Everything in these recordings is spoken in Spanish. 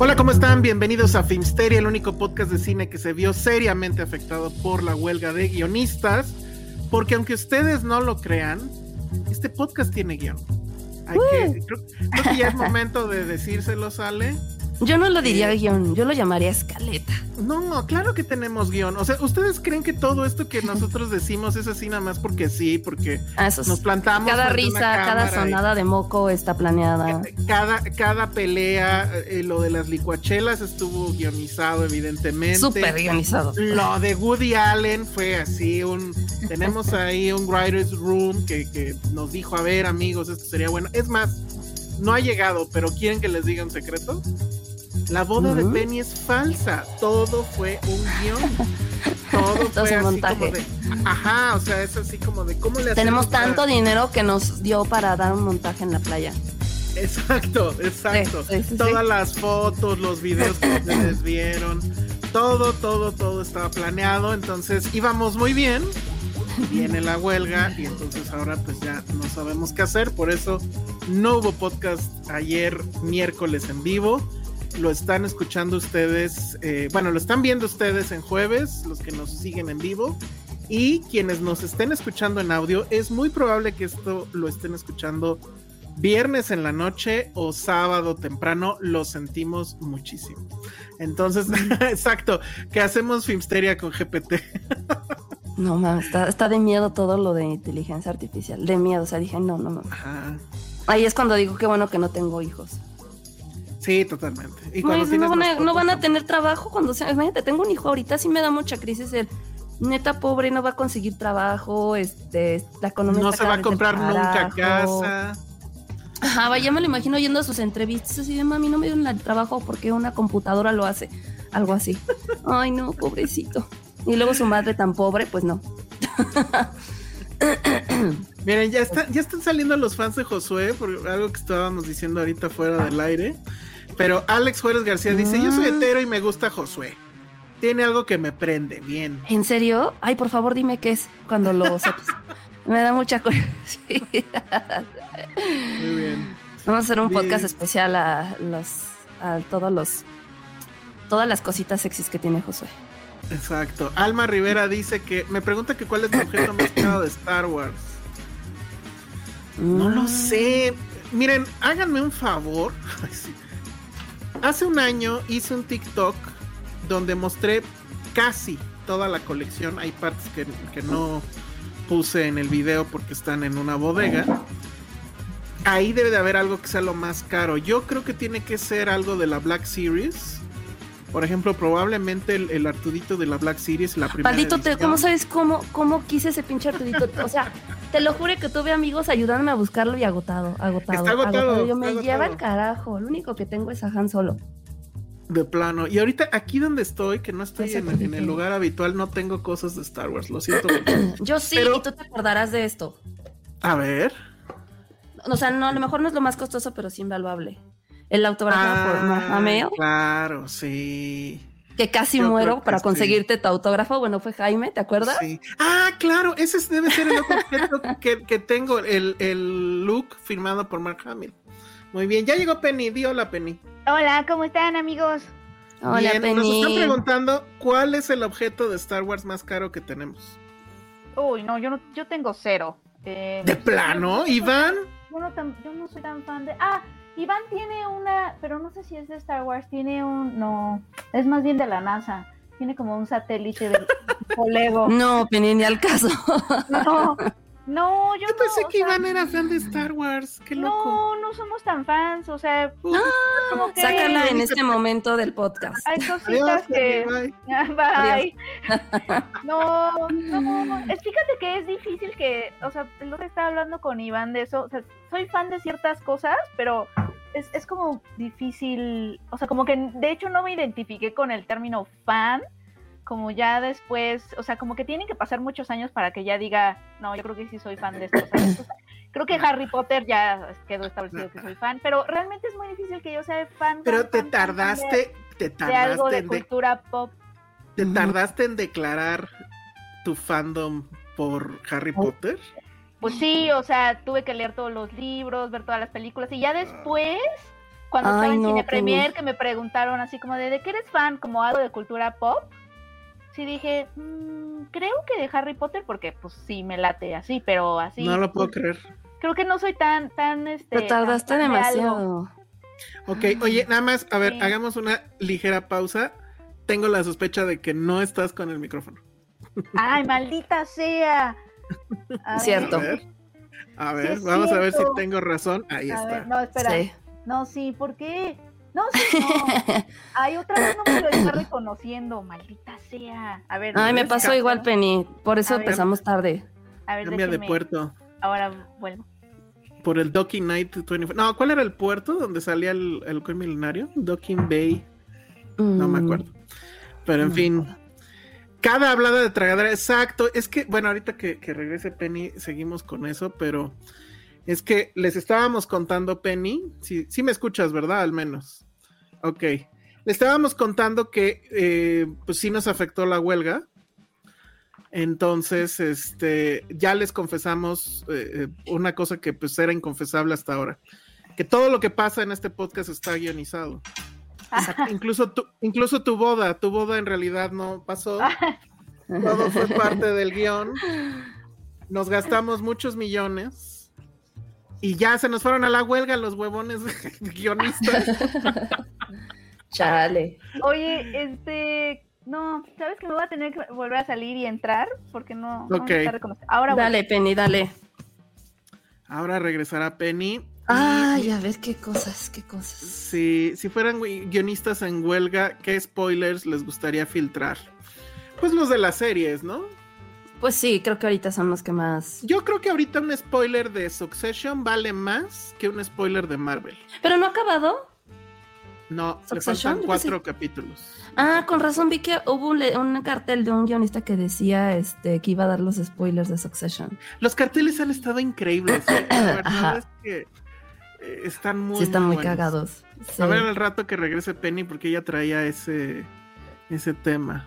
Hola, ¿cómo están? Bienvenidos a Filmsteria, el único podcast de cine que se vio seriamente afectado por la huelga de guionistas. Porque aunque ustedes no lo crean, este podcast tiene guion. Hay que, creo, creo que ya es momento de decírselo, Ale. Yo no lo diría guion, yo lo llamaría escaleta. No, no, claro que tenemos guion. O sea, ¿ustedes creen que todo esto que nosotros decimos es así nada más porque sí? Porque Ah, eso nos plantamos. Cada risa, cada y- sonada de moco está planeada. Cada, cada pelea, eh, lo de las licuachelas estuvo guionizado, evidentemente. Súper guionizado. Lo de Woody Allen fue así, un tenemos ahí un writer's room que, que nos dijo, a ver amigos, esto sería bueno. Es más, no ha llegado, pero ¿quieren que les diga un secreto? La boda de. Penny es falsa, todo fue un guion. Todo fue así montaje. como de, ajá, o sea, es así como de cómo le Tenemos para- tanto dinero que nos dio para dar un montaje en la playa. Exacto, exacto. Sí, sí, sí, Todas las fotos, los videos que ustedes vieron, todo, todo, todo estaba planeado. Entonces íbamos muy bien. Viene la huelga y entonces ahora pues ya no sabemos qué hacer. Por eso no hubo podcast ayer miércoles en vivo. Lo están escuchando ustedes, eh, bueno, lo están viendo ustedes en jueves, los que nos siguen en vivo. Y quienes nos estén escuchando en audio, es muy probable que esto lo estén escuchando viernes en la noche o sábado temprano, lo sentimos muchísimo. Entonces, exacto, que hacemos Filmsteria con GPT. No mames, está, está de miedo todo lo de inteligencia artificial. De miedo, o sea, dije, no, no, no. Ajá. Ahí es cuando digo, qué bueno que no tengo hijos. Sí, totalmente. Y No, no van, a, no van a tener trabajo cuando sea. Imagínate, tengo un hijo ahorita, sí me da mucha crisis el neta pobre, no va a conseguir trabajo, este, la economía No se va a comprar nunca casa. Ajá, vaya, me lo imagino yendo a sus entrevistas así de mami, no me dieron el trabajo porque una computadora lo hace. Algo así. Ay, no, pobrecito. Y luego su madre tan pobre, pues no. Miren, ya, está, ya están saliendo los fans de Josué, por algo que estábamos diciendo ahorita fuera del aire. Pero Alex Juárez García dice: Yo soy Ah. hetero y me gusta Josué. Tiene algo que me prende, bien. ¿En serio? Ay, por favor, dime qué es cuando lo sepas. me da mucha curiosidad. Muy bien. Vamos a hacer un Bien. podcast especial a los a todos los todas las cositas sexys que tiene Josué. Exacto. Alma Rivera dice que me pregunta que cuál es tu objeto más caro de Star Wars. No lo Mm. sé. Miren, háganme un favor. Hace un año hice un TikTok donde mostré casi toda la colección. Hay partes que, que no puse en el video porque están en una bodega. Ahí debe de haber algo que sea lo más caro. Yo creo que tiene que ser algo de la Black Series. Por ejemplo, probablemente el, el Artudito de la Black Series, la primera. Maldito. ¿cómo sabes cómo, cómo quise ese pinche Arturito? O sea, te lo juro que tuve amigos ayudándome a buscarlo y agotado, agotado. Está agotado, Yo está me agotado. lleva el carajo. Lo único que tengo es a Han Solo. De plano. Y ahorita aquí donde estoy, que no estoy en, en el lugar habitual, no tengo cosas de Star Wars. Lo siento. Yo sí, Pero- y tú te acordarás de esto. A ver. O sea, no, a lo mejor no es lo más costoso, pero sí invaluable. El autografado por Mark Ah, Hamill, Claro, sí. Que casi yo muero que para sí. conseguirte tu autógrafo. Bueno, fue Jaime, ¿te acuerdas? Sí. Ah, claro, ese es- debe ser el otro objeto que, que tengo, el, el look firmado por Mark Hamill. Muy bien, ya llegó Penny, di hola Penny. Hola, ¿cómo están amigos? Hola, Bien, nos Penny. están preguntando cuál es el objeto de Star Wars más caro que tenemos. Uy, no, yo no, yo tengo cero. Eh, ¿De plano, Iván? Yo no, tan- yo no soy tan fan de. Ah, Iván tiene una, pero no sé si es de Star Wars. Tiene un, no, es más bien de la NASA. Tiene como un satélite tipo Lego. No, Penny, ni al caso. No, no, yo, Yo pensé no, que sea, Iván era fan de Star Wars. Qué loco. No, no somos tan fans. O sea, Uh, como que Sácala en este momento del podcast. hay adiós, cositas que. Bye. Bye. No, no, es, fíjate que es difícil que, o sea, el otro día estaba hablando con Iván de eso, o sea, soy fan de ciertas cosas, pero es, es como difícil, o sea, como que de hecho no me identifiqué con el término fan, como ya después, o sea, como que tienen que pasar muchos años para que ya diga, no, yo creo que sí soy fan de esto. o sea, creo que Harry Potter ya quedó establecido que soy fan, pero realmente es muy difícil que yo sea fan. Pero fan, te fan, fan, fan de- tardaste, te de algo tardaste, de en de- cultura pop. te tardaste en declarar tu fandom por Harry Potter. Pues sí, o sea, tuve que leer todos los libros, ver todas las películas y ya después, cuando Ay, estaba en no, Cine. Premier, que me preguntaron así como de, ¿de qué eres fan? Como algo de cultura pop. Sí dije, "Mm, creo que de Harry Potter porque pues sí me late así, pero así. no lo puedo pues, creer. Creo que no soy tan, tan, este. Te tardaste tan demasiado. Ok, oye, nada más, a ver, Sí. hagamos una ligera pausa. Tengo la sospecha de que no estás con el micrófono. Ay, maldita sea. A Cierto. A ver, a ver, es vamos a ver si tengo razón. Ahí A está. ver, no, espera. Sí. No, sí, ¿por qué? No, sí, no. Ay, otra vez no me lo está reconociendo, maldita sea. A ver. Ay, me pasó igual, Penny. Por eso A ver. empezamos tarde. A ver, Cambia de puerto. Ahora vuelvo. Por el Docking Night 24. No, ¿cuál era el puerto donde salía el, el halcón milenario? Docking Bay. No me Mm, acuerdo. Pero en no fin. Cada hablada de tragadera, exacto. Es que, bueno, ahorita que, que regrese Penny, seguimos con eso, pero es que les estábamos contando, Penny. Sí, sí me escuchas, ¿verdad? Al menos. Ok. Le estábamos contando que eh, pues sí nos afectó la huelga. Entonces, este, ya les confesamos eh, eh, una cosa que pues era inconfesable hasta ahora. Que todo lo que pasa en este podcast está guionizado. Incluso tu, incluso tu boda, tu boda en realidad no pasó. Todo fue parte del guion. Nos gastamos muchos millones. Y ya se nos fueron a la huelga los huevones guionistas. Chale. Oye, este. No, ¿sabes que me voy a tener que volver a salir y entrar? Porque no. no me Ok. Ahora voy. Dale, Penny, dale. Ahora regresará Penny. Ay, a ver qué cosas, qué cosas. Si, si fueran gui- guionistas en huelga, ¿qué spoilers les gustaría filtrar? Pues los de las series, ¿no? Pues sí, creo que ahorita son los que más. Yo creo que ahorita un spoiler de Succession vale más que un spoiler de Marvel. Pero no ha acabado. No, le ¿Succession? faltan Yo cuatro capítulos. Ah, con razón vi que hubo un, le- un cartel de un guionista que decía este que iba a dar los spoilers de Succession. Los carteles han estado increíbles. ¿eh? La verdad Ajá. es que eh, están muy, sí, están muy cagados. Sí. A ver al rato que regrese Penny porque ella traía ese, ese tema.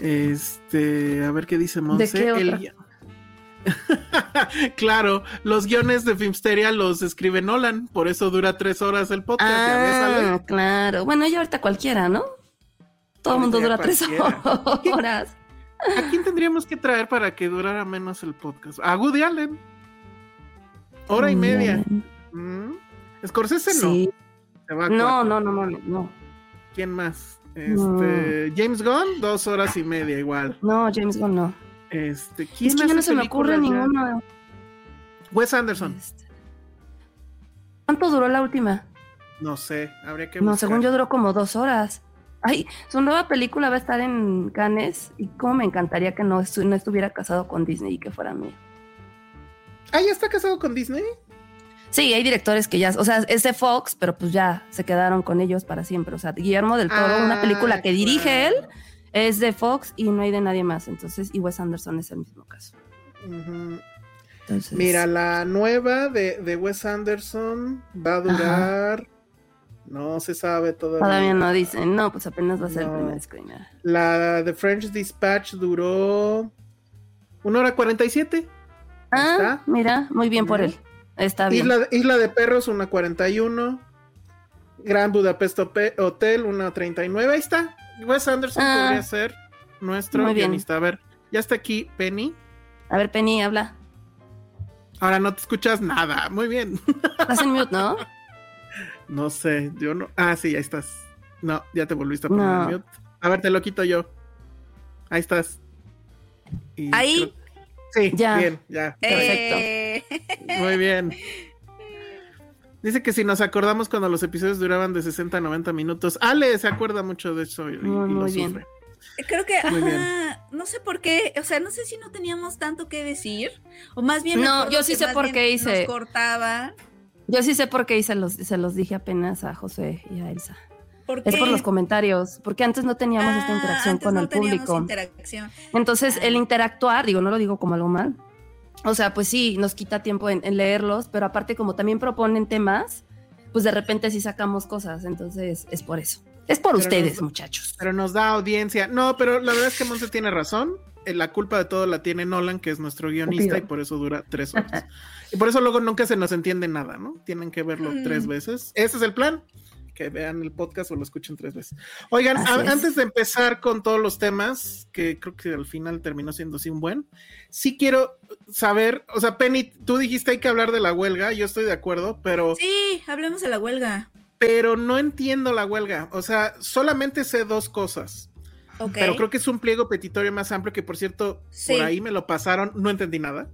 Este, a ver qué dice Monse. qué otra? claro, los guiones de Filmsteria los escribe Nolan, por eso dura tres horas el podcast. ya. Ah, claro. Bueno, y ahorita cualquiera, ¿no? Todo el mundo dura tres horas. ¿A quién tendríamos que traer para que durara menos el podcast? A Woody Allen. Hora y media. Mm. Scorsese no. Sí. Se va a No, no, no, no, no. ¿Quién más? Este, James Gunn, dos horas y media igual. No, James Gunn no. Este, ¿quién Es que ya no se me ocurre ninguno. Wes Anderson. Este. ¿Cuánto duró la última? No sé, habría que No, buscar. según yo duró como dos horas. Ay, su nueva película va a estar en Cannes y cómo me encantaría que no, estu- no estuviera casado con Disney y que fuera mío. Ah, ¿ya está casado con Disney? Sí, hay directores que ya, o sea, es de Fox, pero pues ya se quedaron con ellos para siempre. O sea, Guillermo del Toro, Ah, una película que dirige él, es de Fox y no hay de nadie más. Entonces, y Wes Anderson es el mismo caso. Entonces, Mira, la nueva de, de Wes Anderson va a durar. No se sabe todavía. todavía no dicen, no, pues apenas va a ser No. el primer screener. La de French Dispatch duró. Una hora cuarenta y siete. Ah, está. mira, muy bien por él. Está bien. Isla, Isla de Perros, una 41. Gran Budapest Hotel, 1.39. Ahí está. Wes Anderson Ah. podría ser nuestro guionista. A ver, ya está aquí Penny. A ver, Penny, habla. Ahora no te escuchas nada. Muy bien. Estás en mute, ¿no? No sé, yo no. Ah, sí, ahí estás. No, ya te volviste a poner No. en mute. A ver, te lo quito yo. Ahí estás. Y Ahí. Sí, Ya. bien, ya. Perfecto. Eh, Muy bien. Dice que si nos acordamos cuando los episodios duraban de 60 a 90 minutos. Ale se acuerda mucho de eso y, lo muy bien. Creo que, ajá, no sé por qué, o sea, no sé si no teníamos tanto que decir, o más bien. No, yo sí sé por qué hice. Nos cortaba. Yo sí sé por qué y se los, se los dije apenas a José y a Elsa. ¿Por Es por los comentarios, porque antes no teníamos esta Ah, interacción antes con no el público. interacción. Entonces, Ah. el interactuar, digo, no lo digo como algo mal. O sea, pues sí, nos quita tiempo en, en leerlos, pero aparte, como también proponen temas, pues de repente sí sacamos cosas. Entonces, es por eso. Es por Pero ustedes, nos- muchachos. Pero nos da audiencia. No, pero la verdad es que Monse tiene razón. Eh, La culpa de todo la tiene Nolan, que es nuestro guionista, y por eso dura tres horas. y por eso luego nunca se nos entiende nada, ¿no? Tienen que verlo Mm. tres veces. Ese es el plan. Que vean el podcast o lo escuchen tres veces. Oigan, a- antes de empezar con todos los temas, que creo que al final terminó siendo así un buen, sí quiero saber, o sea, Penny, tú dijiste hay que hablar de la huelga, yo estoy de acuerdo, pero Sí, hablemos de la huelga. pero no entiendo la huelga. O sea, solamente sé dos cosas. Ok. Pero creo que es un pliego petitorio más amplio que, por cierto, Sí. por ahí me lo pasaron, no entendí nada.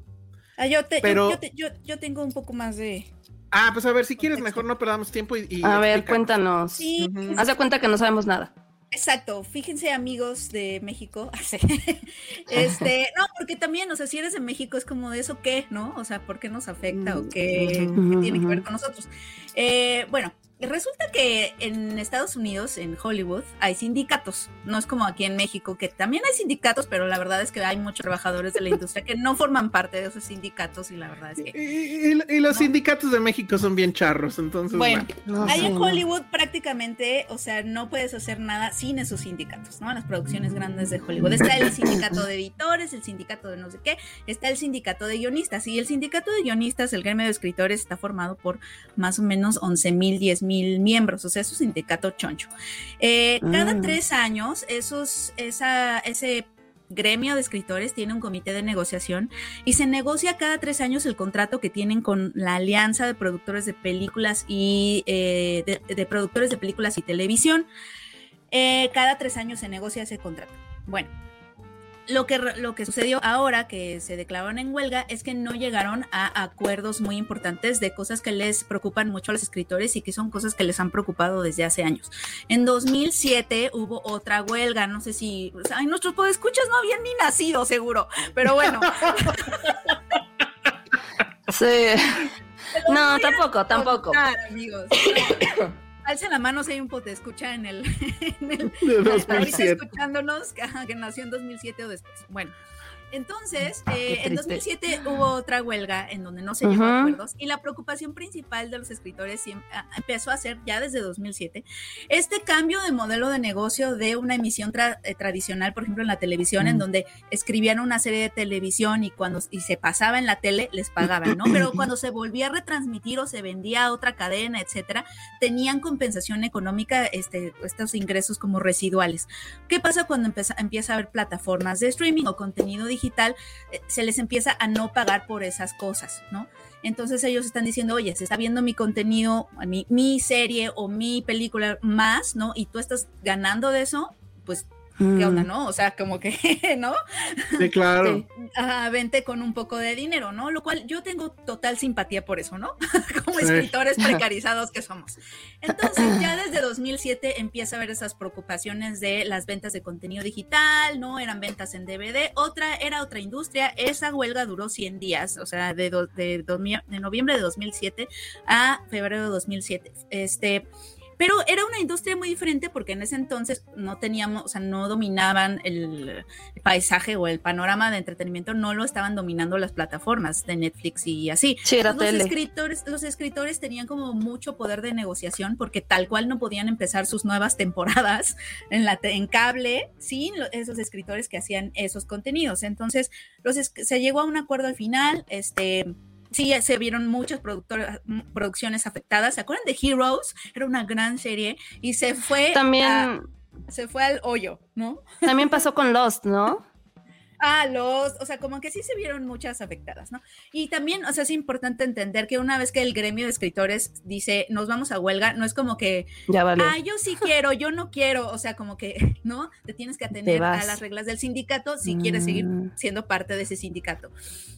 Ah, yo, te- yo- pero- yo, te- yo- yo tengo un poco más de. Ah, pues a ver, si quieres, mejor no perdamos tiempo y. y A ver, cuéntanos. Sí, Ujú. Haz de cuenta que no sabemos nada. Exacto, fíjense amigos de México, este, no, porque también, o sea, si eres de México es como de eso qué, ¿no? O sea, ¿por qué nos afecta o qué, Ujú. qué tiene que ver con nosotros? Eh, bueno, resulta que en Estados Unidos, en Hollywood, hay sindicatos, no es como aquí en México, que también hay sindicatos, pero la verdad es que hay muchos trabajadores de la industria que no forman parte de esos sindicatos y la verdad es que... y- y los ¿No? sindicatos de México son bien charros, entonces. Bueno, No Ahí en. Hollywood prácticamente, o sea, no puedes hacer nada sin esos sindicatos, ¿no? Las producciones grandes de Hollywood. Está el sindicato de editores, el sindicato de no sé qué, está el sindicato de guionistas. Y el sindicato de guionistas, el gremio de escritores, está formado por más o menos 11 mil, 10 mil miembros, o sea, es un sindicato choncho. Eh, cada Ah. tres años, esos, esa, ese gremio de escritores tiene un comité de negociación y se negocia cada tres años el contrato que tienen con la Alianza de Productores de Películas y eh, de, de productores de películas y televisión. Eh, cada tres años se negocia ese contrato. Bueno, lo que, lo que sucedió ahora que se declararon en huelga es que no llegaron a acuerdos muy importantes de cosas que les preocupan mucho a los escritores y que son cosas que les han preocupado desde hace años. En 2007 hubo otra huelga, no sé si, o sea, ay, nuestros podescuchas no habían ni nacido seguro, pero bueno. Sí. No, tampoco, tampoco. contar, amigos. Alcen la mano si hay un pote escucha en el, en el De ahorita 2007. escuchándonos que nació en 2007 o después. Bueno, entonces eh, Qué en triste. 2007 hubo otra huelga en donde no se llegó a Ujú. acuerdos y la preocupación principal de los escritores ah, empezó a ser ya desde 2007 este cambio de modelo de negocio de una emisión tra- eh, tradicional, por ejemplo en la televisión, en Mm. donde escribían una serie de televisión y cuando y se pasaba en la tele les pagaban, ¿no? Pero cuando se volvía a retransmitir o se vendía a otra cadena, etcétera, tenían compensación económica, este, estos ingresos como residuales. ¿Qué pasa cuando empieza, empieza a haber plataformas de streaming o contenido digital? Eh, se les empieza a no pagar por esas cosas, ¿no? Entonces ellos están diciendo, oye, se está viendo mi contenido, mi, mi serie o mi película más, ¿no? Y tú estás ganando de eso, pues, ¿qué onda, Mm. no? O sea, como que, ¿no? Sí, claro. Sí. Ajá, vente con un poco de dinero, ¿no? Lo cual yo tengo total simpatía por eso, ¿no? Como Sí. escritores precarizados que somos. Entonces, ya desde 2007 empieza a haber esas preocupaciones de las ventas de contenido digital, ¿no? Eran ventas en DVD, otra era otra industria. Esa huelga duró 100 días, o sea, de, do- de, domi- de noviembre de 2007 a febrero de 2007. Este. Pero era una industria muy diferente porque en ese entonces no teníamos, o sea, no dominaban el, paisaje o el panorama de entretenimiento no lo estaban dominando las plataformas de Netflix y así. Sí, era los tele. escritores, los escritores tenían como mucho poder de negociación porque tal cual no podían empezar sus nuevas temporadas en la en cable sin esos escritores que hacían esos contenidos. Entonces, los es- se llegó a un acuerdo al final, este sí se vieron muchas producciones afectadas. ¿Se acuerdan de Heroes? Era una gran serie y se fue. También. se fue al hoyo, ¿no? También pasó con Lost, ¿no? Ah, los, o sea, como que sí se vieron muchas afectadas, ¿no? Y también, o sea, es importante entender que una vez que el gremio de escritores dice, nos vamos a huelga, no es como que, ya vale. ah, yo sí quiero, yo no quiero, o sea, como que, ¿no? Te tienes que atener a las reglas del sindicato si quieres seguir mm. siendo parte de ese sindicato.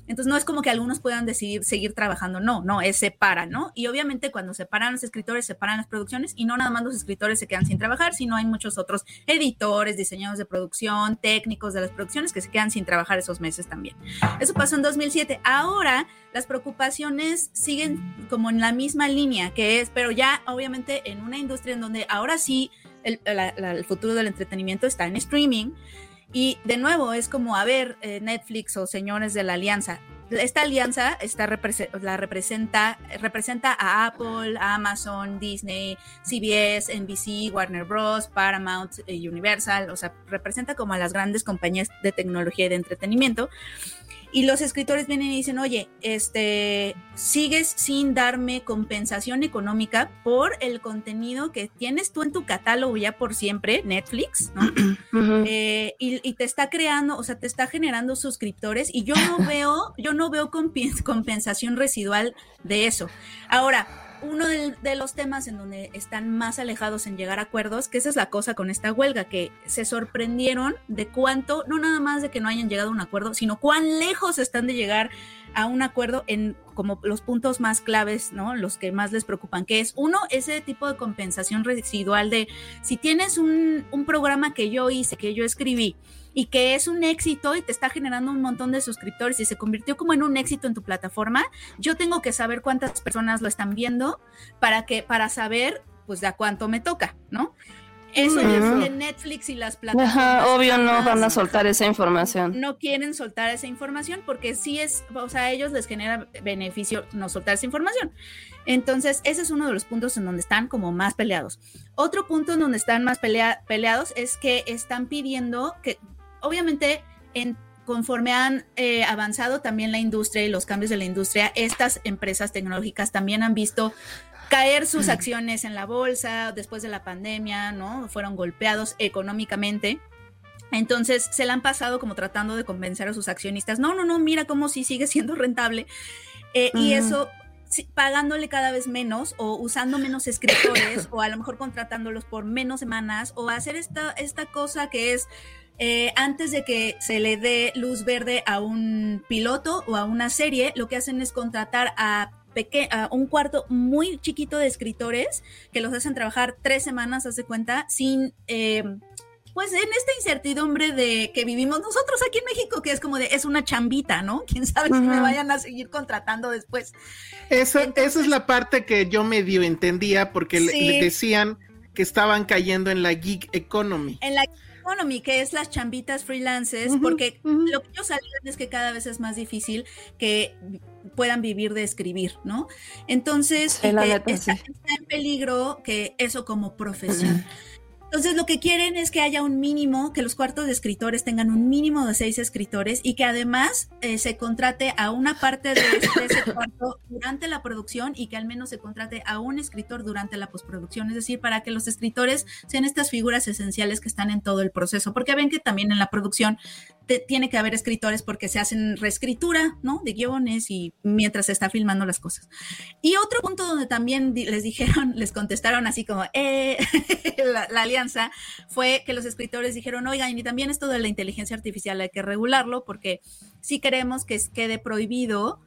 Entonces, no es como que algunos puedan decidir seguir trabajando, no, no, es separa, ¿no? Y obviamente cuando separan los escritores, separan las producciones y no nada más los escritores se quedan sin trabajar, sino hay muchos otros editores, diseñadores de producción, técnicos de las producciones que se quedan sin trabajar esos meses también. Eso pasó en 2007. Ahora las preocupaciones siguen como en la misma línea, que es, pero ya obviamente en una industria en donde ahora sí el, futuro del entretenimiento está en streaming. Y de nuevo, es como, a ver, eh, Netflix o señores de la alianza, esta alianza está la representa, representa a Apple, Amazon, Disney, CBS, NBC, Warner Bros., Paramount, eh, Universal, o sea, representa como a las grandes compañías de tecnología y de entretenimiento. Y los escritores vienen y dicen, oye, este, sigues sin darme compensación económica por el contenido que tienes tú en tu catálogo ya por siempre, Netflix, ¿no? Eh, y, te está creando, o sea, te está generando suscriptores y yo no veo, yo no veo compensación residual de eso. Ahora, uno de, los temas en donde están más alejados en llegar a acuerdos, que esa es la cosa con esta huelga, que se sorprendieron de cuánto, no nada más de que no hayan llegado a un acuerdo, sino cuán lejos están de llegar a un acuerdo en como los puntos más claves, ¿no? Los que más les preocupan, que es uno, ese tipo de compensación residual de si tienes un, un programa que yo hice, que yo escribí, y que es un éxito y te está generando un montón de suscriptores y se convirtió como en un éxito en tu plataforma, yo tengo que saber cuántas personas lo están viendo para que para saber pues de a cuánto me toca, ¿no? Eso en Netflix y las plataformas. Ajá, obvio no van a soltar esa información. No quieren soltar esa información porque sí es, o sea, a ellos les genera beneficio no soltar esa información. Entonces, ese es uno de los puntos en donde están como más peleados. Otro punto en donde están más peleados es que están pidiendo que obviamente en conforme han eh, avanzado también la industria y los cambios de la industria, estas empresas tecnológicas también han visto caer sus acciones en la bolsa después de la pandemia, ¿no? Fueron golpeados económicamente. Entonces se la han pasado como tratando de convencer a sus accionistas, no, no, no, mira cómo sí sigue siendo rentable. Eh, y eso pagándole cada vez menos o usando menos escritores o a lo mejor contratándolos por menos semanas o hacer esta, esta cosa que es eh, antes de que se le dé luz verde a un piloto o a una serie, lo que hacen es contratar a, a un cuarto muy chiquito de escritores que los hacen trabajar tres semanas, hace cuenta, sin... Eh, pues en esta incertidumbre de que vivimos nosotros aquí en México, que es como de, es una chambita, ¿no? Quién sabe si me vayan a seguir contratando después. Esa, esa es la parte que yo medio entendía porque le, decían que estaban cayendo en la gig economy. En la economy, que es las chambitas freelances, porque lo que ellos alegan es que cada vez es más difícil que puedan vivir de escribir, ¿no? Entonces, eh, está, en peligro que eso como profesión. Entonces, lo que quieren es que haya un mínimo, que los cuartos de escritores tengan un mínimo de seis escritores y que además eh, se contrate a una parte de, ese cuarto durante la producción y que al menos se contrate a un escritor durante la postproducción. Es decir, para que los escritores sean estas figuras esenciales que están en todo el proceso. Porque ven que también en la producción tiene que haber escritores porque se hacen reescritura, ¿no? De guiones y mientras se está filmando las cosas. Y otro punto donde también les dijeron, les contestaron así como, eh, la, alianza, fue que los escritores dijeron, oigan, y también esto de la inteligencia artificial hay que regularlo porque si queremos que quede prohibido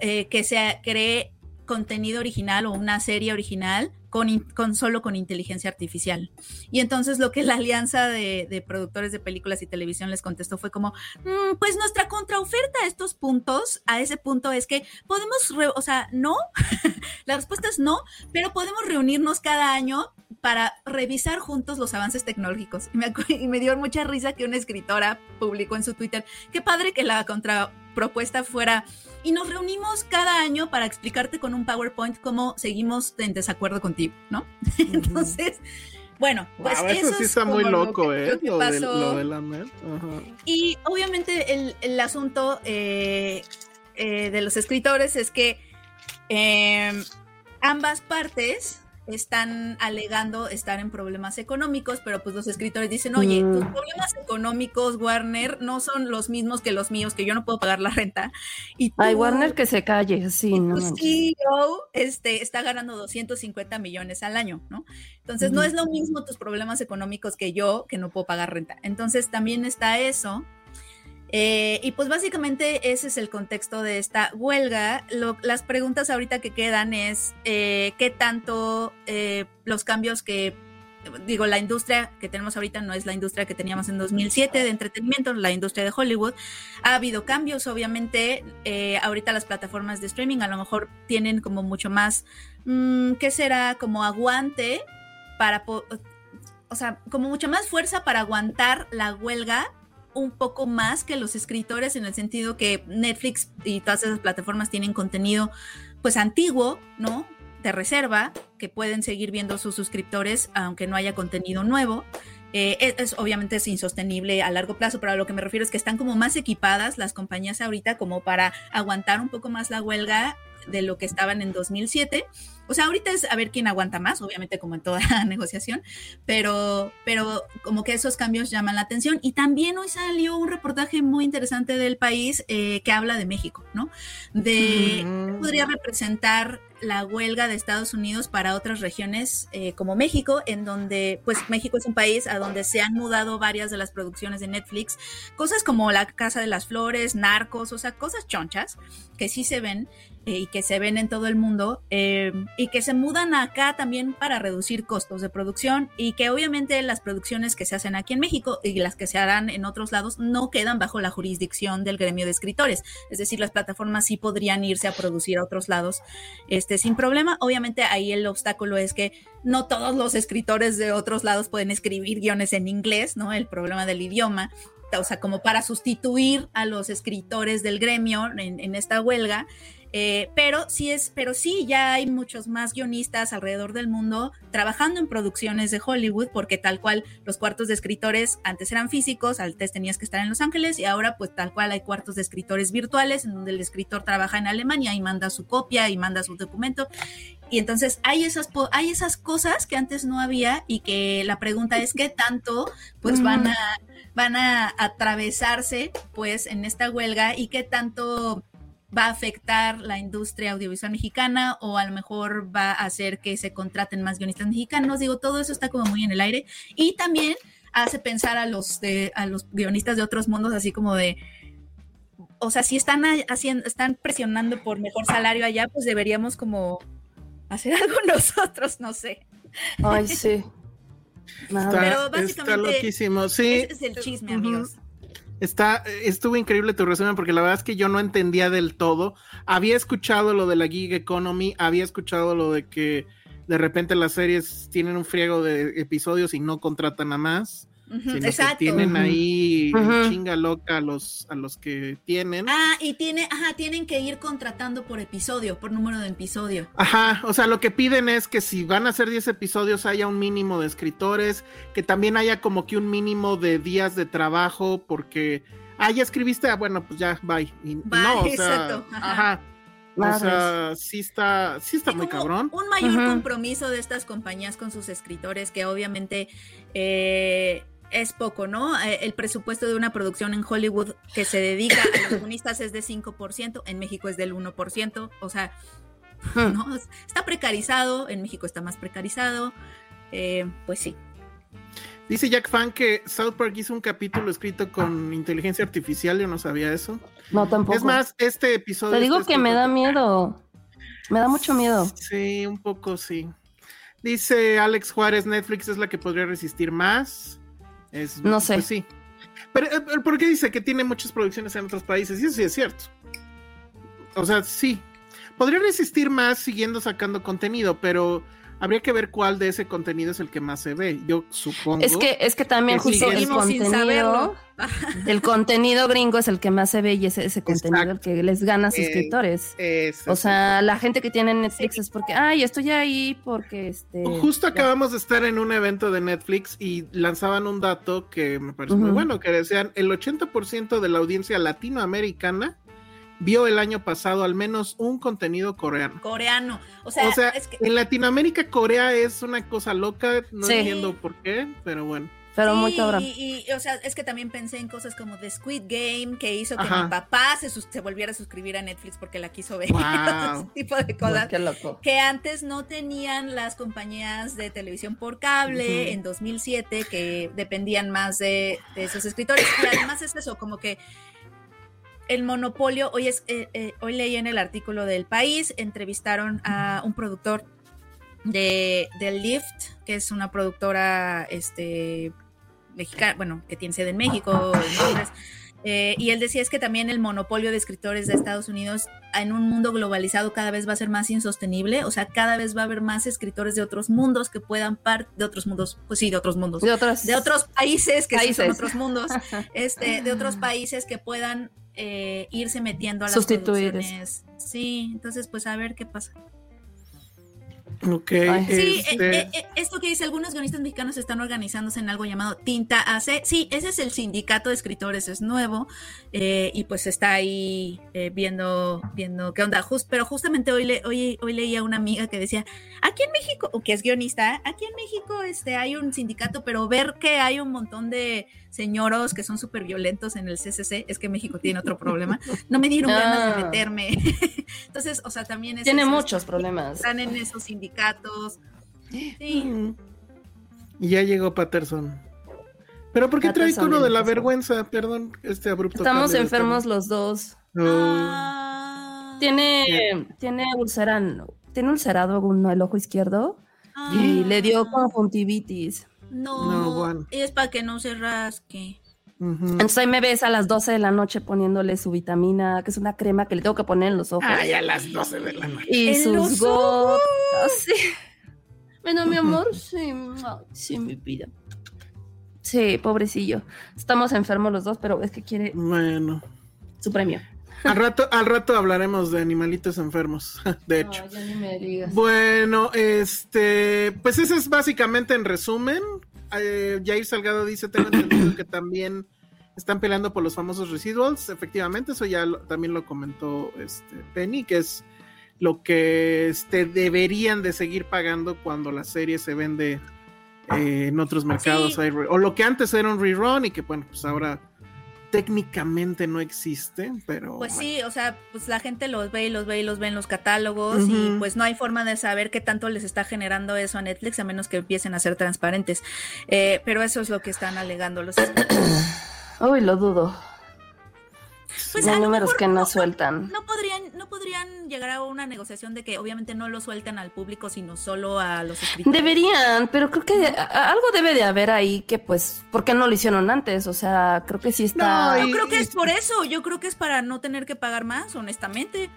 eh, que se cree contenido original o una serie original con, solo con inteligencia artificial. Y entonces lo que la alianza de, productores de películas y televisión les contestó fue como, mm, pues nuestra contraoferta a estos puntos, a ese punto es que podemos, o sea, no, la respuesta es no, pero podemos reunirnos cada año para revisar juntos los avances tecnológicos. Y me, y me dio mucha risa que una escritora publicó en su Twitter, qué padre que la contrapropuesta fuera y nos reunimos cada año para explicarte con un PowerPoint cómo seguimos en desacuerdo contigo, ¿no? Entonces, bueno, pues eso, sí está muy loco, ¿eh? Lo, de, la Y obviamente el, asunto, eh, eh, de los escritores es que em, ambas partes están alegando estar en problemas económicos, pero pues los escritores dicen, oye, tus Mm. problemas económicos, Warner, no son los mismos que los míos, que yo no puedo pagar la renta. Y Ay, tú- Warner que se calle, sí, y no tu. CEO este, está ganando 250 millones al año, ¿no? Entonces, no es lo mismo tus problemas económicos que yo, que no puedo pagar renta. Entonces, también está eso. Eh, y pues básicamente ese es el contexto de esta huelga. Las preguntas ahorita que quedan es eh, qué tanto eh, los cambios que, digo, la industria que tenemos ahorita no es la industria que teníamos en 2007 de entretenimiento, la industria de Hollywood. Ha habido cambios, obviamente. eh, ahorita las plataformas de streaming a lo mejor tienen como mucho más, mm, ¿qué será? Como aguante para, o sea, como mucha más fuerza para aguantar la huelga un poco más que los escritores en el sentido que Netflix y todas esas plataformas tienen contenido pues antiguo, ¿no? De reserva, que pueden seguir viendo sus suscriptores aunque no haya contenido nuevo. Eh, es, es- obviamente es insostenible a largo plazo, pero a lo que me refiero es que están como más equipadas las compañías ahorita como para aguantar un poco más la huelga de lo que estaban en 2007. O sea, ahorita es a ver quién aguanta más, obviamente como en toda negociación, pero, pero como que esos cambios llaman la atención. Y también hoy salió un reportaje muy interesante del país eh, que habla de México, ¿no? De Mm. qué podría representar la huelga de Estados Unidos para otras regiones eh, como México, en donde, pues México es un país a donde se han mudado varias de las producciones de Netflix, cosas como La Casa de las Flores, Narcos, o sea, cosas chonchas que sí se ven y que se ven en todo el mundo eh, y que se mudan acá también para reducir costos de producción y que obviamente las producciones que se hacen aquí en México y las que se harán en otros lados no quedan bajo la jurisdicción del gremio de escritores. Es decir, las plataformas sí podrían irse a producir a otros lados este, sin problema. Obviamente ahí el obstáculo es que no todos los escritores de otros lados pueden escribir guiones en inglés, ¿no? El problema del idioma. O sea, como para sustituir a los escritores del gremio en, en esta huelga. Eh, pero sí es, pero sí ya hay muchos más guionistas alrededor del mundo trabajando en producciones de Hollywood, porque tal cual los cuartos de escritores antes eran físicos, antes tenías que estar en Los Ángeles y ahora pues tal cual hay cuartos de escritores virtuales en donde el escritor trabaja en Alemania y manda su copia y manda su documento. Y entonces hay esas, hay esas cosas que antes no había y que la pregunta es qué tanto pues van a, van a atravesarse pues en esta huelga y qué tanto va a afectar la industria audiovisual mexicana o a lo mejor va a hacer que se contraten más guionistas mexicanos. Digo, todo eso está como muy en el aire y también hace pensar a los de a los guionistas de otros mundos así como de o sea, si están a- haciendo están presionando por mejor salario allá, pues deberíamos como hacer algo nosotros, no sé. Ay, sí. Nada. Está, Pero está básicamente loquísimo. Sí, Ese es el chisme, amigos. Está, estuvo increíble tu resumen porque la verdad es que yo no entendía del todo. Había escuchado lo de la gig economy, había escuchado lo de que de repente las series tienen un friego de episodios y no contratan a más, Ujú, sino que Exacto. tienen ahí chinga loca a los a los que tienen. Ah, y tiene, ajá, tienen que ir contratando por episodio, por número de episodio. Ajá, o sea, lo que piden es que si van a hacer 10 episodios haya un mínimo de escritores, que también haya como que un mínimo de días de trabajo, porque, ah, ya escribiste, ah, bueno, pues ya, bye. Y, Bye, no, o sea, exacto, ajá. ajá. O sea, sí está, sí está Sí, muy cabrón. Un mayor compromiso de estas compañías con sus escritores, que obviamente eh, es poco, ¿no? Eh, el presupuesto de una producción en Hollywood que se dedica a los guionistas es de 5%, en México es del 1%, o sea, Hmm. ¿no? Está precarizado, en México está más precarizado, eh, pues sí. Dice Jack Fan que South Park hizo un capítulo escrito con inteligencia artificial, yo no sabía eso. No, tampoco. Es más, este episodio... Te digo que me da miedo. Me da mucho miedo. Sí, un poco sí. Dice Alex Juárez, Netflix es la que podría resistir más. Es, No sé. Pues sí. Pero, eh, pero ¿por qué dice que tiene muchas producciones en otros países? Y eso sí es cierto. O sea, sí. Podría resistir más siguiendo sacando contenido, pero habría que ver cuál de ese contenido es el que más se ve. Yo supongo. Es que, es que también Que justo el contenido, saberlo. el contenido gringo es el que más se ve y es ese contenido el Exacto. que les gana Eh, suscriptores. es- O sea, la gente que tiene Netflix es porque, ay, estoy ahí porque este. Justo ya". acabamos de estar en un evento de Netflix y lanzaban un dato que me parece muy bueno, que decían el 80% de la audiencia latinoamericana vio el año pasado al menos un contenido coreano. Coreano. O sea, O sea, es que en Latinoamérica Corea es una cosa loca, no Sí. entiendo por qué, pero bueno. Pero Sí, muy cabrón. Y, y, o sea, es que también pensé en cosas como The Squid Game, que hizo que Ajá. mi papá se, sus- se volviera a suscribir a Netflix porque la quiso ver. Wow. Ese tipo de cosas. Qué loco. Que antes no tenían las compañías de televisión por cable Ujú. en 2007, que dependían más de, de esos escritores. Y además es eso, como que el monopolio, hoy, es, eh, eh, hoy leí en el artículo del país, entrevistaron a un productor de, de Lyft, que es una productora este, mexicana, bueno, que tiene sede en México, en Londres. Eh, y él decía es que también el monopolio de escritores de Estados Unidos en un mundo globalizado cada vez va a ser más insostenible, o sea, cada vez va a haber más escritores de otros mundos que puedan par de otros mundos, pues sí, de otros mundos, De otros, de otros países que sí son Países. otros mundos, este, de otros países que puedan eh, irse metiendo a las Sustituir producciones. Sí, entonces pues a ver qué pasa. Ok. Ay. Sí, este, eh, eh, eh, esto que dice, algunos guionistas mexicanos están organizándose en algo llamado Tinta AC. Sí, ese es el sindicato de escritores, es nuevo eh, y pues está ahí eh, viendo, viendo qué onda. Just, pero justamente hoy, le, hoy, hoy leía una amiga que decía, aquí en México, o que es guionista, aquí en México este, hay un sindicato, pero ver que hay un montón de señoros que son súper violentos en el CCC, es que México tiene otro problema, no me dieron ganas de Ah. meterme. Entonces, o sea, también es Tiene muchos problemas. están en esos sindicatos. Sí. Y ya llegó Patterson. Pero ¿por qué trae uno de la vergüenza? Perdón, este abrupto. Estamos enfermos los dos. No. Ah. Tiene, tiene ulceran, tiene ulcerado uno el ojo izquierdo Ah. y le dio conjuntivitis. No, No, bueno. es para que no se rasque. Entonces ahí me ves a las 12 de la noche poniéndole su vitamina, que es una crema que le tengo que poner en los ojos. Ay, a las 12 de la noche. y ¿En sus los gotas. Sí. Bueno, mi amor, sí, sí, mi vida. Sí, pobrecillo. Estamos enfermos los dos, pero es que quiere Bueno. su premio. Al rato, al rato hablaremos de animalitos enfermos, de hecho. Ya ni me digas. Bueno, este, pues ese es básicamente en resumen. Eh, Jair Salgado dice, tengo entendido que también están peleando por los famosos residuals. Efectivamente, eso ya lo- también lo comentó este Penny, que es lo que este, deberían de seguir pagando cuando la serie se vende eh, en otros mercados. Sí. Hay re- O lo que antes era un rerun y que bueno, pues ahora técnicamente no existe, pero... Pues bueno. sí, o sea, pues la gente los ve y los ve y los ve en los catálogos y pues no hay forma de saber qué tanto les está generando eso a Netflix a menos que empiecen a ser transparentes. Eh, pero eso es lo que están alegando los Uy, lo dudo. Pues números mejor que no sueltan. No podrían llegar a una negociación de que obviamente no lo sueltan al público, sino solo a los escritores. Deberían, pero creo que algo debe de haber ahí que pues, ¿por qué no lo hicieron antes? O sea, creo que sí está... No, Yo creo que es por eso, yo creo que es para no tener que pagar más, honestamente.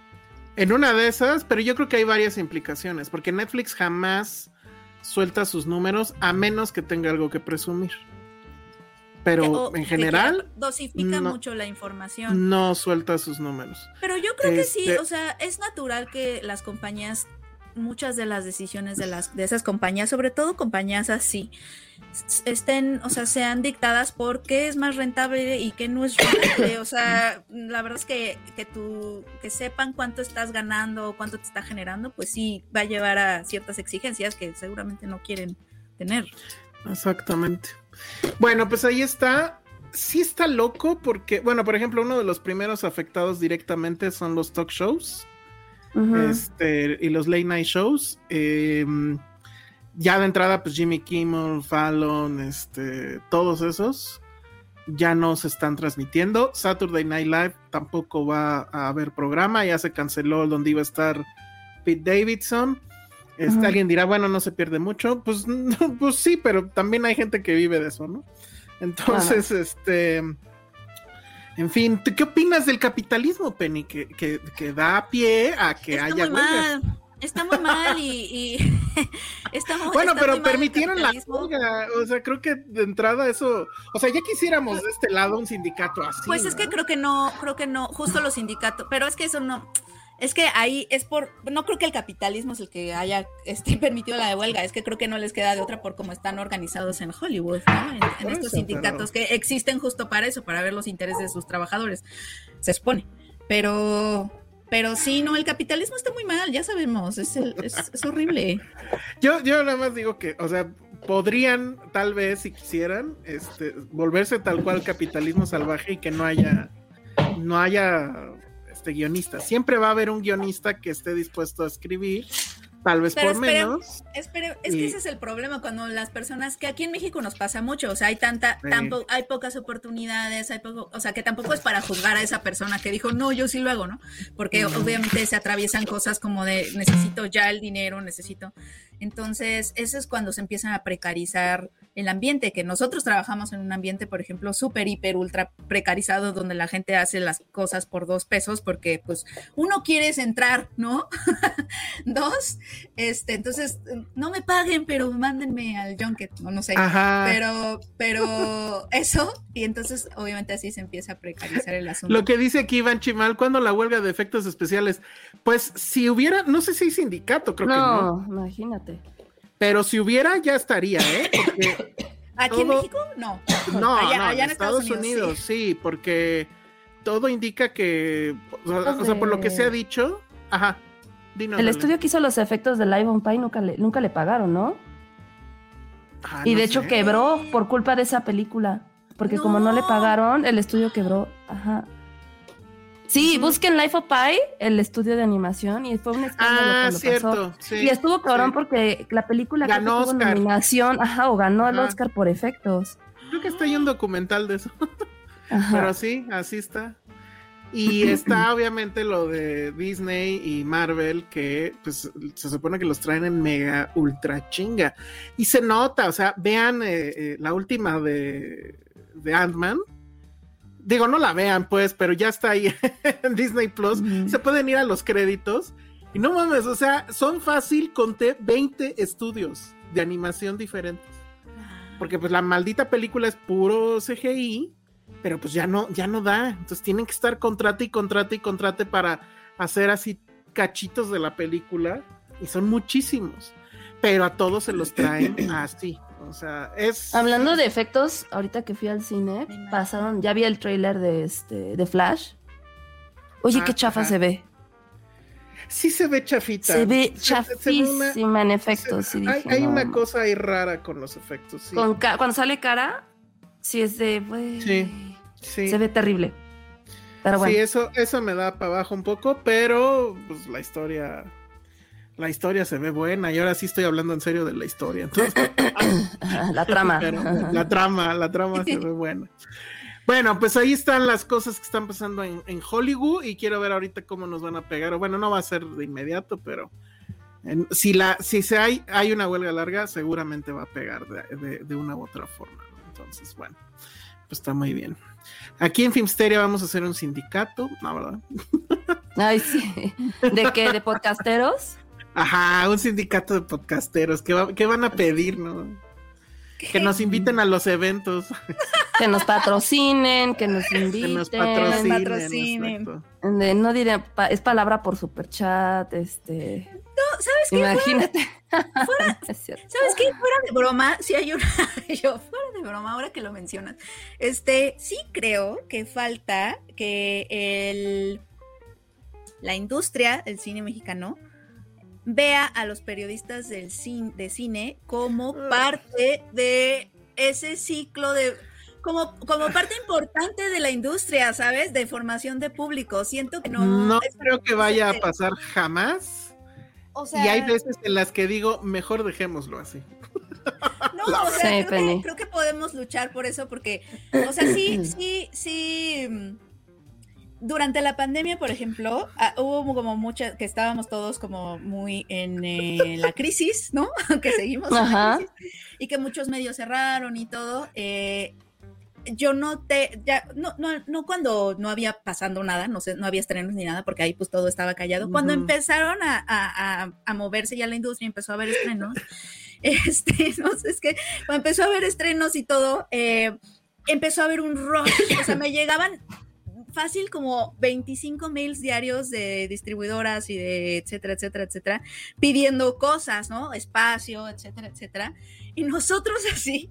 En una de esas, pero yo creo que hay varias implicaciones, porque Netflix jamás suelta sus números a menos que tenga algo que presumir. Pero o en general dosifica no. mucho la información. no suelta sus números. Pero yo creo que sí, Este- o sea, es natural que las compañías, muchas de las decisiones de las de esas compañías, sobre todo compañías así, estén, o sea, sean dictadas por qué es más rentable y qué no es rentable. O sea, la verdad es que, que tú, que sepan cuánto estás ganando o cuánto te está generando, pues sí va a llevar a ciertas exigencias que seguramente no quieren tener. Exactamente. Bueno, pues ahí está. Sí está loco porque, bueno, por ejemplo, uno de los primeros afectados directamente son los talk shows. Este, y los late night shows. eh, ya de entrada, pues Jimmy Kimmel, Fallon, este, todos esos ya no se están transmitiendo. Saturday Night Live tampoco va a haber programa, ya se canceló donde iba a estar Pete Davidson. Este. Alguien dirá, bueno, no se pierde mucho. Pues, no, pues sí, pero también hay gente que vive de eso, ¿no? Entonces, este. En fin, ¿tú ¿qué opinas del capitalismo, Penny? Que, que, que da pie a que está haya muy huelgas. mal. Está muy mal y, y está muy- Bueno, está pero permitieron la huelga. O sea, creo que de entrada eso. O sea, ya quisiéramos de este lado un sindicato así. Pues es que creo que no, creo que no, justo los sindicatos, pero es que eso no, es que ahí es por, no creo que el capitalismo es el que haya este, permitido la de huelga, es que creo que no les queda de otra por cómo están organizados en Hollywood, ¿no? en, estos sindicatos que existen justo para eso, para ver los intereses de sus trabajadores, se supone. pero, pero sí, no, el capitalismo está muy mal, ya sabemos, es, es, horrible. Yo, yo nada más digo que, o sea, podrían, tal vez, si quisieran, este, volverse tal cual capitalismo salvaje y que no haya, no haya este guionista. Siempre va a haber un guionista que esté dispuesto a escribir tal vez por menos. es que ese es el problema cuando las personas, que aquí en México nos pasa mucho, o sea, hay tanta, hay pocas oportunidades, hay poco, o sea, que tampoco es para juzgar a esa persona que dijo, no, yo sí lo hago, ¿no? Porque obviamente se atraviesan cosas como de necesito ya el dinero, necesito. Entonces, eso es cuando se empiezan a precarizar el ambiente, que nosotros trabajamos en un ambiente, por ejemplo, súper, hiper, ultra precarizado, donde la gente hace las cosas por dos pesos, porque pues uno quiere entrar, ¿no? dos, este, entonces, no me paguen, pero mándenme al junket, no, no sé, pero, pero eso, y entonces obviamente así se empieza a precarizar el asunto. Lo que dice aquí Iván Chimal, cuando la huelga de efectos especiales, pues si hubiera, no sé si hay sindicato, creo que no. imagínate. Pero si hubiera, ya estaría, ¿eh? ¿Aquí en México? No. No, allá, en Estados, Unidos, sí. porque todo indica que, o sea, por lo que se ha dicho, ajá. el estudio que hizo los efectos de Live on Pie nunca le, nunca le pagaron, ¿no? Ah, y de hecho quebró por culpa de esa película. Porque como no le pagaron, el estudio quebró. Ajá. Sí, busquen Life of Pi, el estudio de animación, y fue un escándalo ah, cuando cierto, pasó. y estuvo cabrón porque la película ganó tuvo nominación, ajá, o ganó el Oscar por efectos. Creo que está ahí un documental de eso. Pero sí, así está. Y está obviamente lo de Disney y Marvel, que pues se supone que los traen en mega ultra chinga. Y se nota, o sea, vean eh, eh, la última de, de Ant-Man digo, no la vean, pues, pero ya está ahí en Disney Plus. Se pueden ir a los créditos. Y no mames, o sea, son fácil, conté 20 estudios de animación diferentes. Porque pues la maldita película es puro CGI, pero pues ya no, ya no da. Entonces tienen que estar contrate y contrate y contrate para hacer así cachitos de la película. Y son muchísimos. Pero a todos se los traen así. O sea, es. Hablando de efectos, ahorita que fui al cine, pasaron, ya vi el trailer de este, de Flash. Oye, ah, qué chafa se ve. Sí se ve chafita. Se ve chafísima en efectos. hay, una cosa ahí rara con los efectos. cuando sale cara, sí es de. sí, sí. Se ve terrible. Pero bueno. Sí, eso, eso me da para abajo un poco, pero pues la historia la historia se ve buena y ahora sí estoy hablando en serio de la historia. la trama. la trama, la trama se ve buena. Bueno, pues ahí están las cosas que están pasando en, Hollywood y quiero ver ahorita cómo nos van a pegar. Bueno, no va a ser de inmediato, pero si la, si se hay, hay una huelga larga, seguramente va a pegar de, una u otra forma. Entonces, bueno, pues está muy bien. Aquí en Filmsteria vamos a hacer un sindicato, ¿no, verdad? Ay, sí. ¿De qué? ¿De podcasteros? Ajá, un sindicato de podcasteros. ¿Qué, van a pedir, no? Que nos inviten a los eventos. Que nos patrocinen, que nos inviten. Que nos patrocinen. no diré, es palabra por superchat, este. No, ¿sabes qué? Imagínate. ¿Sabes qué? Fuera de broma, si hay una. Yo, fuera de broma, ahora que lo mencionas. Este, sí creo que falta que el. La industria del cine mexicano vea a los periodistas del cine, de cine como ah. parte de ese ciclo de como, como parte importante de la industria, ¿sabes? De formación de público. Siento que no. No creo que vaya a pasar jamás. y hay veces en las que digo, mejor dejémoslo así. No, o sea, creo, que, podemos luchar por eso, porque, o sea, sí, sí, sí durante la pandemia, por ejemplo, ah, hubo como mucha, que estábamos todos como muy en eh, la crisis, ¿no? que seguimos en la crisis, y que muchos medios cerraron y todo. Eh, yo no te, ya, no, no, no cuando no había pasando nada, no sé, no había estrenos ni nada, porque ahí pues todo estaba callado. Cuando empezaron a, moverse ya la industria, empezó a haber estrenos, este, no sé, es que cuando empezó a haber estrenos y todo, eh, empezó a haber un rush, o sea, me llegaban fácil como 25 mails diarios de distribuidoras y de etcétera, etcétera, etcétera, pidiendo cosas, ¿no? Espacio, etcétera, etcétera. Y nosotros así,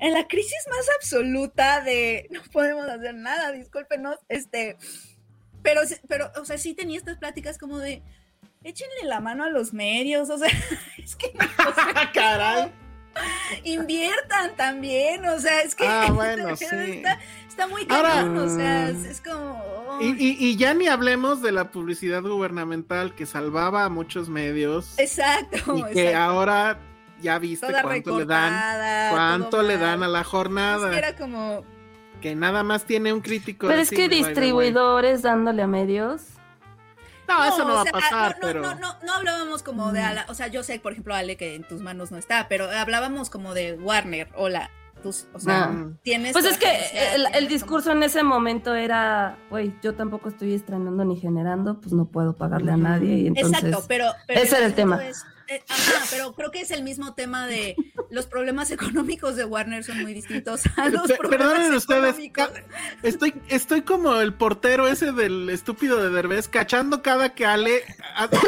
en la crisis más absoluta de no podemos hacer nada, discúlpenos, este, pero, pero, o sea, sí tenía estas pláticas como de, échenle la mano a los medios, o sea, es que... Caray. Inviertan también, o sea, es que ah, bueno, sí. Está, muy caro, o sea, es, como... Y, ya ni hablemos de la publicidad gubernamental que salvaba a muchos medios. Exacto. Y que ahora ya viste cuánto le dan, cuánto le dan a la jornada. era como... Que nada más tiene un crítico. Pero es que distribuidores dándole a medios. No, eso no va a pasar, no, pero. No, no, no, hablábamos como de. o sea, yo sé, por ejemplo, Ale, que en tus manos no está, pero hablábamos como de Warner. Hola. Tus, o sea, tienes. Pues es que el, discurso en ese momento era, güey, yo tampoco estoy estrenando ni generando, pues no puedo pagarle a nadie. Y entonces, Exacto, pero. ese era el tema. Eh, pero creo que es el mismo tema de los problemas económicos de Warner son muy distintos a los problemas Perdonen ustedes, estoy, estoy como el portero ese del estúpido de Derbez, cachando cada que Ale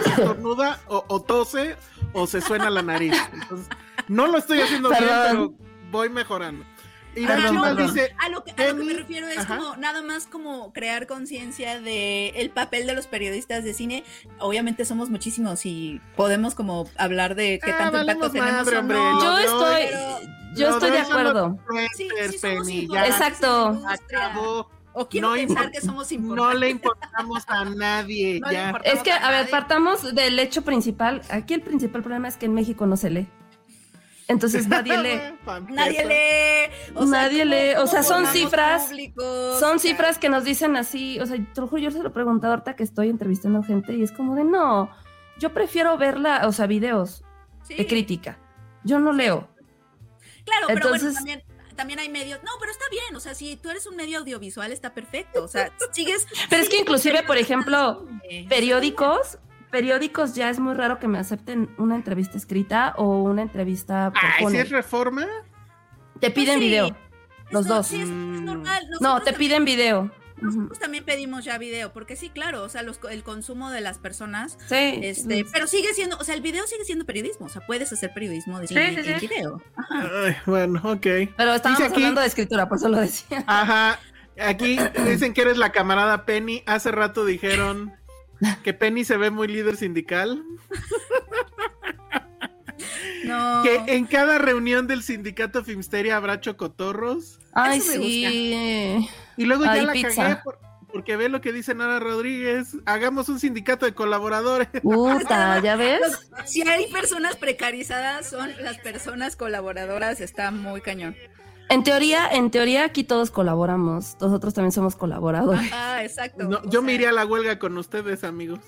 estornuda o, o, tose o se suena la nariz. Entonces, no lo estoy haciendo bien, pero voy mejorando. Y ah, dice, a, lo que, me refiero es como nada más como crear conciencia de el papel de los periodistas de cine. Obviamente somos muchísimos y podemos como hablar de qué ah, tanto impacto tenemos. Yo estoy, yo estoy de acuerdo. Sí, sí Exacto. O quiero pensar que somos importantes. No le importamos a nadie. Es que, a, ver, partamos del hecho principal. Aquí el principal problema es que en México no se lee. Entonces nadie lee. nadie lee. O nadie lee. O sea, son cifras. son cifras que nos dicen así. O sea, yo se lo he ahorita que estoy entrevistando gente y es como de no. Yo prefiero verla, o sea, videos de crítica. Yo no leo. Claro, pero bueno, también, también hay medios. No, pero está bien. O sea, si tú eres un medio audiovisual, está perfecto. O sea, sigues. Pero es que inclusive, por ejemplo, periódicos periódicos ya es muy raro que me acepten una entrevista escrita o una entrevista por ¿si es reforma? Te piden pues video. Los dos. Sí, es, normal. no, te piden video. Nosotros también pedimos ya video, porque sí, claro, o sea, el consumo de las personas. Sí. Este, pero sigue siendo, o sea, el video sigue siendo periodismo, o sea, puedes hacer periodismo de cine en video. bueno, ok. Pero estamos hablando de escritura, por eso lo decía. Ajá. Aquí dicen que eres la camarada Penny. Hace rato dijeron que Penny se ve muy líder sindical. No. Que en cada reunión del sindicato Filmsteria habrá chocotorros. Ay, sí. Y luego ya la cagué porque ve lo que dice Nara Rodríguez. Hagamos un sindicato de colaboradores. Puta, ¿ya ves? Si hay personas precarizadas, son las personas colaboradoras. Está muy cañón. En teoría, en teoría aquí todos colaboramos, nosotros también somos colaboradores. Ah, exacto. yo me iría a la huelga con ustedes, amigos.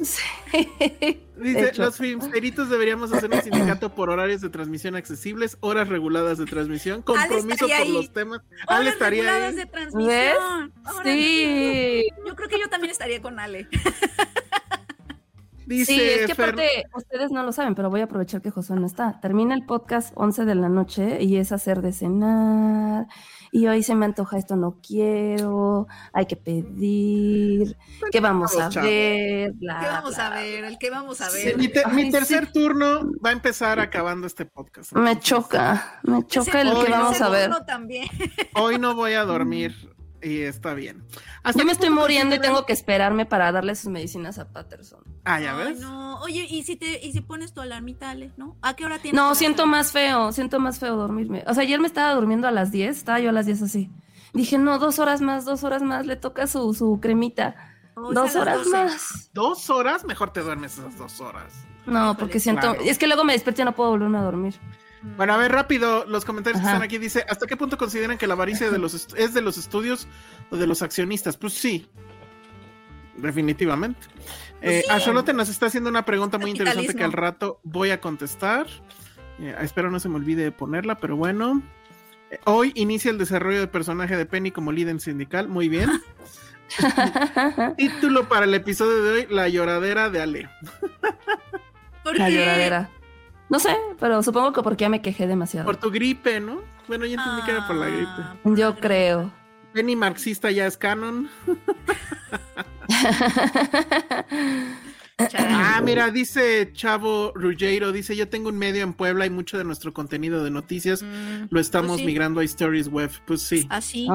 Dice, los filmsteritos deberíamos hacer un sindicato por horarios de transmisión accesibles, horas reguladas de transmisión, compromiso por los temas. Ale estaría reguladas de transmisión. Sí. Yo creo que yo también estaría con Ale. sí, es que aparte, ustedes no lo saben, pero voy a aprovechar que José no está. Termina el podcast 11 de la noche y es hacer de cenar. Y hoy se me antoja esto, no quiero, hay que pedir, ¿qué vamos a ver? ¿Qué vamos a ver? ¿El qué vamos a ver? mi, tercer turno va a empezar acabando este podcast. Me choca, me choca el que vamos a ver. También. Hoy no voy a dormir y está bien. Yo me estoy muriendo y tengo que esperarme para darle sus medicinas a Patterson. Ah, ya ves. no, oye, ¿y si te y si pones tu alarmita, Ale, ¿no? ¿A qué hora tienes? No, siento más feo, siento más feo dormirme. O sea, ayer me estaba durmiendo a las 10, estaba yo a las 10 así. Dije, no, dos horas más, dos horas más, le toca su, su cremita. dos horas más. ¿Dos horas? Mejor te duermes esas dos horas. No, porque siento, es que luego me despierto y no puedo volver a dormir. Bueno, a ver, rápido, los comentarios que están aquí. Dice, ¿hasta qué punto consideran que la avaricia de los es de los estudios o de los accionistas? Pues sí, definitivamente. Pues eh, nos está haciendo una pregunta muy interesante que al rato voy a contestar. Eh, espero no se me olvide ponerla, pero bueno. Eh, hoy inicia el desarrollo de personaje de Penny como líder sindical. Muy bien. Título para el episodio de hoy: La lloradera de Ale. la lloradera. No sé, pero supongo que porque ya me quejé demasiado. Por tu gripe, ¿no? Bueno, yo entendí que era por la gripe. Ah, yo creo. Penny marxista ya es canon. Ah, mira, dice Chavo Ruggiero, dice, yo tengo un medio en Puebla y mucho de nuestro contenido de noticias mm, lo estamos pues migrando a Stories Web. Pues sí. Así.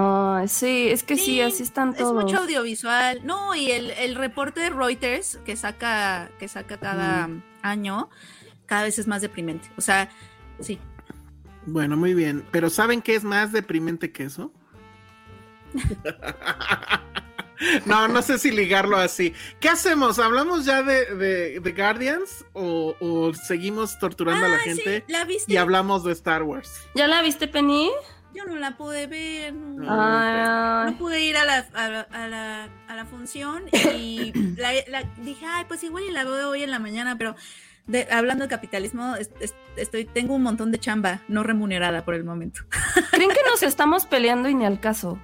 sí, es que sí, así están todos. Es mucho audiovisual. No, y el, reporte de Reuters que saca, que saca cada año, cada vez es más deprimente. O sea, sí. Bueno, muy bien. Pero ¿saben qué es más deprimente que eso? No, no sé si ligarlo así. ¿Qué hacemos? ¿Hablamos ya de, de, Guardians o, seguimos torturando a la ah, gente y hablamos de Star Wars? ¿Ya la viste, Penny? Yo no la pude ver. No, pude ir a la, a la, a la, función y dije, ay, pues igual y la veo hoy en la mañana, pero hablando de capitalismo, estoy, tengo un montón de chamba no remunerada por el momento. ¿Creen que nos estamos peleando y ni al caso?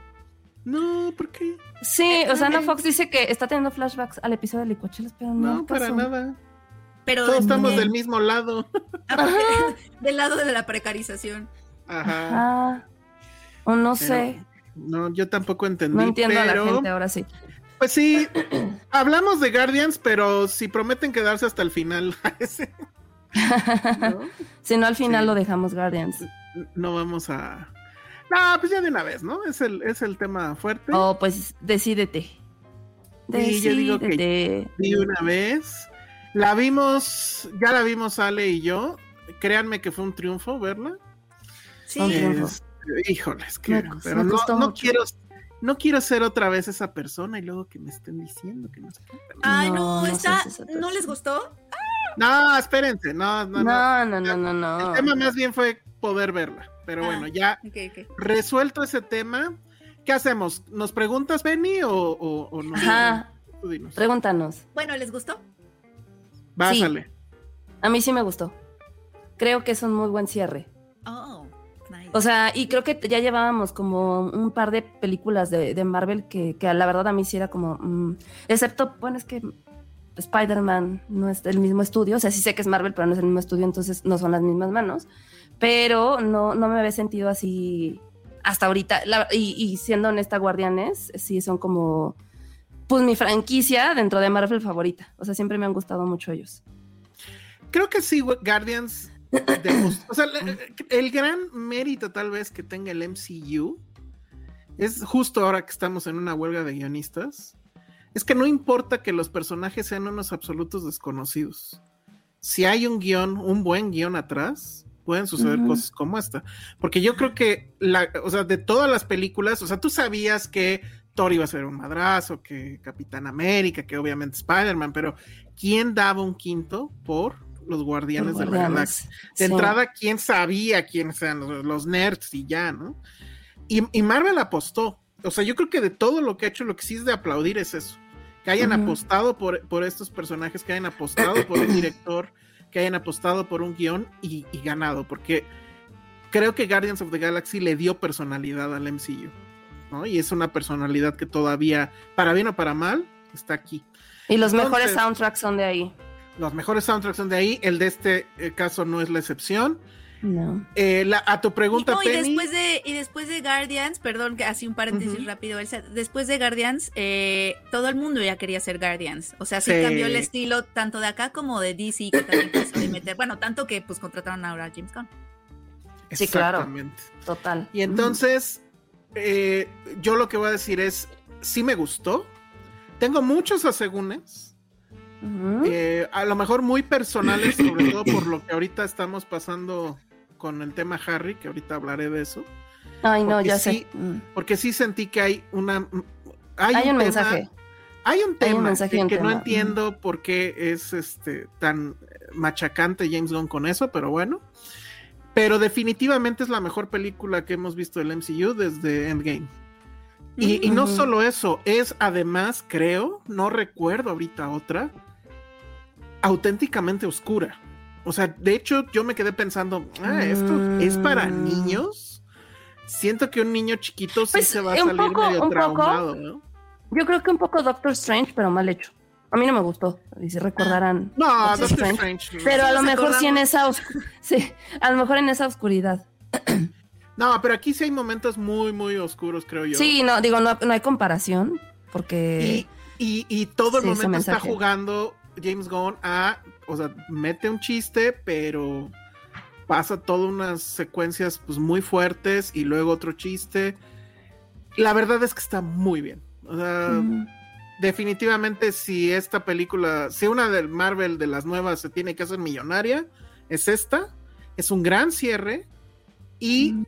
No, ¿por qué? Sí, o sea, Ana Fox dice que está teniendo flashbacks al episodio de Licuachelas, pero no. No, para nada. Pero Todos estamos del mismo lado. del lado de la precarización. Ajá. O no sé. No, yo tampoco entendí. No entiendo a la gente ahora sí. Pues sí, hablamos de Guardians, pero si prometen quedarse hasta el final. Si no, al final lo dejamos Guardians. No vamos a, no, pues ya de una vez, ¿no? Es el, es el tema fuerte. Oh, pues decídete. Sí, yo digo que de una vez. La vimos, ya la vimos Ale y yo. Créanme que fue un triunfo verla. Sí. Un triunfo. híjoles, que, pero no, quiero no quiero ser otra vez esa persona y luego que me estén diciendo que no sé Ay, no, está, ¿no les gustó? No, espérense, no, no, no. No, no, no, no. El tema más bien fue poder verla. Pero ah, bueno, ya resuelto ese tema, ¿qué hacemos? ¿Nos preguntas, Benny, o, o, no? Ajá. Pregúntanos. Bueno, ¿les gustó? Básale. A mí sí me gustó. Creo que es un muy buen cierre. Oh. O sea, y creo que ya llevábamos como un par de películas de, Marvel que, que, la verdad a mí sí era como. Mm, excepto, bueno, es que Spider-Man no es el mismo estudio. O sea, sí sé que es Marvel, pero no es el mismo estudio, entonces no son las mismas manos pero no, no me había sentido así hasta ahorita. y, siendo honesta, Guardianes, sí son como, pues mi franquicia dentro de Marvel favorita. O sea, siempre me han gustado mucho ellos. Creo que sí, Guardians. O sea, el gran mérito tal vez que tenga el MCU es justo ahora que estamos en una huelga de guionistas. Es que no importa que los personajes sean unos absolutos desconocidos. Si hay un guion, un buen guion atrás, pueden suceder cosas como esta. Porque yo creo que, la, o sea, de todas las películas, o sea, tú sabías que Thor iba a ser un madrazo, que Capitán América, que obviamente Spider-Man, pero ¿quién daba un quinto por los Guardianes, de la Galaxia? De entrada, ¿quién sabía quiénes eran los, nerds y ya, ¿no? Y, Marvel apostó. O sea, yo creo que de todo lo que ha hecho, lo que sí es de aplaudir es eso. Que hayan apostado por, por estos personajes, que hayan apostado por el director que hayan apostado por un guion y, ganado, porque creo que Guardians of the Galaxy le dio personalidad al MCU, ¿no? Y es una personalidad que todavía, para bien o para mal, está aquí. Y los mejores soundtracks son de ahí. Los mejores soundtracks son de ahí, el de este eh, caso no es la excepción. No. Eh, a tu pregunta, y, después de y después de Guardians, perdón, que así un paréntesis rápido, después de Guardians, eh, todo el mundo ya quería ser Guardians. O sea, sí, cambió el estilo tanto de acá como de DC, que también de meter, bueno, tanto que pues contrataron ahora a James Gunn. Sí, claro. Total. Y entonces, eh, yo lo que voy a decir es, sí me gustó. Tengo muchos asegúnes. A lo mejor muy personales, sobre todo por lo que ahorita estamos pasando con el tema Harry, que ahorita hablaré de eso. Ay, no, ya sé. Mm. Porque sí sentí que hay una. Hay, un, mensaje. Hay un tema que, no entiendo por qué es este tan machacante James Gunn con eso, pero bueno. Pero definitivamente es la mejor película que hemos visto del MCU desde Endgame. Y, y no solo eso, es además, creo, no recuerdo ahorita otra, auténticamente oscura. O sea, de hecho, yo me quedé pensando, ah, esto es para mm. niños. Siento que un niño chiquito sí pues, se va a salir medio traumado, ¿no? Yo creo que un poco Doctor Strange, pero mal hecho. A mí no me gustó. Y si recordarán. No, Doctor, Strange. Pero a lo mejor sí en esa sí, a lo mejor en esa oscuridad. No, pero aquí sí hay momentos muy, muy oscuros, creo yo. Sí, no, digo, no, hay comparación, porque. Y, y, todo el momento está jugando James Gunn a, o sea, mete un chiste, pero pasa todas unas secuencias pues muy fuertes y luego otro chiste. La verdad es que está muy bien. O sea, definitivamente si esta película, si una del Marvel de las nuevas se tiene que hacer millonaria, es esta. Es un gran cierre y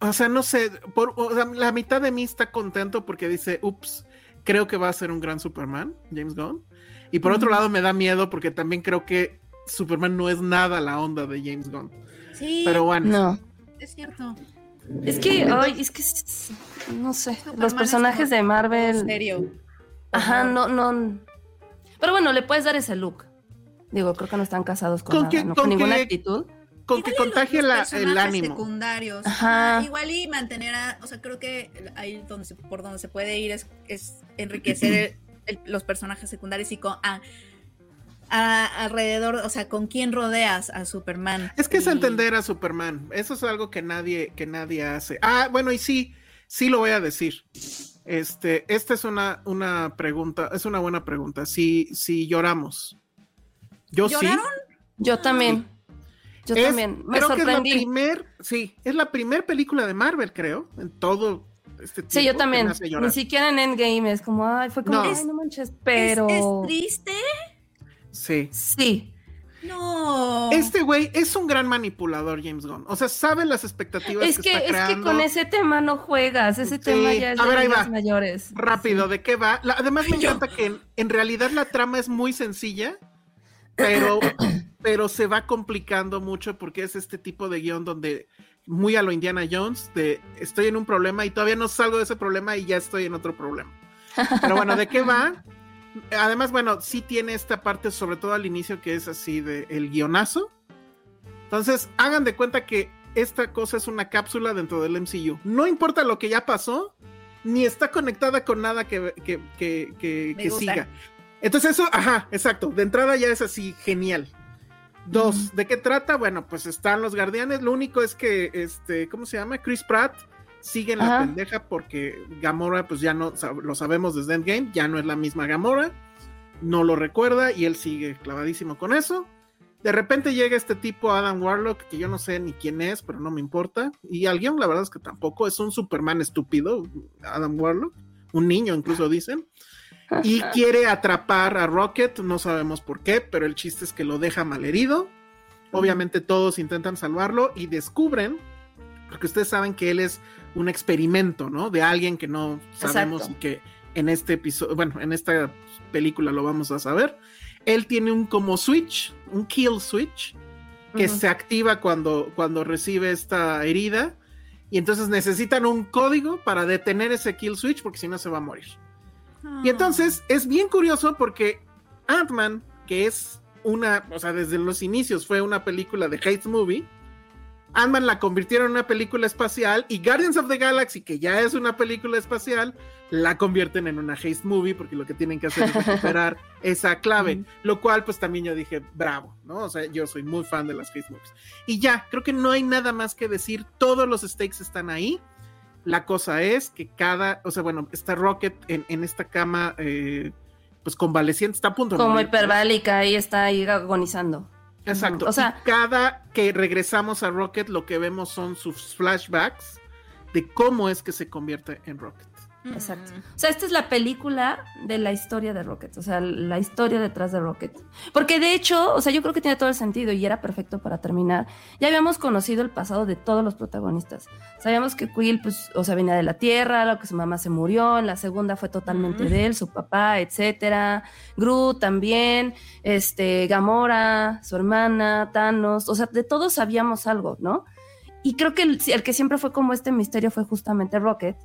o sea, no sé, por, la mitad de mí está contento porque dice, ups, creo que va a ser un gran Superman, James Gunn. Y por otro lado me da miedo porque también creo que Superman no es nada la onda de James Gunn. Sí. Pero bueno. No. Es cierto. Es que, ay, es que, no sé, los personajes de Marvel. En serio. Ajá, no, no. Pero bueno, le puedes dar ese look. Digo, creo que no están casados con, ¿Con nada, con con ninguna qué- actitud. Con que Igual contagie los la- el personajes ánimo. secundarios. Ajá. Igual y mantener a, o sea, creo que ahí donde se- por donde se puede ir es, es enriquecer el- el- los personajes secundarios y con a- a- alrededor, o sea, con quién rodeas a Superman. Es que es entender a Superman. Eso es algo que nadie, que nadie hace. Ah, bueno, y sí, sí lo voy a decir. Este, esta es una, una pregunta, es una buena pregunta. Si, si lloramos. Yo ¿Lloraron? sí. Yo también. Yo Es- también. Me creo que es la primer, sí, es la primer película de Marvel, creo, en todo este tiempo. Sí, yo también. Ni siquiera en Endgame es como, ay, fue como, No. ay, no manches, pero. ¿Es, es triste? Sí. Sí. No. Este güey es un gran manipulador, James Gunn. O sea, sabe las expectativas Es que, que, está es que con ese tema no juegas. Ese Sí. tema ya es A de ver, ahí ligas va. mayores. Rápido, ¿de qué va? La- además me encanta que en, en realidad la trama es muy sencilla, pero, pero se va complicando mucho porque es este tipo de guion donde muy a lo Indiana Jones, de estoy en un problema y todavía no salgo de ese problema y ya estoy en otro problema. Pero bueno, ¿de qué va? Además, bueno, sí tiene esta parte, sobre todo al inicio, que es así de el guionazo. Entonces, hagan de cuenta que esta cosa es una cápsula dentro del MCU. No importa lo que ya pasó, ni está conectada con nada que, que, que, que- siga. Entonces, eso, ajá, exacto. De entrada ya es así, genial. Dos, ¿de qué trata? Bueno, pues están los guardianes. Lo único es que, este, ¿cómo se llama? Chris Pratt sigue en la Ajá. pendeja porque Gamora, pues ya no lo sabemos desde Endgame, ya no es la misma Gamora. No lo recuerda y él sigue clavadísimo con eso. De repente llega este tipo Adam Warlock, que yo no sé ni quién es, pero no me importa. Y al guion, la verdad es que tampoco, es un Superman estúpido, Adam Warlock, un niño incluso dicen. Y quiere atrapar a Rocket, no sabemos por qué, pero el chiste es que lo deja malherido. Obviamente todos intentan salvarlo y descubren, porque ustedes saben que él es un experimento, ¿no? De alguien que no sabemos Exacto. y que en este episodio, bueno, en esta película lo vamos a saber. Él tiene un como switch, un kill switch, que se activa cuando, cuando recibe esta herida. Y entonces necesitan un código para detener ese kill switch, porque si no se va a morir. Y entonces es bien curioso porque Ant-Man, que es una, o sea, desde los inicios fue una película de hate movie, Ant-Man la convirtieron en una película espacial y Guardians of the Galaxy, que ya es una película espacial, la convierten en una hate movie porque lo que tienen que hacer es recuperar esa clave, lo cual pues también yo dije, bravo, ¿no? O sea, yo soy muy fan de las hate movies. Y ya, creo que no hay nada más que decir, todos los stakes están ahí. La cosa es que cada, o sea, bueno, está Rocket en, en esta cama, eh, pues convaleciente, está a punto de Como morir. hiperbálica, ahí está ahí agonizando. Exacto. O sea- y cada que regresamos a Rocket, lo que vemos son sus flashbacks de cómo es que se convierte en Rocket. Exacto. O sea, esta es la película de la historia de Rocket, o sea, la historia detrás de Rocket. Porque de hecho, o sea, yo creo que tiene todo el sentido y era perfecto para terminar. Ya habíamos conocido el pasado de todos los protagonistas. Sabíamos que Quill, pues, o sea, venía de la Tierra, lo que su mamá se murió, en la segunda fue totalmente de él, su papá, etcétera. Groot también, este, Gamora, su hermana, Thanos, o sea, de todos sabíamos algo, ¿no? Y creo que el, el que siempre fue como este misterio fue justamente Rocket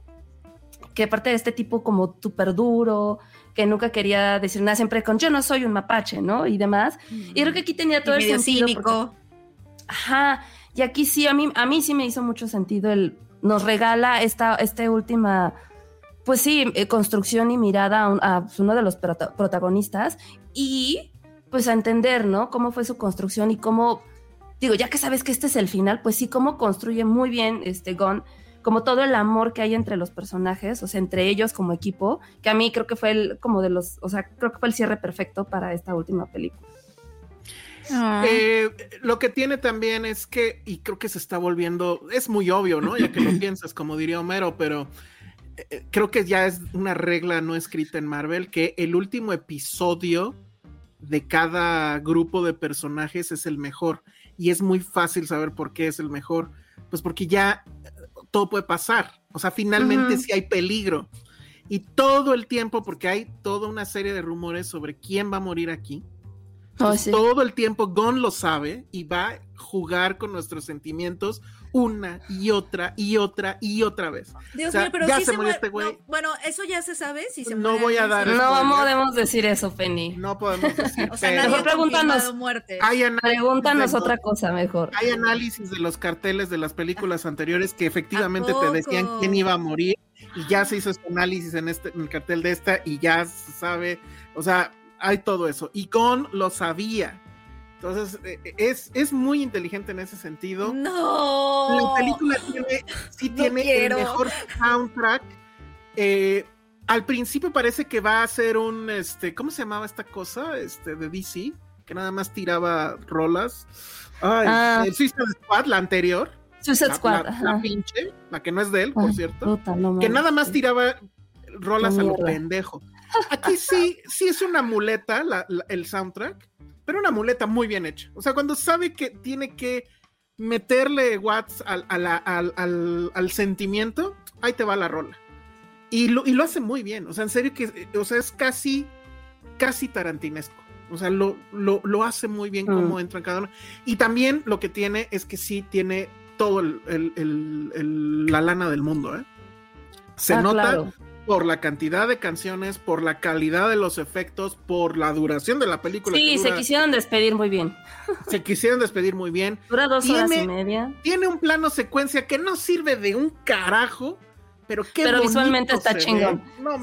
que aparte de este tipo como súper duro, que nunca quería decir nada, siempre con yo no soy un mapache, ¿no? Y demás. Y creo que aquí tenía todo Y el medio sentido. cínico. porque- Ajá. Y aquí sí, a mí, a mí sí me hizo mucho sentido el. Nos regala esta, esta última. Pues sí, eh, construcción y mirada a, un- a uno de los prota- protagonistas y pues a entender, ¿no? Cómo fue su construcción y cómo, digo, ya que sabes que este es el final, pues sí, cómo construye muy bien este Gon como todo el amor que hay entre los personajes, o sea, entre ellos como equipo, que a mí creo que fue el, como de los, o sea, creo que fue el cierre perfecto para esta última película. Ah. Eh, lo que tiene también es que, y creo que se está volviendo, es muy obvio, ¿no? Ya que lo piensas, como diría Homero, pero eh, eh, creo que ya es una regla no escrita en Marvel que el último episodio de cada grupo de personajes es el mejor. Y es muy fácil saber por qué es el mejor. Pues porque ya todo puede pasar. O sea, finalmente si hay peligro. Y todo el tiempo, porque hay toda una serie de rumores sobre quién va a morir aquí. Oh, todo el tiempo Gon lo sabe y va a jugar con nuestros sentimientos una y otra y otra y otra vez. Dios mío, pero ya se, murió este güey. bueno, eso ya se sabe. Si se no voy a dar. No podemos decir eso, Penny. No podemos decir. o sea, mejor pregúntanos. pregúntanos otra cosa mejor. Hay análisis de los carteles de las películas anteriores que efectivamente te decían quién iba a morir y ya se hizo este análisis en este en el cartel de esta y ya se sabe. O sea, hay todo eso. Y con lo sabía. Entonces, eh, eh, es, es muy inteligente en ese sentido. No. La película tiene, sí tiene el mejor soundtrack. Eh, al principio parece que va a ser un, este, ¿cómo se llamaba esta cosa? Este, de DC, que nada más tiraba rolas. Ay, ah. el Suicide Squad, la anterior. Suicide Squad. La, pinche, la que no es de él, por cierto. que nada más tiraba rolas a lo pendejo. Aquí sí, sí es una muleta el soundtrack, pero una muleta muy bien hecha. O sea, cuando sabe que tiene que meterle watts al, al, sentimiento, ahí te va la rola. Y lo, y lo, hace muy bien. O sea, en serio que, o sea, es casi, casi tarantinesco. O sea, lo, lo, hace muy bien como mm. entra en cada uno. Y también lo que tiene es que sí tiene todo la lana del mundo, ¿eh? Se ah, nota por la cantidad de canciones, por la calidad de los efectos, por la duración de la película. Sí, se quisieron despedir muy bien. Se quisieron despedir muy bien. Dura dos horas y media. Tiene un plano secuencia que no sirve de un carajo, pero qué Pero visualmente está chingón. No,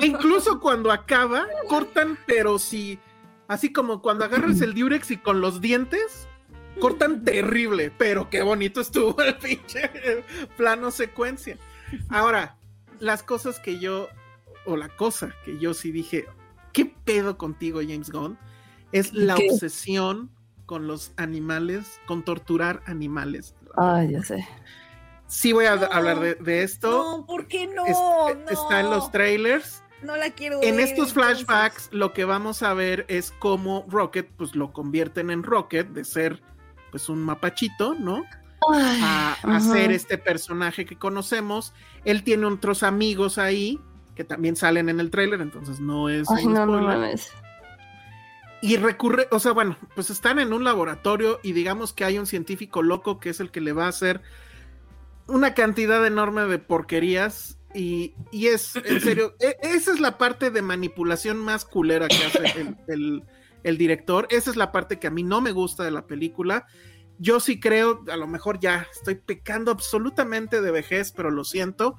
Incluso cuando acaba, cortan, pero si, así como cuando agarras el Durex y con los dientes, cortan terrible, pero qué bonito estuvo el pinche plano secuencia. Ahora, las cosas que yo, o la cosa que yo sí dije, ¿qué pedo contigo, James Gunn? Es la obsesión con los animales, con torturar animales. Ay, ya sé. Sí voy a hablar de, esto. No, ¿por qué no? Está en los trailers. No la quiero En estos flashbacks lo que vamos a ver es cómo Rocket pues lo convierten en Rocket de ser pues un mapachito, ¿no? A, hacer este personaje que conocemos. Él tiene otros amigos ahí que también salen en el tráiler, entonces no es. y recurre, o sea, bueno, pues están en un laboratorio y digamos que hay un científico loco que es el que le va a hacer una cantidad enorme de porquerías y, es, en serio, e, esa es la parte de manipulación más culera que hace el, el, director, esa es la parte que a mí no me gusta de la película yo sí creo, a lo mejor ya estoy pecando absolutamente de vejez, pero lo siento,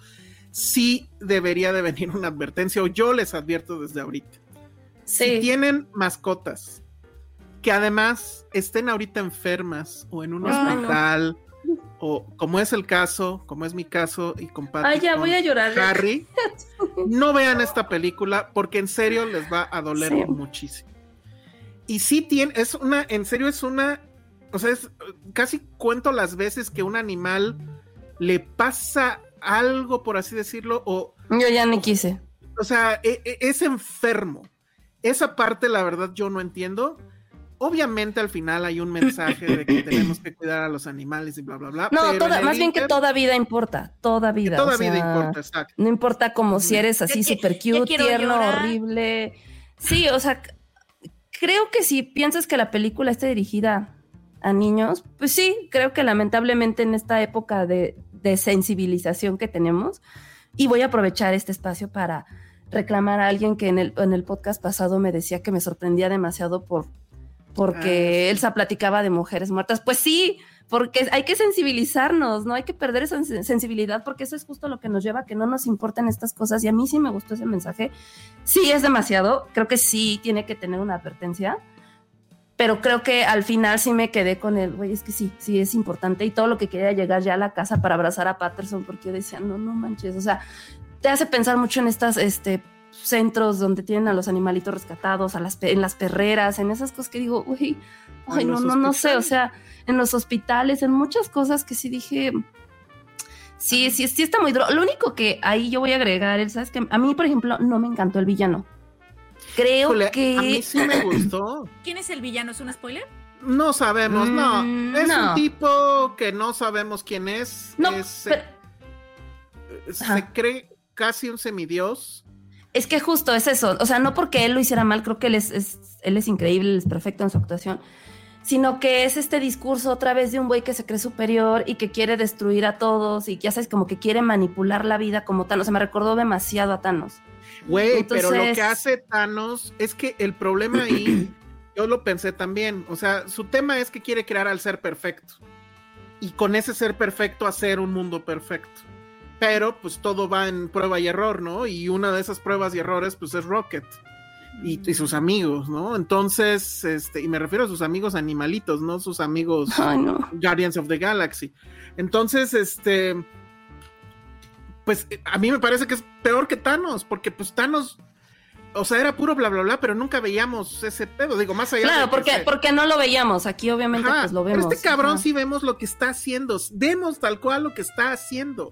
sí debería de venir una advertencia, o yo les advierto desde ahorita. Si tienen mascotas que además estén ahorita enfermas o en un hospital, o como es el caso, como es mi caso, y con Ay, ya voy a llorar. Harry, no vean esta película porque en serio les va a doler muchísimo. Y sí tiene, es una, en serio es una o sea, es, casi cuento las veces que un animal le pasa algo, por así decirlo, o... Yo ya me quise. O sea, e, e, es enfermo. Esa parte, la verdad, yo no entiendo. Obviamente al final hay un mensaje de que tenemos que cuidar a los animales y bla, bla, bla. No, más bien que toda vida importa, toda vida. Toda vida importa, exacto. No importa como si eres así súper cute, tierno, horrible. Sí, o sea, creo que si piensas que la película está dirigida a niños, pues sí, creo que lamentablemente en esta época de, sensibilización que tenemos, y voy a aprovechar este espacio para reclamar a alguien que en el, en el podcast pasado me decía que me sorprendía demasiado por porque ah, Elsa platicaba de mujeres muertas. Pues sí, porque hay que sensibilizarnos, no hay que perder esa sensibilidad, porque eso es justo lo que nos lleva a que no nos importen estas cosas. Y a mí sí me gustó ese mensaje. Sí es demasiado, creo que sí tiene que tener una advertencia, pero creo que al final sí me quedé con el, güey, es que sí, sí es importante y todo lo que quería llegar ya a la casa para abrazar a Patterson, porque yo decía, no, no manches, o sea, te hace pensar mucho en estas, este, centros donde tienen a los animalitos rescatados, a las, en las perreras, en esas cosas que digo, uy, ay, no, no, no sé, o sea, en los hospitales, en muchas cosas que sí dije, sí, sí, sí está muy duro. Lo único que ahí yo voy a agregar, ¿sabes? Que a mí, por ejemplo, no me encantó el villano. Creo que... A mí sí me gustó. ¿Quién es el villano? ¿Es un spoiler? No sabemos, no. Mm, es un tipo que no sabemos quién es. No, se cree casi un semidios. Es que justo es eso, o sea, no porque él lo hiciera mal, creo que él es, él es increíble, él es perfecto en su actuación, sino que es este discurso otra vez de un güey que se cree superior y que quiere destruir a todos y ya sabes, como que quiere manipular la vida como Thanos. O sea, me recordó demasiado a Thanos. Güey, pero lo que hace Thanos es que el problema ahí, yo lo pensé también, o sea, su tema es que quiere crear al ser perfecto y con ese ser perfecto hacer un mundo perfecto pero pues todo va en prueba y error, ¿no? Y una de esas pruebas y errores pues es Rocket y, sus amigos, ¿no? Entonces, este, y me refiero a sus amigos animalitos, no sus amigos Guardians of the Galaxy. Entonces, este, pues a mí me parece que es peor que Thanos, porque pues Thanos o sea, era puro bla bla bla, pero nunca veíamos ese pedo, digo, más allá Claro, porque, porque no lo veíamos, aquí obviamente pues lo vemos. Pero este cabrón sí vemos lo que está haciendo, vemos tal cual lo que está haciendo.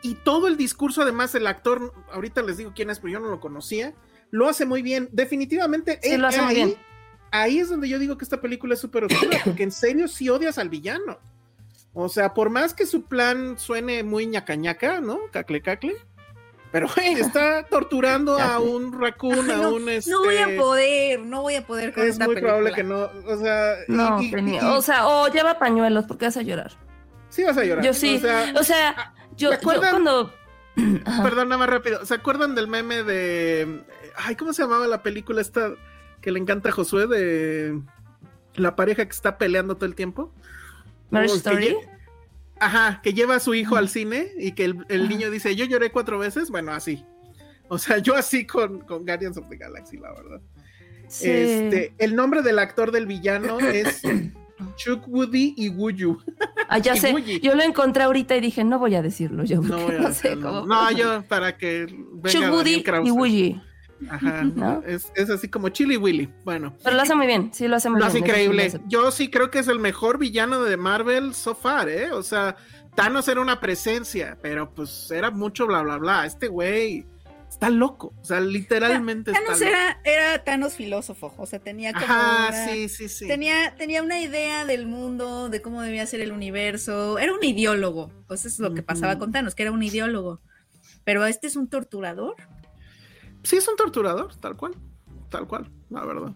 Y todo el discurso, además, el actor, ahorita les digo quién es, pero yo no lo conocía, lo hace muy bien. Definitivamente, sí, lo hace ahí, muy bien. ahí es donde yo digo que esta película es súper oscura, porque en serio sí odias al villano. O sea, por más que su plan suene muy ñacañaca, ¿no? Cacle, cacle. Pero, hey, está torturando a un raccoon, a un. Este... No voy a este, poder, no voy a poder con Es muy probable que no. O sea, no, o sea, o lleva pañuelos porque vas a llorar. Sí, vas a llorar. Yo sí. O sea yo, cuando. Perdón, nada más rápido. ¿Se acuerdan del meme de. Ay, ¿cómo se llamaba la película esta que le encanta a Josué de la pareja que está peleando todo el tiempo? Marriage Story. Ajá, que lleva a su hijo al cine y que el, niño dice, yo lloré cuatro veces. Bueno, así. O sea, yo así con, con Guardians of the Galaxy, la verdad. Este, el nombre del actor del villano es Chuck Woody y Wuyu. Ah, ya sé. Yo lo encontré ahorita y dije, no voy a decirlo yo. No, voy a no, sé cómo. no, yo para que venga Chuck Woody y Wuyu. Ajá, ¿no? es, es, así como Chili Willy. Bueno. Pero lo hace muy bien, sí, lo hace muy bien. Lo hace increíble. Yo sí creo que es el mejor villano de Marvel so far, ¿eh? O sea, Thanos era una presencia, pero pues era mucho bla, bla, bla. Este güey está loco, o sea, literalmente Thanos Era, era Thanos filósofo, o sea, tenía como Ajá, sí, sí, sí. Tenía, tenía una idea del mundo, de cómo debía ser el universo, era un ideólogo, pues eso es lo que pasaba con Thanos, que era un ideólogo, pero este es un torturador. Sí, es un torturador, tal cual, tal cual, la verdad.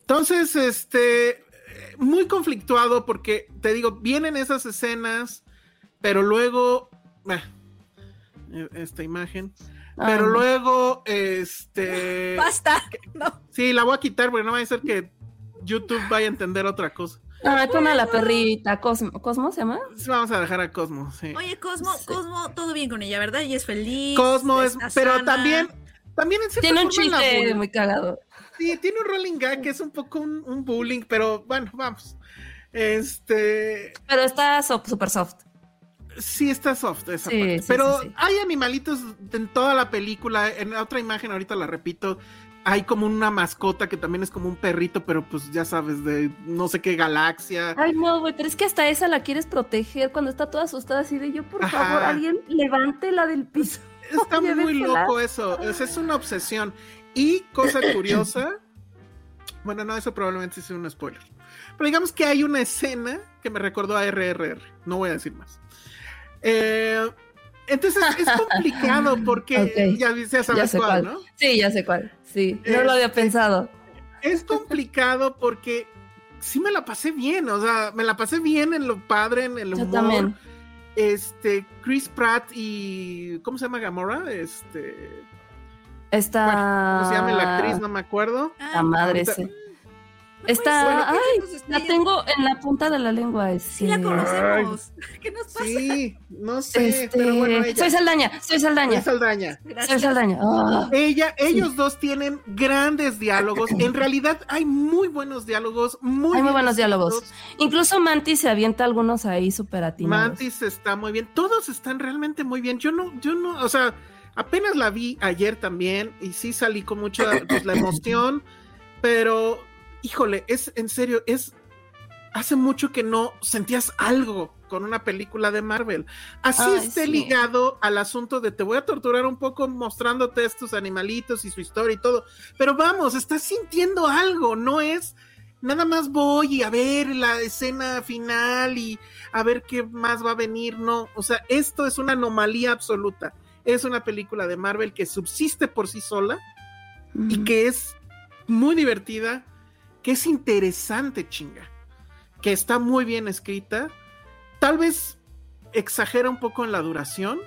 Entonces, este, muy conflictuado porque, te digo, vienen esas escenas, pero luego, eh, esta imagen, pero luego, este. Basta. No. Sí, la voy a quitar porque no va a ser que YouTube vaya a entender otra cosa. Ah, toma a la perrita, Cosmo. ¿Cosmo se llama? vamos a dejar a Cosmo, sí. Oye, Cosmo, Cosmo, todo bien con ella, ¿verdad? Ella es feliz. Cosmo es, pero también, también en Tiene un chiste muy cagado. Sí, tiene un rolling gag que es un poco un, bullying, pero bueno, vamos. Este. Pero está super soft. Sí, está soft esa parte. Pero hay animalitos en toda la película. En otra imagen, ahorita la repito, hay como una mascota que también es como un perrito, pero pues ya sabes, de no sé qué galaxia. Ay, no, güey, pero es que hasta esa la quieres proteger cuando está toda asustada así de yo, por favor, alguien levante la del piso. Está muy loco eso, es, es una obsesión. Y cosa curiosa, bueno, no, eso probablemente sea un spoiler. Pero digamos que hay una escena que me recordó a RRR, no voy a decir más. Eh, entonces es complicado porque ya, ya, sabes cuál, ¿no? Sí, ya sé cuál. Sí, no lo había pensado. Es complicado porque sí me la pasé bien, o sea, me la pasé bien en lo padre, en el humor. Yo también. Este, Chris Pratt y ¿cómo se llama Gamora? Este Esta ¿Cómo se llama la actriz? No me acuerdo. La madre, sí. Está, ay, la tengo en la punta de la lengua. Sí, la conocemos. ¿Qué nos pasa? Sí, no sé, este, pero bueno, Soy Saldaña, soy Saldaña. Soy Saldaña. Soy Saldaña. Ah. Ella, ellos dos tienen grandes diálogos. En realidad hay muy buenos diálogos, muy Hay muy buenos diálogos. Incluso Mantis se avienta algunos ahí súper atinados. Mantis está muy bien. Todos están realmente muy bien. Yo no, yo no, o sea, apenas la vi ayer también y sí salí con mucha pues, la emoción, pero híjole, es en serio, es hace mucho que no sentías algo con una película de Marvel. Así esté ligado al asunto de te voy a torturar un poco mostrándote estos animalitos y su historia y todo, pero vamos, estás sintiendo algo, no es nada más voy y a ver la escena final y a ver qué más va a venir, no, o sea, esto es una anomalía absoluta. Es una película de Marvel que subsiste por sí sola y que es muy divertida, que es interesante, chinga, que está muy bien escrita, tal vez exagera un poco en la duración,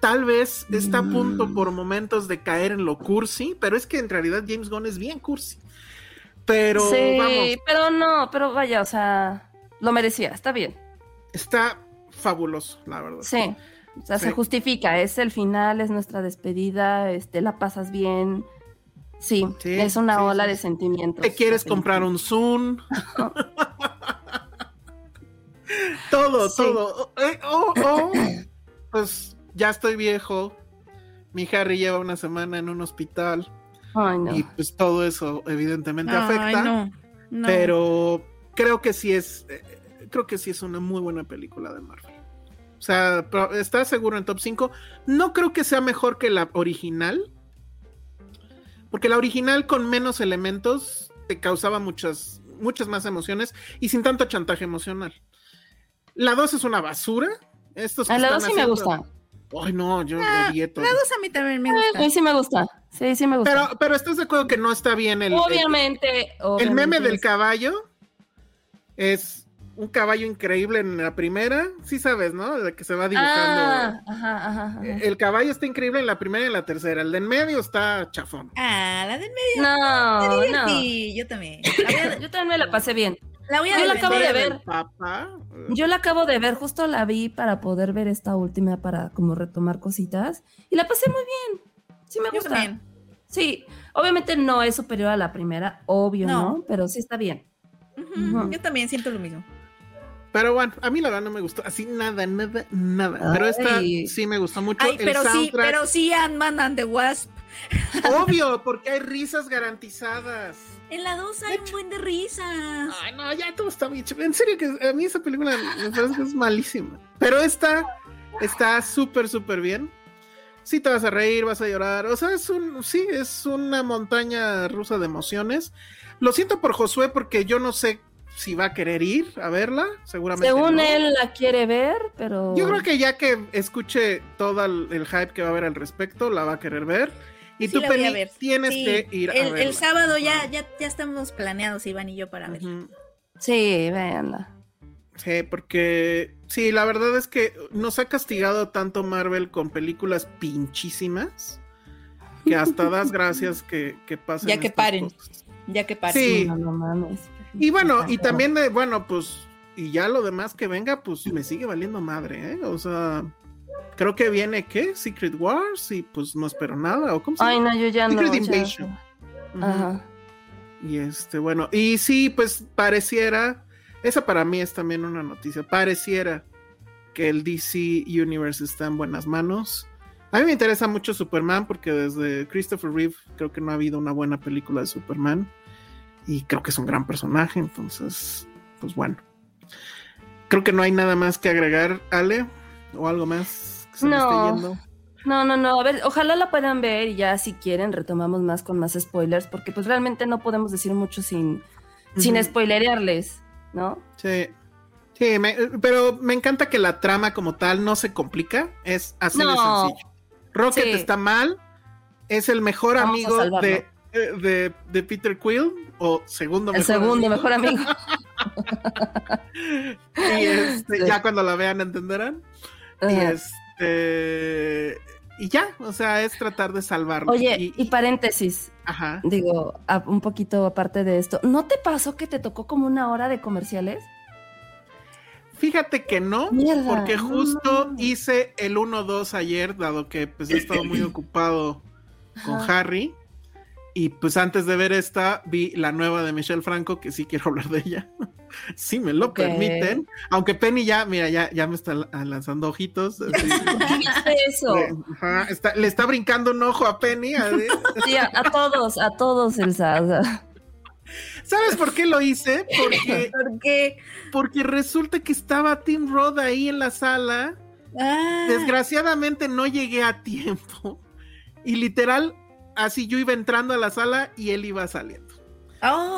tal vez está a punto mm. por momentos de caer en lo cursi, pero es que en realidad James Gunn es bien cursi. Pero sí, pero no, pero vaya, o sea, lo merecía, está bien. Está fabuloso, la verdad. Sí. O sea, se justifica, es el final, es nuestra despedida, este, la pasas bien, Sí, es una ola de sentimientos. ¿Te quieres comprar un Zoom? todo, todo. Eh, oh, oh. Pues ya estoy viejo. Mi Harry lleva una semana en un hospital. Y pues todo eso evidentemente afecta. Pero creo que sí es. Eh, creo que sí es una muy buena película de Marvel. O sea, está seguro en top 5. No creo que sea mejor que la original porque la original con menos elementos te causaba muchas, muchas más emociones y sin tanto chantaje emocional. La 2 es una basura. Estos a la 2 sí me gusta. Ay, no, yo ah, La 2 a mí también me gusta. Sí, sí me gusta. Sí, sí me gusta. Pero, pero estás de acuerdo que no está bien el. Obviamente. El, el meme del caballo es un caballo increíble en la primera, sí sabes, ¿no? De que se va dibujando. Ah, el caballo está increíble en la primera y en la tercera. El de en medio está chafón. Ah, la de en medio. No, no. Sí, yo también. yo también me la pasé bien. La voy a yo la acabo de ver. Yo la acabo de ver, justo la vi para poder ver esta última para como retomar cositas y la pasé muy bien. Sí me gusta. Sí, obviamente no es superior a la primera, obvio, ¿no? Pero sí está bien. Yo también siento lo mismo. Pero bueno, a mí la verdad no me gustó así nada, nada, nada. Pero esta sí me gustó mucho. Ay, pero sí, pero sí Ant-Man and the Wasp. Obvio, porque hay risas garantizadas. En la 2 hay un buen de risas. Ay, no, ya todo está bien. En serio que a mí esa película me parece que es malísima. Pero esta está súper, súper bien. Sí te vas a reír, vas a llorar. O sea, es un, sí, es una montaña rusa de emociones. Lo siento por Josué porque yo no sé si va a querer ir a verla, seguramente. Según él la quiere ver, pero. Yo creo que ya que escuche todo el, hype que va a haber al respecto, la va a querer ver. Y tú, Penny, tienes que ir a verla. El sábado ya, ya, ya estamos planeados, Iván y yo, para ver. Sí, véanla. Sí, porque sí, la verdad es que nos ha castigado tanto Marvel con películas pinchísimas que hasta das gracias que, que pasen. Ya que paren. Ya que paren. Sí. No, mames. Y bueno, y también, de, bueno, pues, y ya lo demás que venga, pues me sigue valiendo madre, ¿eh? O sea, creo que viene, ¿qué? Secret Wars, y pues no espero nada, ¿o cómo se llama? Ay, no, yo ya Secret Invasion. Ajá. Y este, bueno, y sí, pues pareciera, esa para mí es también una noticia, pareciera que el DC Universe está en buenas manos. A mí me interesa mucho Superman porque desde Christopher Reeve creo que no ha habido una buena película de Superman y creo que es un gran personaje, entonces, pues bueno. Creo que no hay nada más que agregar, Ale, o algo más que se no. esté yendo. No, no, no, a ver, ojalá la puedan ver y ya si quieren retomamos más con más spoilers, porque pues realmente no podemos decir mucho sin, sin spoilerearles, ¿no? Sí. Sí, pero me encanta que la trama como tal no se complica, es así de sencillo. Rocket está mal, es el mejor amigo de, de, de, Peter Quill, o segundo mejor El segundo amigo. mejor amigo. y este, ya cuando la vean entenderán. Y este y ya, o sea, es tratar de salvarlo. Oye, y, paréntesis, digo, un poquito aparte de esto, ¿no te pasó que te tocó como una hora de comerciales? Fíjate que no, porque justo hice el 1-2 ayer, dado que pues he estado muy ocupado con Harry. Y pues antes de ver esta, vi la nueva de Michelle Franco, que sí quiero hablar de ella. si me lo permiten. Aunque Penny ya, mira, ya, ya me está lanzando ojitos. ¿Qué eso? Le, está, brincando un ojo a Penny. Sí, a, todos, a todos, Elsa. ¿Sabes por qué lo hice? Porque, ¿Por qué? Porque resulta que estaba Tim Roth ahí en la sala. Ah. Desgraciadamente no llegué a tiempo. Y literal, así yo iba entrando a la sala y él iba saliendo.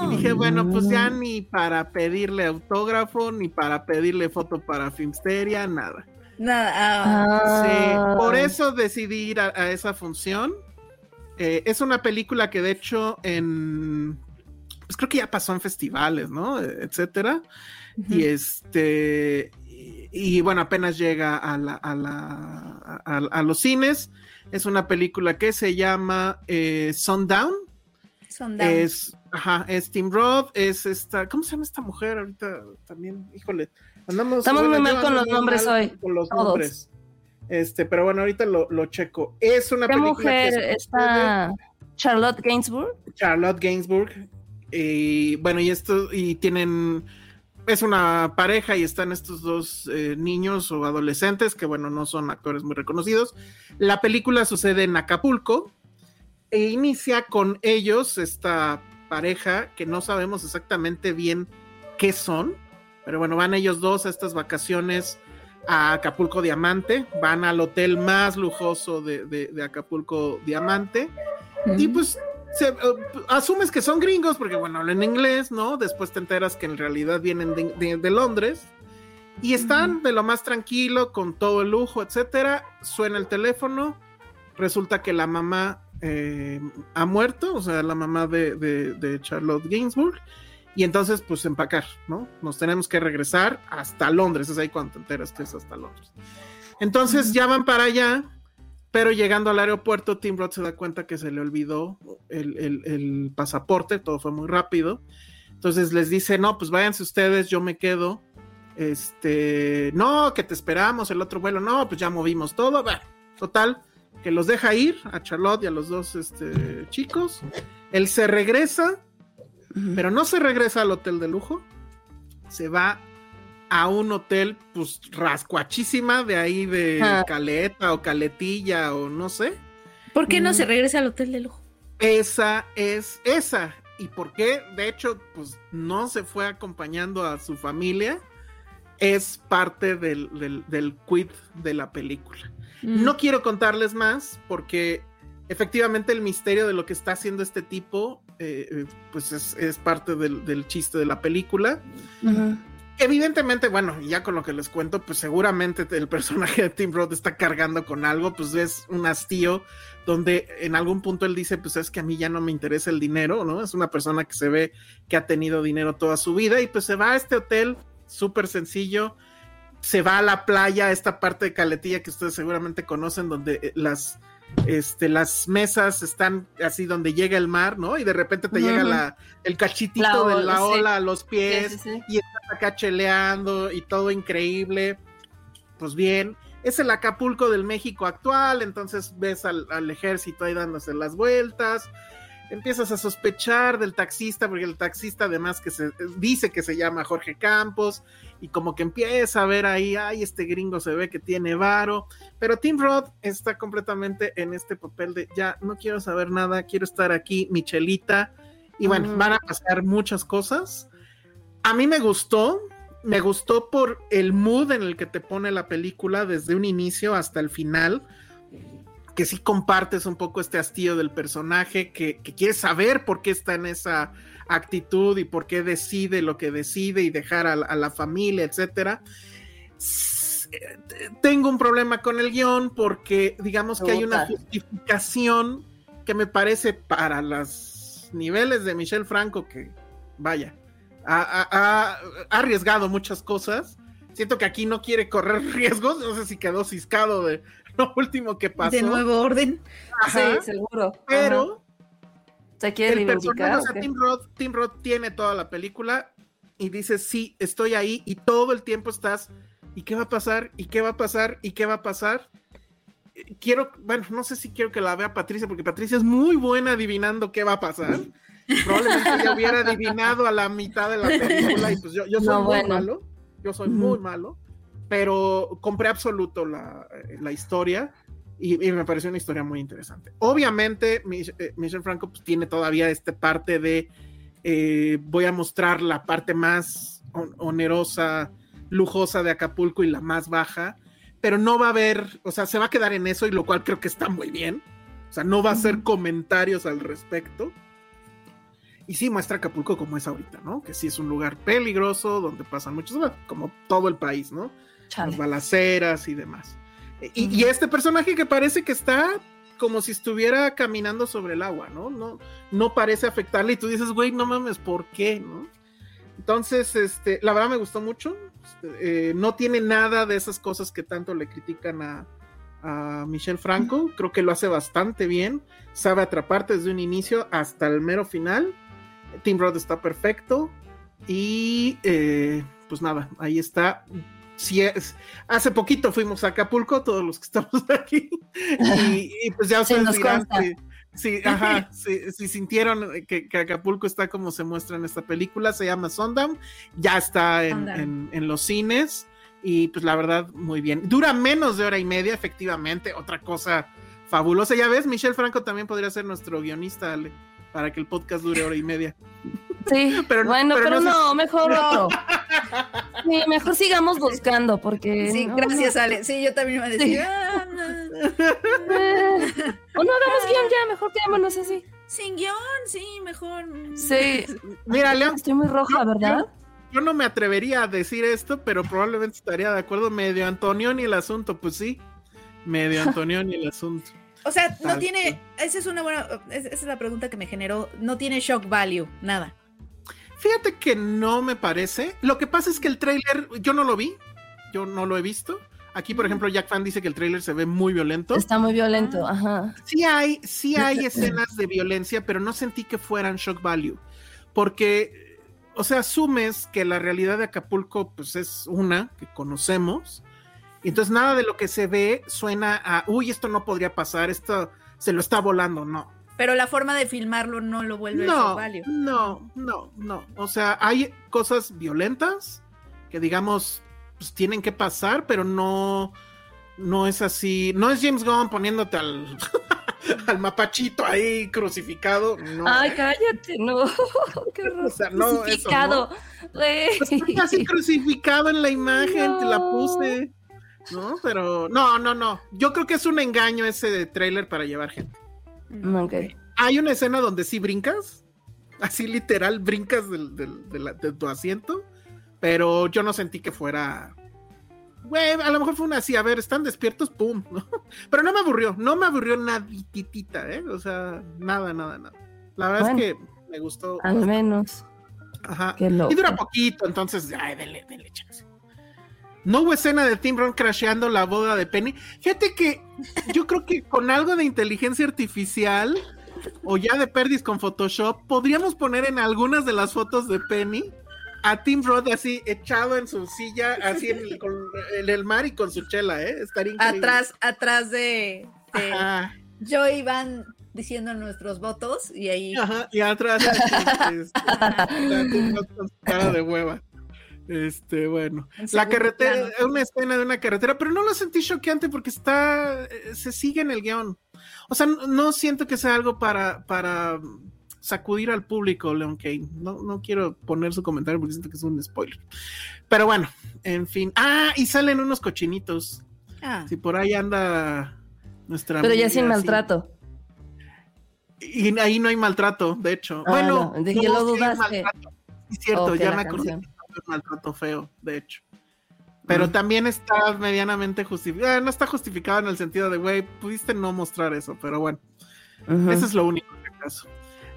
y dije, bueno, pues ya ni para pedirle autógrafo, ni para pedirle foto para Filmsteria, nada. Nada. Ah. Sí, por eso decidí ir a, esa función. Eh, es una película que de hecho en pues creo que ya pasó en festivales, ¿no? Etcétera. Y este, y, bueno, apenas llega a, la, a, la, a, los cines. Es una película que se llama eh, Sundown. Sundown. Es, ajá, es Tim Roth, es esta, ¿cómo se llama esta mujer ahorita también? Híjole, andamos. Estamos muy mal con los nombres hoy. Con los nombres. Este, pero bueno, ahorita lo, lo checo. Es una ¿Qué película mujer está Charlotte Gainsbourg? Charlotte Gainsbourg. Y bueno, y esto, y tienen es una pareja y están estos dos eh, niños o adolescentes que, bueno, no son actores muy reconocidos. La película sucede en Acapulco e inicia con ellos, esta pareja que no sabemos exactamente bien qué son, pero bueno, van ellos dos a estas vacaciones a Acapulco Diamante, van al hotel más lujoso de, Acapulco Diamante y pues eh, asumes que son gringos porque, bueno, hablan inglés, ¿no? Después te enteras que en realidad vienen de, Londres y están de lo más tranquilo, con todo el lujo, etcétera. Suena el teléfono, resulta que la mamá eh, ha muerto, o sea, la mamá de, Charlotte Gainsbourg, y entonces, pues empacar, ¿no? Nos tenemos que regresar hasta Londres, es ahí cuando te enteras que es hasta Londres. Entonces ya van para allá, pero llegando al aeropuerto, Tim Roth se da cuenta que se le olvidó el, pasaporte, todo fue muy rápido. Entonces les dice, no, pues váyanse ustedes, yo me quedo. Este, no, que te esperamos, el otro vuelo, no, pues ya movimos todo. total, que los deja ir a Charlotte y a los dos este, chicos. Él se regresa, pero no se regresa al hotel de lujo, se va a un hotel, pues rascuachísima de ahí de Caleta o Caletilla o no sé. ¿Por qué no mm. se regresa al hotel de lujo? Esa es esa. ¿Y por qué? De hecho, pues no se fue acompañando a su familia. Es parte del, del, quid de la película. Mm. No quiero contarles más porque efectivamente el misterio de lo que está haciendo este tipo, eh, eh, pues es, parte del, chiste de la película. Evidentemente, bueno, ya con lo que les cuento, pues seguramente el personaje de Tim Roth está cargando con algo, pues es un hastío donde en algún punto él dice, pues es que a mí ya no me interesa el dinero, ¿no? Es una persona que se ve que ha tenido dinero toda su vida y pues se va a este hotel súper sencillo, se va a la playa, esta parte de Caletilla que ustedes seguramente conocen, donde eh, las este, las mesas están así donde llega el mar, ¿no? Y de repente te llega la, el cachitito de la ola a los pies y estás acá cheleando y todo increíble. Pues bien, es el Acapulco del México actual, entonces ves al, al ejército ahí dándose las vueltas, empiezas a sospechar del taxista, porque el taxista además que se dice que se llama Jorge Campos, y como que empieza a ver ahí, ay, este gringo se ve que tiene varo, pero Tim Roth está completamente en este papel de ya no quiero saber nada, quiero estar aquí, Michelita, y bueno, van a pasar muchas cosas. A mí me gustó, me gustó por el mood en el que te pone la película desde un inicio hasta el final que sí compartes un poco este hastío del personaje, que, que quieres saber por qué está en esa actitud y por qué decide lo que decide y dejar a, la familia, etcétera. Tengo un problema con el guion porque digamos que hay una justificación que me parece para los niveles de Michelle Franco que, vaya, ha, arriesgado muchas cosas. Siento que aquí no quiere correr riesgos, no sé si quedó ciscado de lo último que pasó. De nuevo orden. sí, seguro. Pero Se quiere el personaje, o sea, Tim Roth, Tim Roth tiene toda la película y dice, sí, estoy ahí y todo el tiempo estás, ¿y qué va a pasar? ¿Y qué va a pasar? ¿Y qué va a pasar? Quiero, bueno, no sé si quiero que la vea Patricia, porque Patricia es muy buena adivinando qué va a pasar. Probablemente ya hubiera adivinado a la mitad de la película y pues yo, yo soy No, muy bueno. malo, yo soy muy malo, pero compré absoluto la, eh, la historia y, y me pareció una historia muy interesante. Obviamente, eh, Michel Franco pues, tiene todavía esta parte de eh, voy a mostrar la parte más on- onerosa, lujosa de Acapulco y la más baja, pero no va a haber, o sea, se va a quedar en eso y lo cual creo que está muy bien. O sea, no va a hacer comentarios al respecto. Y sí muestra Acapulco como es ahorita, ¿no? Que sí es un lugar peligroso donde pasan muchas cosas, como todo el país, ¿no? Chale. las balaceras y demás. Y, y este personaje que parece que está como si estuviera caminando sobre el agua, ¿no? No, no parece afectarle y tú dices, güey, no mames, ¿por qué? ¿no? Entonces, este, la verdad me gustó mucho. Este, eh, no tiene nada de esas cosas que tanto le critican a, a Michel Franco. Creo que lo hace bastante bien. Sabe atraparte desde un inicio hasta el mero final. Tim Roth está perfecto. Y eh, pues nada, ahí está. Si es, hace poquito fuimos a Acapulco, todos los que estamos aquí, y, y pues ya Sí, ustedes nos dirán si, si, ajá, si, si sintieron que, que Acapulco está como se muestra en esta película, se llama Sundown, ya está en- en los cines, y pues la verdad, muy bien. Dura menos de hora y media, efectivamente, otra cosa fabulosa. Ya ves, Michelle Franco también podría ser nuestro guionista, Ale, para que el podcast dure hora y media. Sí, Pero no- bueno, pero pero, no no, mejor otro. Sí, mejor sigamos buscando, porque. Sí, no, gracias, no. Ale. Sí, yo también iba a decir. Sí. "Ah, no". Eh, o no hagamos guion ya, mejor quedémonos así. Sin guion, sí, mejor. Sí, Mira, León, estoy muy roja, ¿verdad? yo no me atrevería a decir esto, pero probablemente estaría de acuerdo. Medio Antonio ni el asunto, pues sí. Medio Antonio ni el asunto. O sea, no Tal tiene. Esa es una buena. es- Esa es la pregunta que me generó. No tiene shock value, nada. Fíjate que no me parece. Lo que pasa es que el tráiler, yo no lo vi, yo no lo he visto. Aquí, por ejemplo, Jack Fan dice que el tráiler se ve muy violento. Está muy violento, ajá. Sí hay, sí hay escenas de violencia, pero no sentí que fueran shock value. Porque, o sea, asumes que la realidad de Acapulco, pues es una que conocemos. Y entonces nada de lo que se ve suena a, uy, esto no podría pasar, esto se lo está volando, no. Pero la forma de filmarlo no lo vuelve No, value. no, no, no. O sea, hay cosas violentas que digamos, pues tienen que pasar, pero no, no es así. No es James Gunn poniéndote al, al mapachito ahí crucificado. No. Ay, cállate, no. Qué. O sea, no, eso Crucificado. Güey. Pues está así crucificado en la imagen, te la No. puse. No, pero no, no, no. Yo creo que es un engaño ese trailer para llevar gente. Mm, Ok. Hay una escena donde sí brincas, así literal brincas del, del- de, la- de tu asiento, pero yo no sentí que fuera. Güey, a lo mejor fue una así, a ver, están despiertos, pum, ¿no? Pero no me aburrió, no me aburrió nadititita, ¿eh? O sea, nada, nada, nada. La verdad Bueno. es que me gustó. Al menos. Ajá. Qué loco. Y dura poquito, entonces, ay, denle, denle chance. No hubo escena de Tim Ron crasheando la boda de Penny. Fíjate que yo creo que con algo de inteligencia artificial o ya de perdis con Photoshop, podríamos poner en algunas de las fotos de Penny a Tim Roth así echado en su silla, así en el, con- en el mar y con su chela, ¿eh? Estaría increíble. Atrás, atrás de, yo Iván diciendo nuestros votos y ahí. ajá, y atrás este, este, Tim Roth con su cara de hueva. Este, bueno. en La carretera, plano. una escena de una carretera, pero no lo sentí choqueante porque está, eh, se sigue en el guion. O sea, no, no siento que sea algo para, para sacudir al público, Leon Kane. No, no quiero poner su comentario porque siento que es un spoiler. Pero bueno, en fin. Ah, y salen unos cochinitos. Ah, Si por ahí anda nuestra Pero ya sin maltrato. Y ahí no hay maltrato, de hecho. Ah, bueno, no, de que lo sí hay dudaste. Sí, es cierto, ya me acordé canción. Un maltrato feo, de hecho. Pero Mm. también está medianamente justificado. no está justificado en el sentido de, güey, pudiste no mostrar eso, pero bueno, eso es lo único que acaso.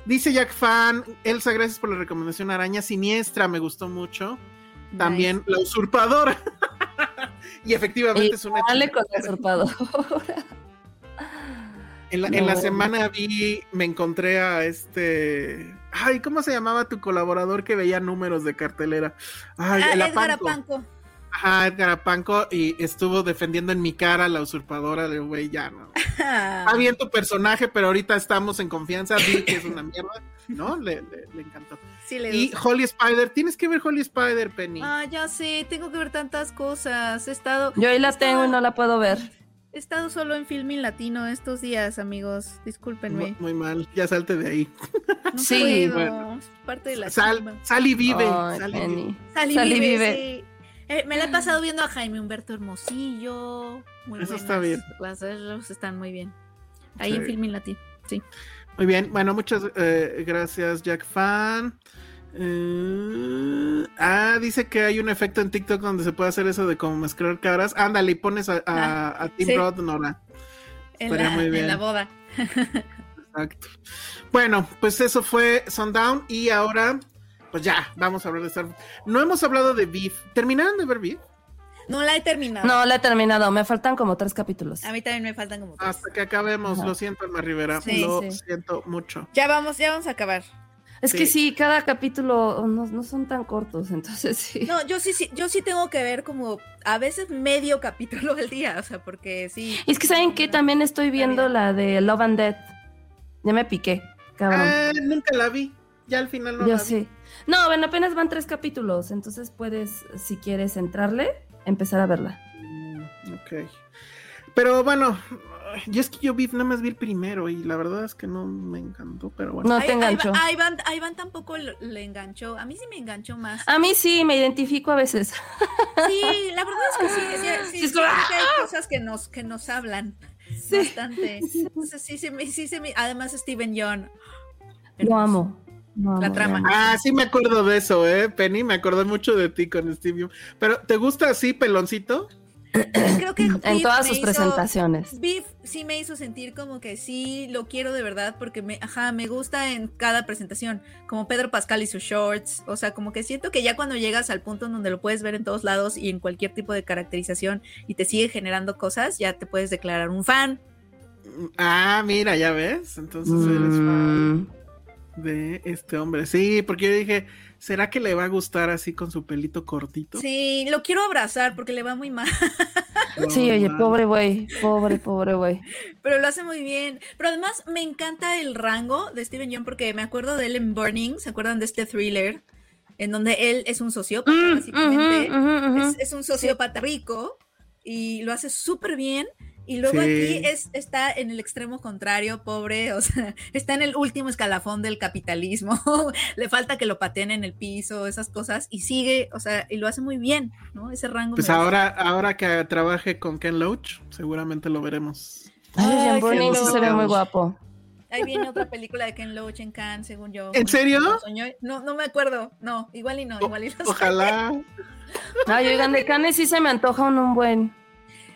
Dice Jack Fan, Elsa, gracias por la recomendación. Araña Siniestra, me gustó mucho. También La Usurpadora. y efectivamente Y es una Dale con la usurpadora. En la, en la semana vi, me encontré a este. Ay, ¿cómo se llamaba tu colaborador que veía números de cartelera? Ay, Ah, el Edgar Apanco. Apanco. Ajá, Edgar Apanco y estuvo defendiendo en mi cara a la usurpadora de güey, ya no. Está bien tu personaje, pero ahorita estamos en confianza. Vi que es una mierda, ¿no? Le, le- le encantó. Sí, le Y gusta. Holly Spider, tienes que ver Holly Spider, Penny. Ah, ya sé, tengo que ver tantas cosas. He estado, Yo ahí la tengo y no la puedo ver. He estado solo en Filming Latino estos días, amigos. Discúlpenme. Mu- Muy mal, ya salte de ahí. No Sí, puedo, bueno. Es parte de la Sal, sal y vive. Sal y vive. Sal y Sal y vive, vive. sí. Eh, me la he pasado viendo a Jaime Humberto Hermosillo. Muy Eso está buenas. bien. Las dos están muy bien. Ahí Sí. en Filming Latino. Sí. Muy bien, bueno, muchas eh, gracias, Jack Fan. Eh, ah, dice que hay un efecto en TikTok donde se puede hacer eso de como mezclar caras. Ándale, y pones a, a, Ah, a Tim sí. Roth, Nora. En Estaría la, muy en bien. la boda. Exacto. Bueno, pues eso fue Sundown y ahora, pues ya, vamos a hablar de Star No hemos hablado de Beef. ¿Terminaron de ver Beef? No la he terminado. No, la he terminado. Me faltan como tres capítulos. A mí también me faltan como tres. Hasta que acabemos. Ajá. Lo siento, Alma Rivera. Sí, lo sí. siento mucho. Ya vamos, ya vamos a acabar. Es Sí. que sí, cada capítulo no, no son tan cortos, entonces sí. No, yo sí, sí, yo sí tengo que ver como a veces medio capítulo al día, o sea, porque sí. Y es que saben que también estoy viendo la de Love and Death. Ya me piqué, cabrón. Ah, nunca la vi. Ya al final no Yo la vi. sí. No, bueno, apenas van tres capítulos, entonces puedes, si quieres entrarle, empezar a verla. Mm, Ok. Pero bueno, yo es que yo vi, nada más vi el primero y la verdad es que no me encantó, pero bueno. No Ahí- te enganchó. A Iván, a Iván tampoco le, enganchó. A mí sí me enganchó más. A mí sí, me identifico a veces. Sí, la verdad es que sí, sí, sí, Sí, es sí, hay cosas que nos, que nos hablan Sí. bastante. Entonces, sí, sí, me- sí, se me- además Steven Young. Lo amo. La trama. Ah, sí me acuerdo de eso, eh, Penny, me acordé mucho de ti con Steve Young. Pero, ¿te gusta así, peloncito? Creo que En Beef todas sus hizo- presentaciones. Beef sí me hizo sentir como que sí lo quiero de verdad porque me, ajá, me gusta en cada presentación, como Pedro Pascal y sus shorts, o sea, como que siento que ya cuando llegas al punto en donde lo puedes ver en todos lados y en cualquier tipo de caracterización y te sigue generando cosas, ya te puedes declarar un fan. Ah, mira, ya ves. Entonces eres fan Mm, de este hombre. Sí, porque yo dije, ¿será que le va a gustar así con su pelito cortito? Sí, lo quiero abrazar porque le va muy mal, No, Sí, oye, man. pobre güey, pobre, pobre güey. pero lo hace muy bien. Pero además me encanta el rango de Steven Yeun porque me acuerdo de él en Burning, ¿se acuerdan de este thriller? En donde él es un sociópata, Mm, básicamente. es un sociópata rico y lo hace súper bien. Y luego Sí. aquí es, está en el extremo contrario, pobre, o sea, está en el último escalafón del capitalismo. Le falta que lo pateen en el piso, esas cosas, y sigue, o sea, y lo hace muy bien, ¿no? Ese rango. Pues gusta. ahora, ahora que trabaje con Ken Loach, seguramente lo veremos. Ay, Ay, se ve muy guapo. Ahí viene otra película de Ken Loach en Cannes, según yo. ¿En serio? No, no me acuerdo. No, igual y no, igual y no. Ojalá. Ay, oigan, de Canes sí se me antoja un, un buen.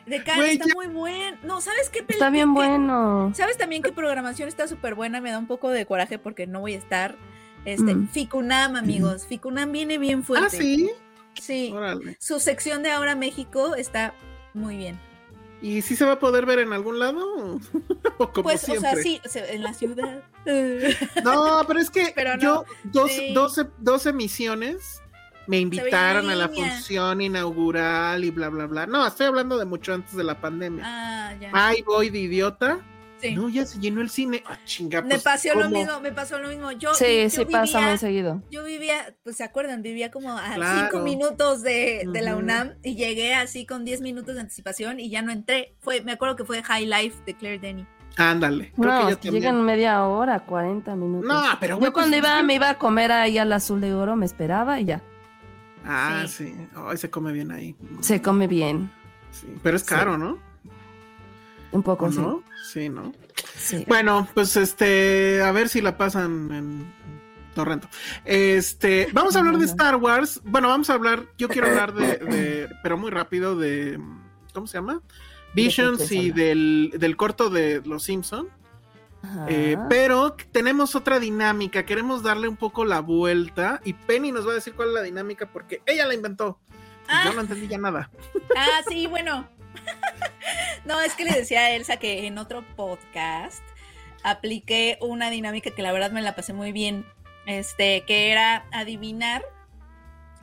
De Cannes Güey, está ya- muy buen. No, ¿sabes qué película? Está bien bueno. ¿Sabes también qué programación está súper buena? Me da un poco de coraje porque no voy a estar. Este, Mm. Ficunam, amigos. Ficunam viene bien fuerte. Ah, sí. Sí. Órale. Su sección de Ahora México está muy bien. ¿Y si se va a poder ver en algún lado? o como pues, siempre. o sea, sí, en la ciudad. No, pero es que Pero no, yo dos, sí. dos, dos emisiones me invitaron a la función inaugural y bla, bla, bla. No, estoy hablando de mucho antes de la pandemia. ah, ya. Ay, voy de idiota. sí. No, ya se llenó el cine. Ah, chinga, me pues, pasó lo mismo, me pasó lo mismo. Yo, Sí, yo sí pasa vivía- muy seguido. Yo vivía, pues se acuerdan, vivía como a Claro. cinco minutos de, de la. UNAM y llegué así con 10 minutos de anticipación y ya no entré. Fue, me acuerdo que fue High Life de Claire Denny. Ándale. Creo No, que que llegan media hora, 40 minutos. No, pero Yo güey, cuando pues, iba, me iba a comer ahí al azul de oro, me esperaba y ya. Ah, Sí. Ay, se come bien ahí. Se come bien. Sí, Pero es caro, ¿no? Un poco, ¿O sí. no? Sí, ¿no? sí. Bueno, pues este, a ver si la pasan en Torrento. Este, vamos a hablar de Star Wars. Bueno, vamos a hablar, yo quiero hablar de, de- pero muy rápido, de, ¿cómo se llama? Visions y del, del corto de Los Simpson. Eh, pero tenemos otra dinámica, queremos darle un poco la vuelta y Penny nos va a decir cuál es la dinámica porque ella la inventó. Ah. Yo no entendí ya nada. Ah, sí, bueno. no, es que le decía a Elsa que en otro podcast apliqué una dinámica que la verdad me la pasé muy bien. Este, que era adivinar,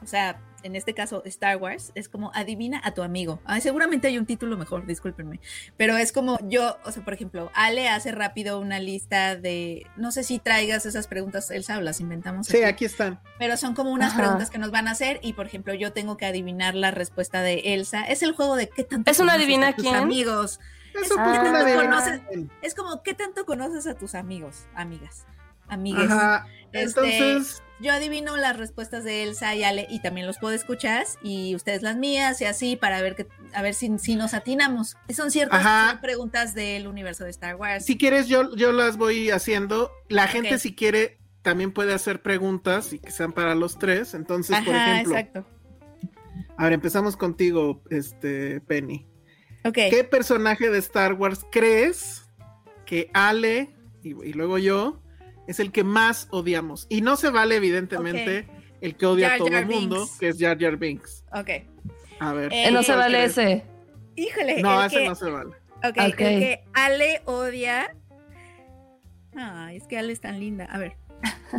o sea, en este caso Star Wars, es como adivina a tu amigo. seguramente hay un título mejor, discúlpenme, pero es como yo, o sea, por ejemplo, Ale hace rápido una lista de, no sé si traigas esas preguntas, Elsa, o las inventamos. Sí, aquí, están. Pero son como unas preguntas que nos van a hacer y, por ejemplo, yo tengo que adivinar la respuesta de Elsa. Es el juego de qué tanto es una adivina a tus amigos. Es, ah. es como qué tanto conoces a tus amigos, amigas, amigues. Ajá. Este, Entonces yo adivino las respuestas de Elsa y Ale y también los puedo escuchar y ustedes las mías y así para ver que a ver si, si nos atinamos. Son ciertas preguntas del universo de Star Wars. Si quieres yo yo las voy haciendo. La gente si quiere también puede hacer preguntas y que sean para los tres. Entonces, por ejemplo. Exacto. A ver, empezamos contigo, este Penny. ¿Qué personaje de Star Wars crees que Ale y luego yo es el que más odiamos. Y no se vale, evidentemente, el que odia a todo el mundo, que es Jar Jar Binks. Ok. A ver. Eh, no se vale ese. Híjole. No, ese no se vale. Ok, el que Ale odia. Ay, es que Ale es tan linda. A ver.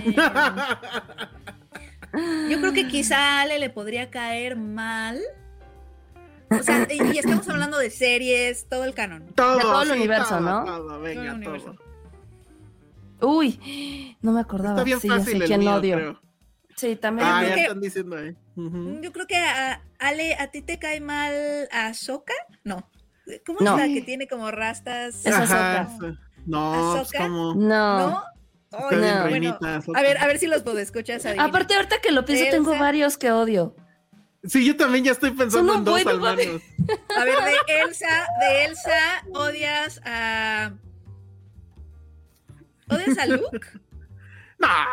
Eh, yo creo que quizá a Ale le podría caer mal. O sea, y, estamos hablando de series, todo el canon. Todo, todo el universo, ¿no? Todo, venga, todo. Uy, no me acordaba. Está bien fácil el odio. Sí, también. Ah, ya están diciendo ahí. Yo creo que a, Ale, ¿a ti te cae mal a Soka? No. ¿Cómo es la que tiene como rastas? Es Ajá, No, pues como... No. ¿No? bueno, a ver, a ver si los puedo escuchar. Aparte, ahorita que lo pienso, tengo varios que odio. Sí, yo también ya estoy pensando en dos al menos. A ver, de Elsa, de Elsa odias a ¿Odias a Luke? nah.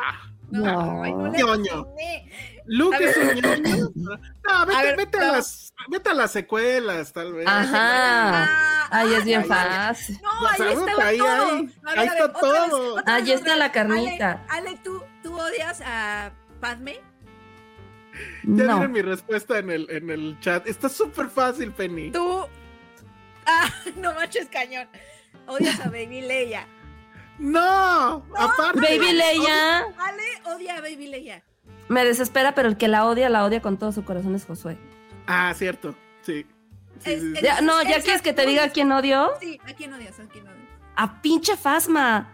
No, no, ñoño. Luke es un ñoño. No, vete, ver, vete, a las, vete a las secuelas, tal vez. Ajá. Ah, ahí es bien fácil. No, ahí está ahí, todo. Ahí, ahí está todo. ahí está la carnita. Ale, Ale ¿tú, ¿tú odias a Padme? Ya no. mi respuesta en el, en el chat. Está súper fácil, Penny. Tú. Ah, no manches, cañón. Odias a Baby Leia. No, aparte. Baby Leia. Ale odia a Baby Leia. Me desespera, pero el que la odia, la odia con todo su corazón es Josué. Ah, cierto, sí. no, ¿ya quieres que te diga a quién odio? Sí, ¿a quién odias? ¿A quién odias? A pinche Fasma.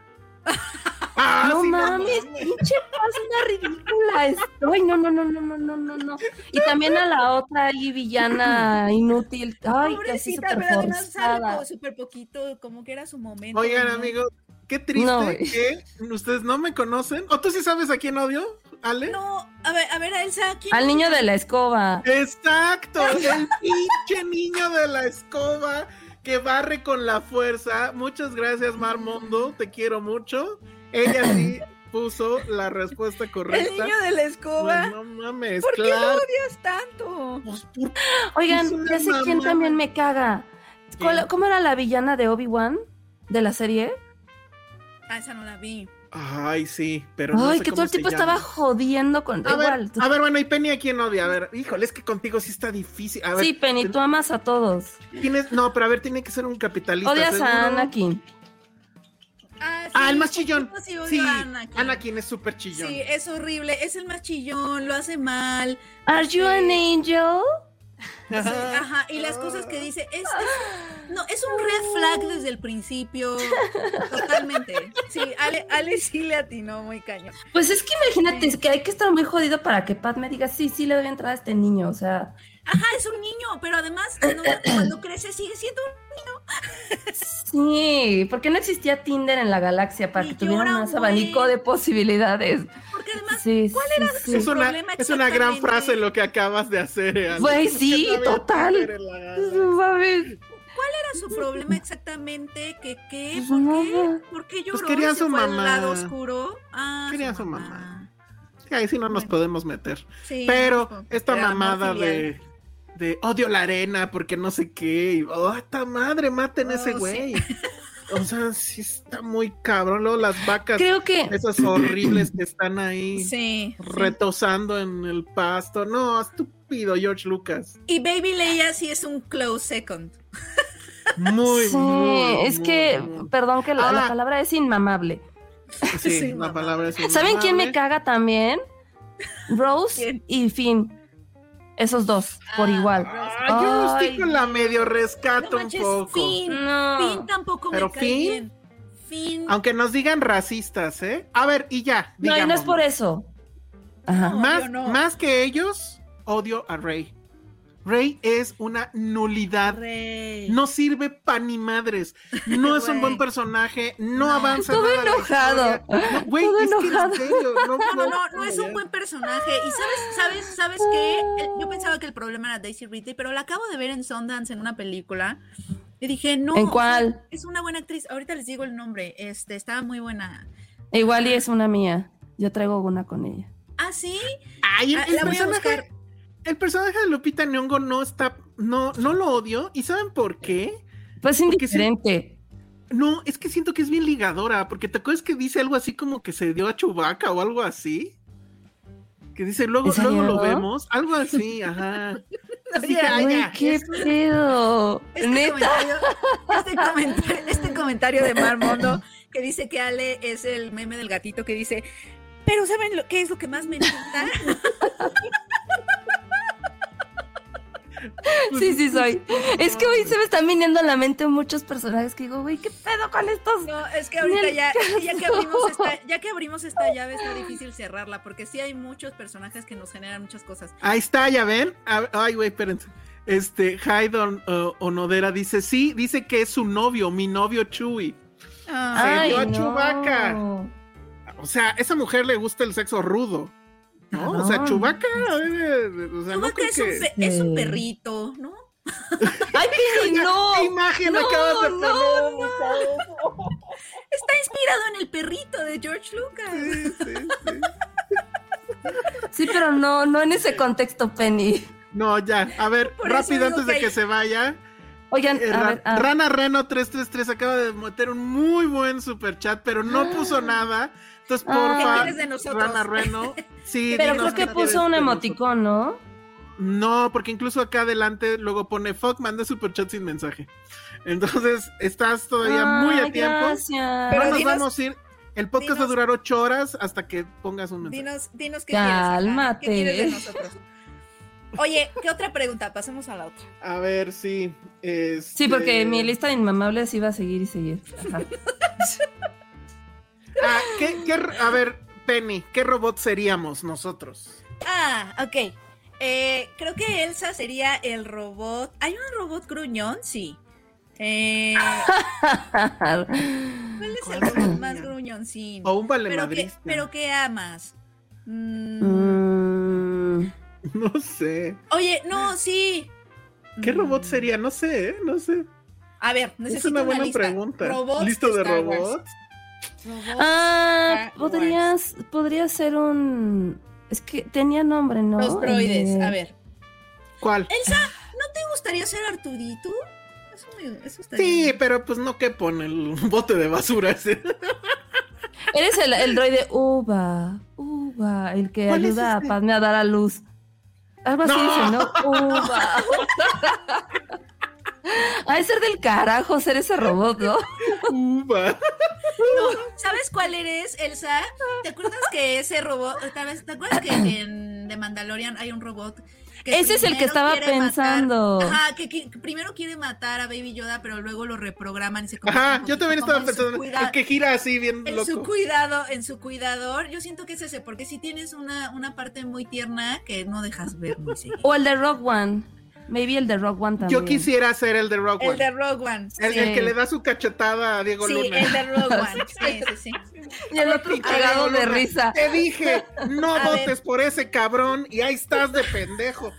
Ah, no mames, pinche Fasma ridícula estoy. No, no, no, no, no, no, no, no. Y también a la otra ahí villana inútil. Ay, que así súper forzada. súper poquito, como que era su momento. Oigan, amigos, Qué triste que ustedes no me conocen. ¿O tú sí sabes a quién odio, Ale? No, a ver, a ver, a Elsa. ¿quién Al niño de la escoba. Exacto, el pinche niño de la escoba que barre con la fuerza. Muchas gracias, Marmondo, te quiero mucho. Ella sí puso la respuesta correcta. El niño de la escoba. no mames, ¿Por qué lo odias tanto? Pues, Oigan, ya sé quién también me caga. ¿Cómo era la villana de Obi-Wan de la serie? Ah, esa no la vi. Ay, sí, pero. Ay, no sé que todo el tiempo estaba jodiendo con. A ver, a ver, bueno, y Penny a quién odia. A ver, híjole, es que contigo sí está difícil. A ver, sí, Penny, tú amas a todos. Tienes, no, pero a ver, tiene que ser un capitalista. Odias a Anakin. Ah, sí, ah, el más chillón. Sí, sí Anakin. Anakin. es súper chillón. Sí, es horrible. Es el más chillón, lo hace mal. ¿Are you an angel? Ajá, y las cosas que dice, es, no, es un red flag desde el principio, totalmente. Sí, Ale, Ale sí le atinó muy caño. Pues es que imagínate, que hay que estar muy jodido para que Pat me diga, sí, sí le doy entrada a este niño, o sea. Ajá, es un niño, pero además cuando crece sigue siendo un niño. Sí, porque no existía Tinder en la galaxia para que tuviera más abanico de posibilidades. Porque además, ¿cuál era su es una, Es una gran frase lo que acabas de hacer. Güey, sí, total. ¿Cuál era su problema exactamente? ¿Qué, qué? ¿Por qué? ¿Por qué lloró? Pues quería su mamá. lado oscuro? Ah, quería su mamá. Sí, ahí sí no nos podemos meter. Pero esta mamada de de odio la arena porque no sé qué. Y, oh, esta madre, maten a ese oh, güey. O sea, sí está muy cabrón. Luego las vacas, Creo que... esas horribles que están ahí sí, retosando en el pasto. No, estúpido George Lucas. Y Baby Leia sí es un close second. Muy, Sí, muy, es muy, que, muy. perdón que la, la palabra es inmamable. Sí, Sí, la mamá. palabra es ¿Saben quién me inmamable. caga también? Rose ¿Quién? y Finn. Esos dos, por Ah, igual. Ah, yo Ay, estoy con la medio rescato No un manches, poco. Finn. No. Finn tampoco Pero me cae Finn- bien. Finn. Aunque nos digan racistas, ¿eh? A ver, y ya. No, y no es por eso. Ajá. No. Más, más que ellos, odio a Rey. Rey es una nulidad. Rey. No sirve pa' ni madres. No es un buen personaje. No avanza Todo nada enojado. No, Todo es que serio, no, No, no, no es un buen personaje. Y sabes, sabes, sabes qué? Yo pensaba que el problema era Daisy Ridley, pero la acabo de ver en Sundance en una película. Y dije, no. ¿En cuál? es una buena actriz. Ahorita les digo el nombre. Este, estaba muy buena. Igual y es una mía. Yo traigo una con ella. Ah, sí. Ay, el, Ah, el la voy a personaje, buscar. El personaje de Lupita Nyong'o no está, no, no lo odio. ¿Y saben por qué? Pues indiferente. No, es que siento que es bien ligadora, porque te acuerdas que dice algo así como que se dio a Chubaca o algo así. Que dice, luego, luego lo vemos. Algo así, ajá. Entonces dije, "Ay, ya, qué es- pedo. Este Neta. comentario, este, comentario, este comentario de Mar Mondo que dice que Ale es el meme del gatito que dice, pero ¿saben lo, qué es lo que más me encanta? Sí, sí soy. Es que hoy se me están viniendo a la mente muchos personajes que digo, güey, ¿qué pedo con estos? No, es que ahorita ya, ya que abrimos esta, ya que abrimos esta llave está difícil cerrarla, porque sí hay muchos personajes que nos generan muchas cosas. Ahí está, ya ven. Ay, güey, espérense. Este, Haydon uh, Onodera dice, sí, dice que es su novio, mi novio Chewie. Ah, dio a no. Chewbacca. O sea, a esa mujer le gusta el sexo rudo. ¿No? O sea. Chubaca, o sea, no Chewbacca creo es, un que... pe- es un perrito, ¿no? ¡Ay, no! ¿Qué imagen No, acabas de no, poner? no. Está inspirado en el perrito de George Lucas. Sí, sí, sí. Sí, pero no, no en ese contexto, Penny. No, ya. A ver, Por rápido antes de que se vaya. Oigan, eh, a Ra- ver, ah, Rana Reno 333 acaba de meter un muy buen super chat, pero no puso nada. Entonces, Ah. porfa, ¿Qué quieres de nosotros? Rana Reno. Sí, pero creo que puso un emoticón, ¿no? No, porque incluso acá adelante luego pone fuck, manda super chat sin mensaje. Entonces, estás todavía muy a Ay, tiempo. Gracias. Pero no nos dinos- vamos a ir. El podcast va a durar ocho horas hasta que pongas un mensaje. Dinos, dinos qué quieres. Cálmate. ¿Qué quieres de nosotros? Oye, ¿qué otra pregunta? Pasemos a la otra. A ver, sí. este, Sí, porque mi lista de inmamables iba a seguir y seguir. Ajá. Ah, ¿qué- qué r- a ver, Penny, ¿qué robot seríamos nosotros? Ah, ok. Eh, creo que Elsa sería el robot. ¿Hay un robot gruñón? Sí. Eh, ¿Cuál es ¿Cuál el robot más gruñoncín? O un pero, que, pero ¿qué amas? Mm, Mm, No sé. Oye, no, sí. ¿Qué Mm, robot sería? No sé, ¿eh? no sé. A ver, Es necesito una buena lista. pregunta. Robots ¿Listo de? Robots Ah, Star podrías, podría ser un. Es que tenía nombre, ¿no? Los droides. A ver. ¿Cuál? Elsa, ¿no te gustaría ser Arturito? Eso, me- eso Sí, bien. pero pues no que pone el bote de basura ese. Eres el, el droide Uva. Uva, el que ¿Cuál es ayuda a Padme a dar a luz. Algo así No. dice, ¿no? Uva. Ha de ser del carajo ser ese robot, ¿no? Uva. No, ¿sabes cuál eres, Elsa? ¿Te acuerdas que ese robot, tal vez, ¿te acuerdas que en The Mandalorian hay un robot? que Ese es el que estaba matar- pensando. ajá, que, que primero quiere matar a Baby Yoda, pero luego lo reprograman y se convierte Ajá, yo también estaba pensando. cuida- El que gira así bien en su cuidado, en su cuidador, yo siento que es ese, porque si tienes una, una parte muy tierna que no dejas ver muy. O el de Rock One. Maybe el de Rock One también. Yo quisiera ser el de Rock El One. de Rogue One. El, sí. el que le da su cachetada a Diego Sí, Luna. el de Rogue One. Sí, sí, sí. Y el otro cagado de risa. Te dije, no A votes ver. por ese cabrón y ahí estás de pendejo.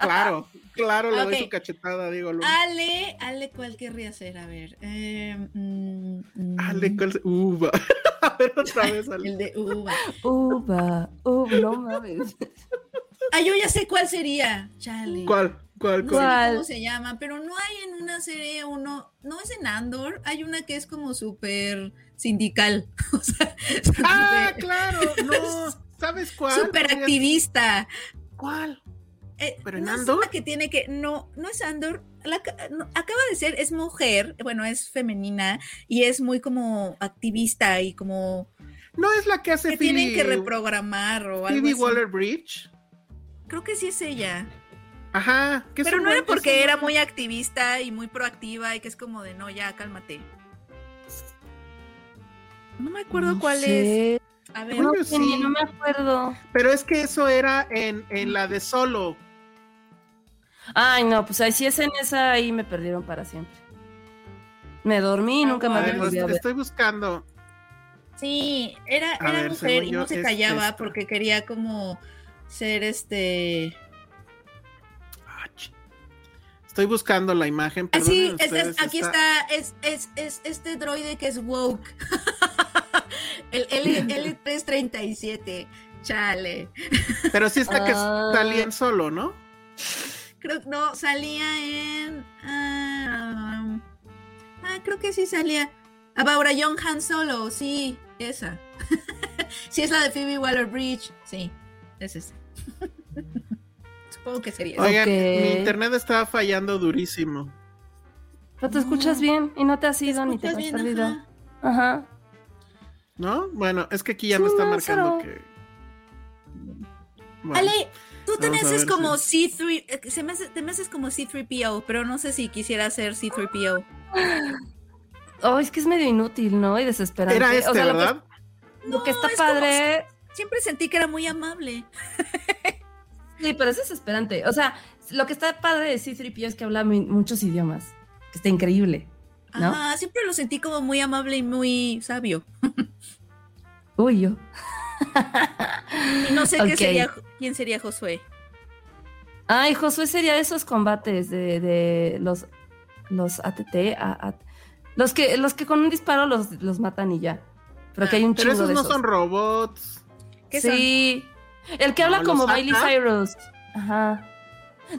Claro, claro, le doy su cachetada a Diego Luna. Ale, Ale, ¿cuál querría ser? A ver. Eh, mm, mm, Ale, ¿cuál Uva. A ver otra vez, Ale. El de uva. Uva. Uva, no mames. Ah, yo ya sé cuál sería. Chale. ¿Cuál? ¿Cuál? No sé cómo se llama, pero no hay en una serie uno, no es en Andor, hay una que es como súper sindical, o sea, Ah, claro, no. ¿Sabes cuál? súper activista. ¿Cuál? Eh, ¿Pero en no es Andor? una que tiene que, no, no es Andor, acaba de ser, es mujer, bueno, es femenina y es muy como activista y como... No es la que hace que tienen que reprogramar o algo Phoebe Waller Bridge. Creo que sí es ella. Ajá. Pero no era porque era muy activista y muy proactiva y que es como de no, ya cálmate. No me acuerdo cuál es. A ver, no, sí. no me acuerdo. Pero es que eso era en, en la de solo. Ay, no, pues ahí sí es en esa, ahí me perdieron para siempre. Me dormí y nunca me había a ver. Estoy buscando. Sí, era, era mujer y no se callaba porque quería como ser este. Ah, estoy buscando la imagen. Ah, sí, aquí está, es, es, es, este droide que es woke. el L337. Chale. Pero sí está que ah. salía en solo, ¿no? Creo no, salía en. ah, creo que sí salía. Abaura Young Han Solo, sí, esa. sí, es la de Phoebe Waller Bridge, sí, es esa. Supongo que sería Oigan, mi internet estaba fallando durísimo. Pero te escuchas bien y no te has ido ni te has perdido. Ajá. ¿No? Bueno, es que aquí ya me está marcando que. Ale, tú te me haces como C3, eh, se me te me haces como C3PO, pero no sé si quisiera ser C3PO. Oh, es que es medio inútil, ¿no? Y desesperante. Era este, ¿verdad? Lo que, está padre. siempre sentí que era muy amable. sí, pero es desesperante. O sea, lo que está padre de C3PO es que habla muchos idiomas. Que está increíble. ¿no? Ajá, siempre lo sentí como muy amable y muy sabio. Uy, yo. y no sé qué sería, quién sería Josué. Ay, Josué sería de esos combates de, de los, los ATT, los que, los que con un disparo los, los matan y ya. Pero que hay un Pero esos no son robots. sí. El que habla como Miley Cyrus. Ajá.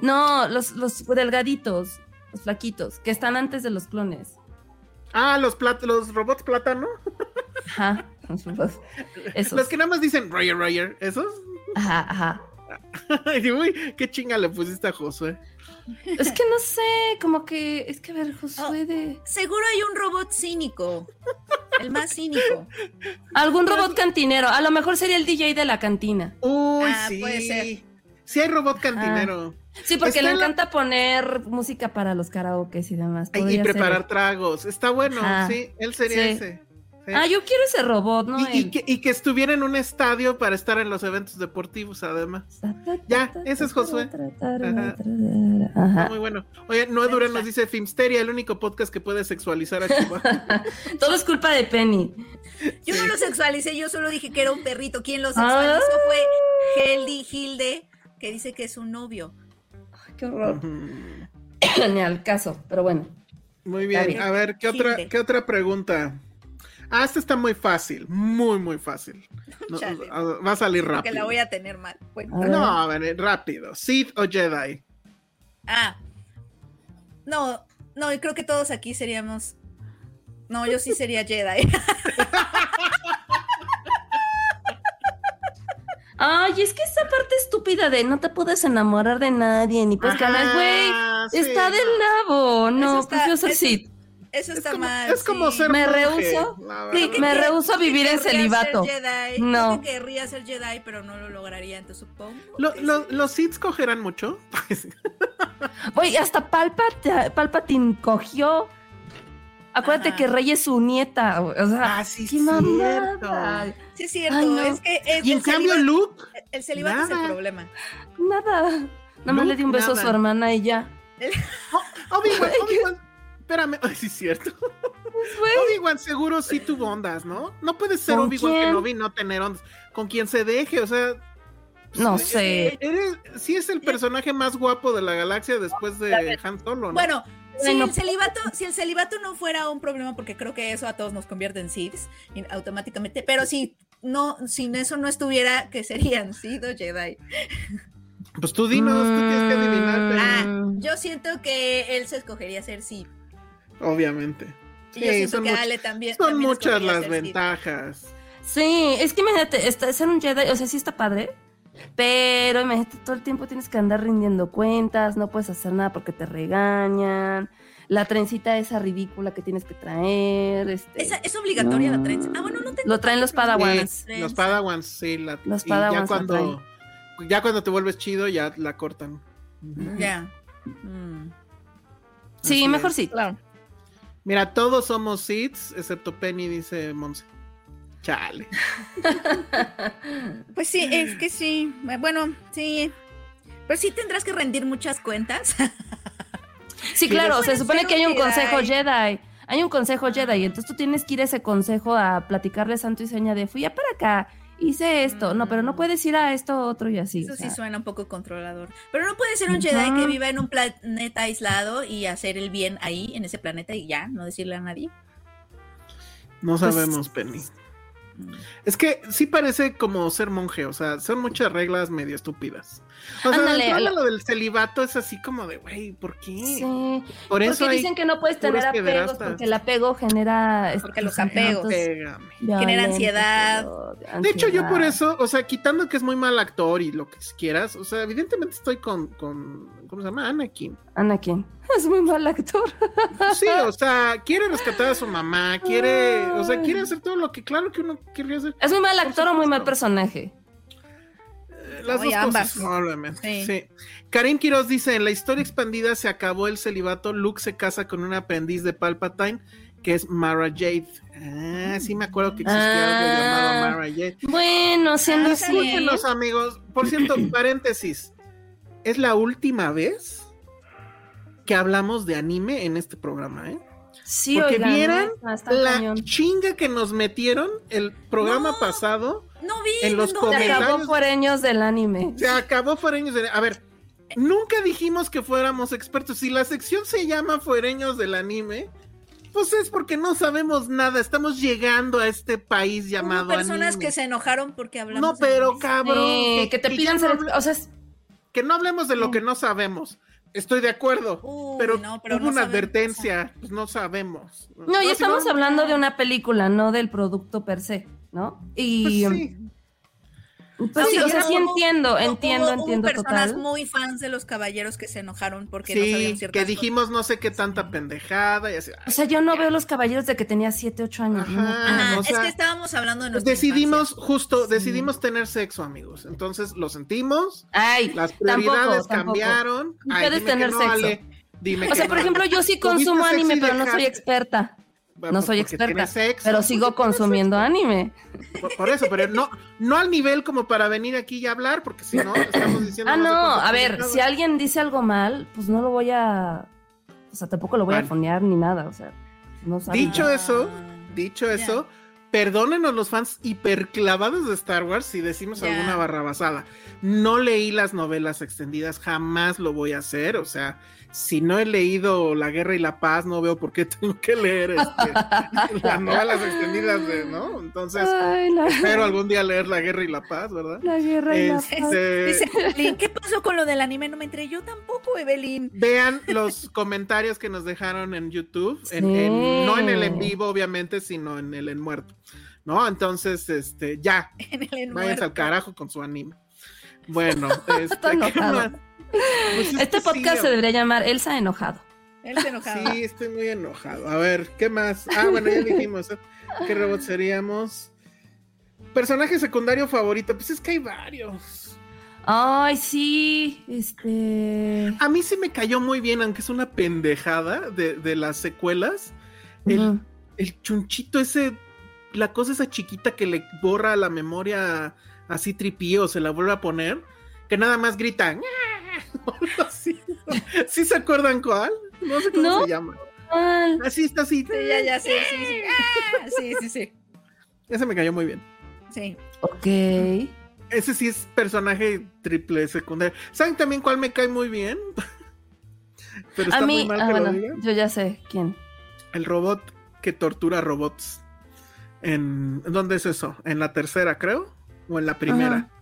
No, los, los delgaditos, los flaquitos, que están antes de los clones. Ah, los, los robots plátano. Ajá. Esos. Los que nada más dicen Roger, Roger, ¿esos? Ajá, ajá. Uy, qué chinga le pusiste a Josué. Es que no sé, como que es que a ver, Josué oh, de. Seguro hay un robot cínico. El más cínico. Algún robot cantinero. A lo mejor sería el DJ de la cantina. Uy, ah, sí. Puede ser. Sí hay robot cantinero. Sí, porque le encanta poner música para los karaokes y demás. Y preparar tragos. Está bueno, sí. Él sería ese. Ah, yo quiero ese robot, ¿no? Y, que, estuviera en un estadio para estar en los eventos deportivos, además. Ya, ese es Josué. Muy bueno. Oye, Noé nos dice Filmsteria, el único podcast que puede sexualizar a Chihuahua. Todo es culpa de Penny. Yo no lo sexualicé, yo solo dije que era un perrito. Quien lo sexualizó fue Heldy Hilde, que dice que es un novio. Ay, qué horror. Ni al caso, pero bueno. Muy bien. A ver, ¿qué otra, ¿qué otra pregunta? Ah, esta está muy fácil, muy, muy fácil. va a salir rápido. Que la voy a tener mal. No, a ver, rápido. ¿Sith o Jedi? Ah. No, no, creo que todos aquí seríamos. No, yo sí sería Jedi. Ay, es que esa parte estúpida de no te puedes enamorar de nadie, ni pues ganar, güey. está del lado. No, pues yo soy Sith. Eso está mal. Es como ser Me rehuso. Sí, me rehuso a vivir en celibato. No. querría ser Jedi, pero no lo lograría, entonces supongo. ¿Los Sith cogerán mucho? Oye, hasta Palpatine cogió. Acuérdate que Rey es su nieta. O sea, ah, sí, sí, cierto. Sí, es cierto. Es que y en cambio, Luke. El celibato es el problema. Nada. Nada más le di un beso a su hermana y ya. Oh, Obi-Wan, espérame. Ay, sí, es cierto. Pues, Obi-Wan seguro sí tuvo ondas, ¿no? No puede ser Obi-Wan que no vi no tener ondas. Con quien se deje, o sea. No sé. Eres, sí es el personaje más guapo de la galaxia después de Han Solo, ¿no? Bueno, si, el celibato, si el celibato no fuera un problema, porque creo que eso a todos nos convierte en Sith automáticamente, pero si no, sin eso no estuviera, ¿qué serían Sith o Jedi? Pues tú dinos, tú tienes que adivinar. Ah, yo siento que él se escogería ser Sith. Obviamente. Sí, yo siento que Ale también. Son muchas las ventajas. Sí, es que imagínate, ser un Jedi, o sea, sí está padre, Pero imagínate, todo el tiempo tienes que andar rindiendo cuentas, no puedes hacer nada porque te regañan. La trencita esa ridícula que tienes que traer. Este, ¿Es, es obligatoria la trenza. Ah, bueno, no tengo Lo traen los padawans. Sí, los padawans, sí. La, Los y padawans ya cuando, ya cuando te vuelves chido, ya la cortan. Ya. Mm. Sí, mejor es. sí. Claro. Mira, todos somos Seeds, excepto Penny, dice Monse. Chale. Pues sí, es que sí. Bueno, sí. Pero sí tendrás que rendir muchas cuentas. Sí, claro, se supone que hay un un consejo Jedi. Jedi. Hay un consejo Jedi, entonces tú tienes que ir a ese consejo a platicarle santo y seña de fui ya para acá, hice esto. No, pero no puedes ir a esto otro y así. Eso o sí suena un poco controlador. Pero no puede ser un Jedi que viva en un planeta aislado y hacer el bien ahí, en ese planeta, y ya, no decirle a nadie. No Pues- sabemos, Penny. Es que sí parece como ser monje, o sea, son muchas reglas medio estúpidas. O sea, Ándale, entrada lo- lo del celibato es así como de, güey, ¿por qué? Sí, Por eso porque dicen que no puedes tener apegos pederastas. porque el apego genera este, Porque los sentimientos apegos violentos, ansiedad. De hecho, yo por eso, o sea, quitando que es muy mal actor y lo que quieras, o sea, evidentemente estoy con, con ¿cómo se llama? Anakin. Anakin es muy mal actor. Sí, o sea, quiere rescatar a su mamá, quiere, o sea, quiere hacer todo lo que claro que uno querría hacer. ¿Es muy mal actor o muy mal personaje? Eh, Las dos ambas. cosas, probablemente. Sí. Sí. Karim Quiroz dice, en la historia expandida se acabó el celibato, Luke se casa con un aprendiz de Palpatine, que es Mara Jade. Ah, sí me acuerdo que existía algo Ah. llamado Mara Jade. Bueno, siendo Ah. Discúlpenos, amigos. Por cierto, paréntesis. Es la última vez que hablamos de anime en este programa, ¿eh? Sí, Porque oigan, vieran está La cañón. chinga que nos metieron el programa No. pasado No vi. En los no, Se comentarios- acabó fuereños del anime. se acabó Fuereños de... A ver, nunca dijimos que fuéramos expertos. Si la sección se llama Fuereños del anime, pues es porque no sabemos nada. Estamos llegando a este país llamado Hubo personas anime. que se enojaron porque hablamos. No, de pero anime. cabrón. Sí, que te pidan no o sea, es- que no hablemos de lo que no sabemos. Estoy de acuerdo. Uy, pero, no, pero hubo no una sabemos. advertencia. Pues no sabemos. no, y si estamos no- hablando de una película, no del producto per se, ¿no? Y Pues sí. Pues sí, o sea, sí Hubo- entiendo, hubo- entiendo, hubo entiendo personas total. muy fans de los caballeros que se enojaron porque no sabían ciertas que dijimos no sé qué tanta pendejada y así. O sea, yo no veo los caballeros de que tenía 7, 8 años. Ajá. ¿no? cosas. Ajá, o es que estábamos hablando de Decidimos, infancia. justo, decidimos tener sexo, amigos. Entonces lo sentimos, Ay, las tampoco, prioridades tampoco. cambiaron. Ay, Puedes tener no, sexo. Ale. Dime O sea, por no. ejemplo, yo sí ¿Tuviste consumo anime, pero no soy experta. No soy experta, sexo, pero sigo consumiendo anime. Por, por eso, pero no, no al nivel como para venir aquí y hablar, porque si no, estamos diciendo. Ah, no, a ver, si alguien dice algo mal, pues no lo voy a. O sea, tampoco lo voy a fonear ni nada, o sea, no. Dicho eso, dicho eso, perdónenos los fans hiperclavados de Star Wars si decimos Ya. alguna barrabasada. No leí las novelas extendidas, jamás lo voy a hacer. O sea, si no he leído La Guerra y la Paz, no veo por qué tengo que leer este, las novelas extendidas de, ¿no? Entonces, Ay, la, espero algún día leer La Guerra y la Paz, ¿verdad? la guerra y la paz. Este, Dice ¿qué pasó con lo del anime? No me entré yo tampoco, Evelyn. Vean los comentarios que nos dejaron en YouTube, en- Sí. en- no en el en vivo, obviamente, sino en el en muerto. ¿No? Entonces, este, ya, En el váyanse muerto. al carajo con su anime. Bueno, este, Está ¿qué más? Pues es Este podcast sí, se debería llamar Elsa enojado. Él se enojaba. Sí, estoy muy enojado. A ver, ¿qué más? Ah, bueno, ya dijimos. ¿eh? ¿Qué robot seríamos? Personaje secundario favorito, pues es que hay varios. Ay, sí, este. A mí sí me cayó muy bien, aunque es una pendejada de, de las secuelas. El, chunchito ese, la cosa esa chiquita que le borra la memoria así tripío, se la vuelve a poner, que nada más grita. así. ¿Sí se acuerdan cuál? No sé cómo ¿No? se llama. Así está así. Sí, ya, ya, sí, sí, sí. Ah, sí, sí, sí. Ese me cayó muy bien. Sí. Ok. Ese sí es personaje triple secundario. ¿Saben también cuál me cae muy bien? Pero está A mí, muy mal ah, que lo bueno, diga. yo ya sé quién. El robot que tortura robots. En, ¿Dónde es eso? ¿En la tercera, creo? ¿O en la primera? Ajá.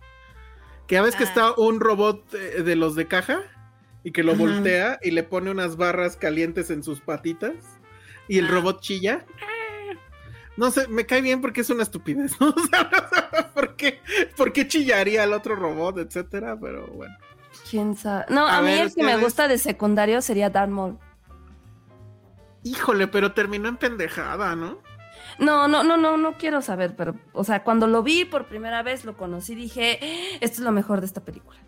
Que ya ves que Ah. está un robot eh, de los de caja y que lo Ajá. voltea y le pone unas barras calientes en sus patitas y el Ah. robot chilla. No sé, me cae bien porque es una estupidez. ¿no? O sea, ¿Por, qué, ¿Por qué chillaría el otro robot, etcétera? Pero bueno. ¿Quién sabe? No, a, mí el que me gusta de secundario sería Darth Maul. Híjole, pero terminó en pendejada, ¿no? No, no, no, no, no quiero saber, pero, o sea, cuando lo vi por primera vez, lo conocí, dije, ah, esto es lo mejor de esta película.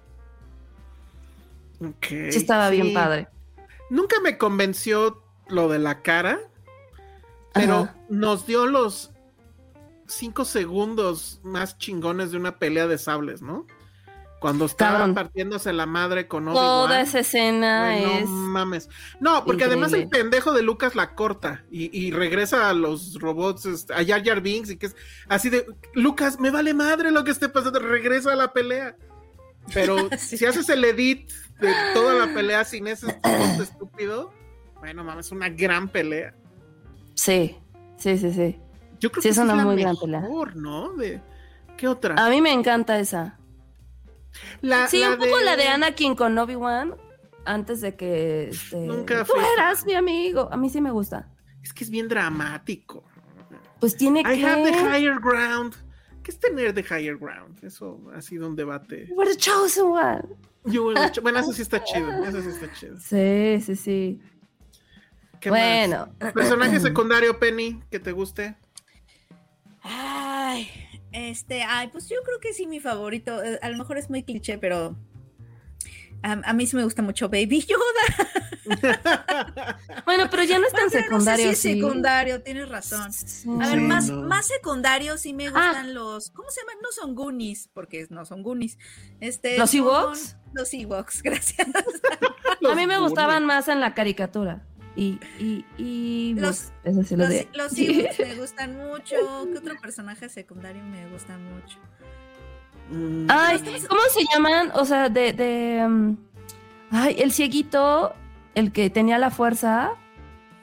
Ok. Sí, estaba bien padre. Nunca me convenció lo de la cara, pero nos dio los cinco segundos más chingones de una pelea de sables, ¿no? Cuando estaban partiéndose la madre con Obi-Wan. Toda esa escena es. No mames. No, porque además el pendejo de Lucas la corta y, regresa a los robots, este, a Jar Jar Binks y que es así de. Lucas, me vale madre lo que esté pasando, regresa a la pelea. Pero si haces el edit de toda la pelea sin ese estúpido, bueno, mames, es una gran pelea. Sí, sí, sí, sí. Yo creo que es una muy gran pelea. ¿no? De, ¿Qué otra? A mí me encanta esa sí, un poco la de Anakin con Obi-Wan antes de que este, Nunca tú eras mi amigo. A mí sí me gusta. Es que es bien dramático. Pues tiene que. I have the higher ground. ¿Qué es tener the higher ground? Eso ha sido un debate. You were the chosen one. bueno, eso sí está chido. Eso sí está chido. Sí, sí, sí. bueno. Personaje secundario, Penny, que te guste. Ay, este, ay, pues yo creo que sí, mi favorito. Eh, a lo mejor es muy cliché, pero a, mí sí me gusta mucho Baby Yoda. bueno, pero ya no es tan secundario. No sí, secundario, tienes razón. a ver, más, más secundario sí me ah. gustan los. ¿Cómo se llaman? No son Goonies, porque no son Goonies. Este, ¿Los Ewoks? Los Ewoks, gracias. a mí me gustaban más en la caricatura. Y, y, y los, los, los me gustan mucho. ¿Qué otro personaje secundario me gusta mucho? Mm. Ay, ¿cómo se llaman? O sea, de, de um, ay, el cieguito, el que tenía la fuerza,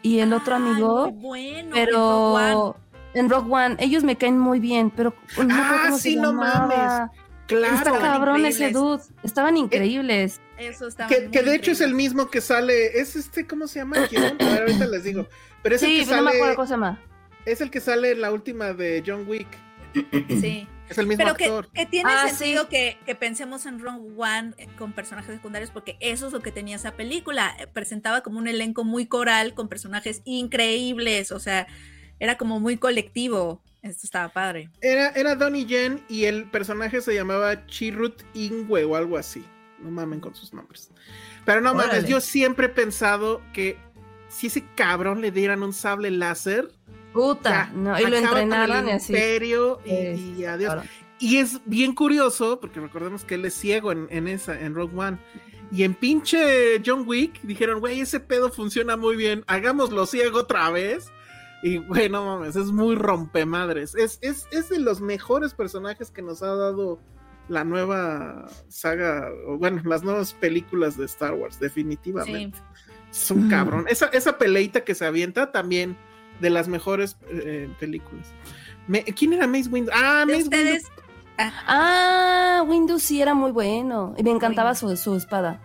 y el otro amigo. bueno, pero en Rock, One. ellos me caen muy bien, pero no ah, cómo sí, no mames. Claro. Está cabrón ese dude. Estaban increíbles. Eso que, que de hecho es el mismo que sale. Es este, ¿cómo se llama? A ver, ahorita les digo. Pero es el que sale. No me acuerdo cómo se llama. Es el que sale en la última de John Wick. Sí. Es el mismo actor. Que, que tiene ah, sentido que, que, pensemos en Rogue One eh, con personajes secundarios, porque eso es lo que tenía esa película. Eh, presentaba como un elenco muy coral con personajes increíbles. O sea, era como muy colectivo. Esto estaba padre. Era, era Donnie Yen y el personaje se llamaba Chirrut Ingwe o algo así. No mamen con sus nombres. Pero no mames, yo siempre he pensado que si ese cabrón le dieran un sable láser. Puta, no, y lo entrenaran y así. Imperio y, adiós. Y es bien curioso, porque recordemos que él es ciego en, en esa, en Rogue One. Y en pinche John Wick dijeron, güey, ese pedo funciona muy bien, hagámoslo ciego otra vez. Y bueno, mames, es muy rompemadres. Es, es, es de los mejores personajes que nos ha dado la nueva saga, o bueno, las nuevas películas de Star Wars, definitivamente. Es un cabrón. Esa, esa peleita que se avienta también de las mejores eh, películas. ¿Quién era Mace Windu? Ah, Mace Windu. Ah, Windu sí era muy bueno. Y me encantaba su, su espada.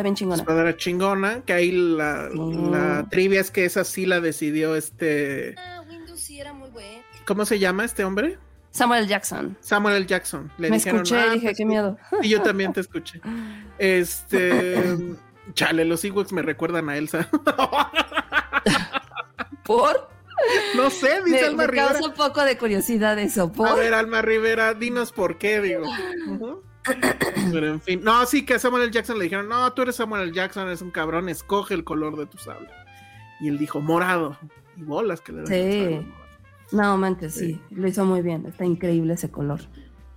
Bien chingona. Espada era chingona, que ahí la, la, trivia es que esa sí la decidió este. Ah, Windu sí era muy bueno. ¿Cómo se llama este hombre? Samuel Jackson. Samuel Jackson. Le Me escuché y ah, dije, pues qué miedo. Y yo también te escuché. Este. Chale, los Ewoks me recuerdan a Elsa. ¿Por? No sé, dice Alma Rivera. Me causa un poco de curiosidad eso. ¿por? A ver, Alma Rivera, dinos por qué, digo. Pero en fin. No, sí, que a Samuel L. Jackson le dijeron: No, tú eres Samuel L. Jackson, eres un cabrón, escoge el color de tu sable. Y él dijo: Morado. Y bolas que le Sí. No, manches, sí. Lo hizo muy bien. Está increíble ese color.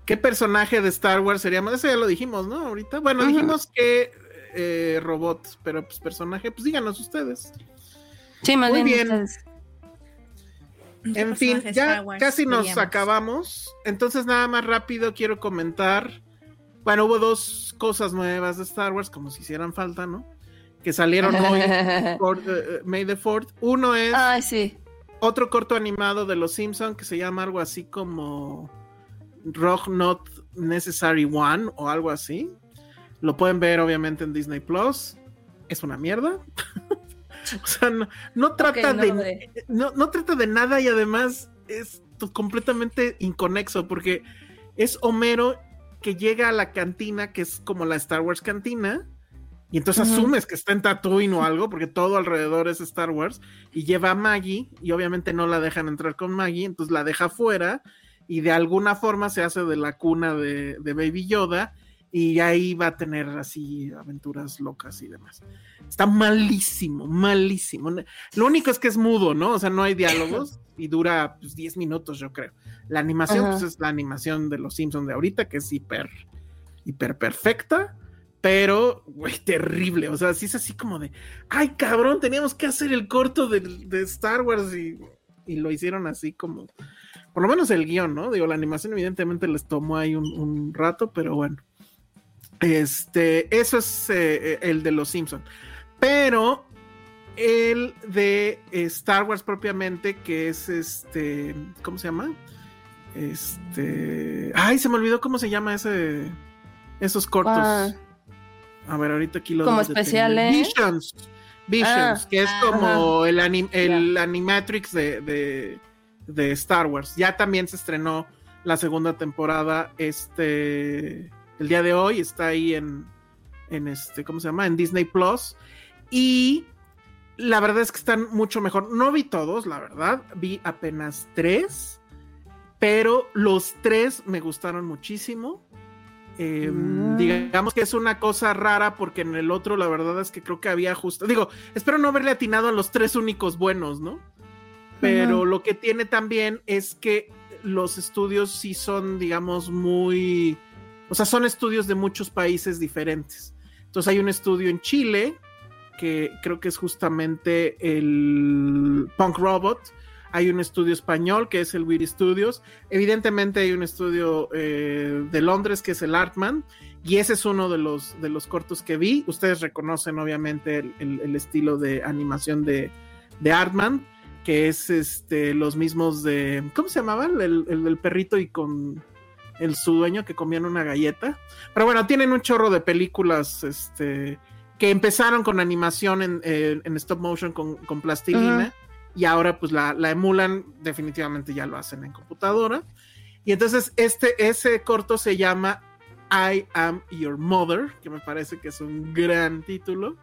¿Qué personaje de Star Wars sería más? Eso ya lo dijimos, ¿no? Ahorita. Bueno, dijimos que eh, robots, pero pues personaje, pues díganos ustedes. Sí, más Muy bien. En fin, ya casi nos acabamos. Entonces, nada más rápido quiero comentar. Bueno, hubo dos cosas nuevas de Star Wars, como si hicieran falta, ¿no? Que salieron hoy por uh, May the Fourth. Uno es. Ay, sí otro corto animado de Los Simpson que se llama algo así como Rock Not Necessary One o algo así. Lo pueden ver obviamente en Disney Plus. Es una mierda. o sea, no, trata de no, trata de nada y además es completamente inconexo porque es Homero que llega a la cantina, que es como la Star Wars cantina, y entonces asumes que está en Tatooine o algo, porque todo alrededor es Star Wars, y lleva a Maggie, y obviamente no la dejan entrar con Maggie, entonces la deja fuera, y de alguna forma se hace de la cuna de, de Baby Yoda, y ahí va a tener así aventuras locas y demás. Está malísimo, malísimo. Lo único es que es mudo, ¿no? O sea, no hay diálogos y dura pues, 10 minutos, yo creo. La animación, pues es la animación de los Simpsons de ahorita, que es hiper, hiper perfecta, pero, güey, terrible. O sea, sí es así como de, ay, cabrón, teníamos que hacer el corto de, Star Wars y, lo hicieron así como, por lo menos el guion, ¿no? Digo, la animación evidentemente les tomó ahí un rato, pero bueno. Este, eso es eh, eh, el de los Simpsons. Pero el de Star Wars propiamente, que es este, ¿cómo se llama? Este, ay, se me olvidó cómo se llama ese, esos cortos. Ah. A ver, ahorita aquí lo como especiales. Visions, Visions, ah, que es como el, el animatrix de, de Star Wars. Ya también se estrenó la segunda temporada este el día de hoy, está ahí en, en este, ¿cómo se llama? En Disney Plus. Y la verdad es que están mucho mejor. No vi todos, la verdad, vi apenas tres, pero los tres me gustaron muchísimo. Em, mm. Digamos que es una cosa rara porque en el otro la verdad es que creo que había justo, digo, espero no haberle atinado a los tres únicos buenos, ¿no? Pero lo que tiene también es que los estudios sí son, digamos, muy o sea, son estudios de muchos países diferentes. Entonces hay un estudio en Chile, que creo que es justamente el Punk Robot. Hay un estudio español que es el Weird Studios. Evidentemente hay un estudio eh, de Londres que es el Artman. Y ese es uno de los, de los cortos que vi. Ustedes reconocen obviamente el, estilo de animación de, de, Artman, que es este, los mismos de... ¿Cómo se llamaban? El, el del perrito y con el su dueño que comían una galleta. Pero bueno, tienen un chorro de películas este, que empezaron con animación en, stop motion con, plastilina y ahora pues la, emulan, definitivamente ya lo hacen en computadora. Y entonces este, ese corto se llama I Am Your Mother, que me parece que es un gran título.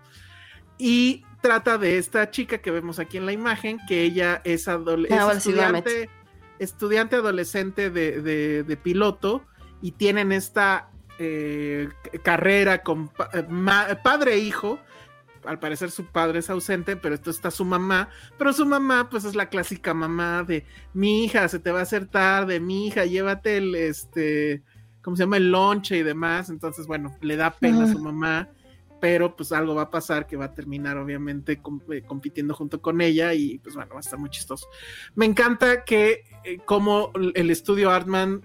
Y trata de esta chica que vemos aquí en la imagen, que ella es, adolescente estudiante adolescente de, piloto y tienen esta eh, carrera con eh, padre e hijo. Al parecer su padre es ausente, pero esto está su mamá. Pero su mamá, pues es la clásica mamá de mi hija, se te va a hacer tarde, mi hija, llévate el este, ¿cómo se llama? El lonche y demás. Entonces, bueno, le da pena a su mamá pero pues algo va a pasar que va a terminar obviamente eh, compitiendo junto con ella y pues bueno, va a estar muy chistoso. Me encanta que eh, como el estudio Artman,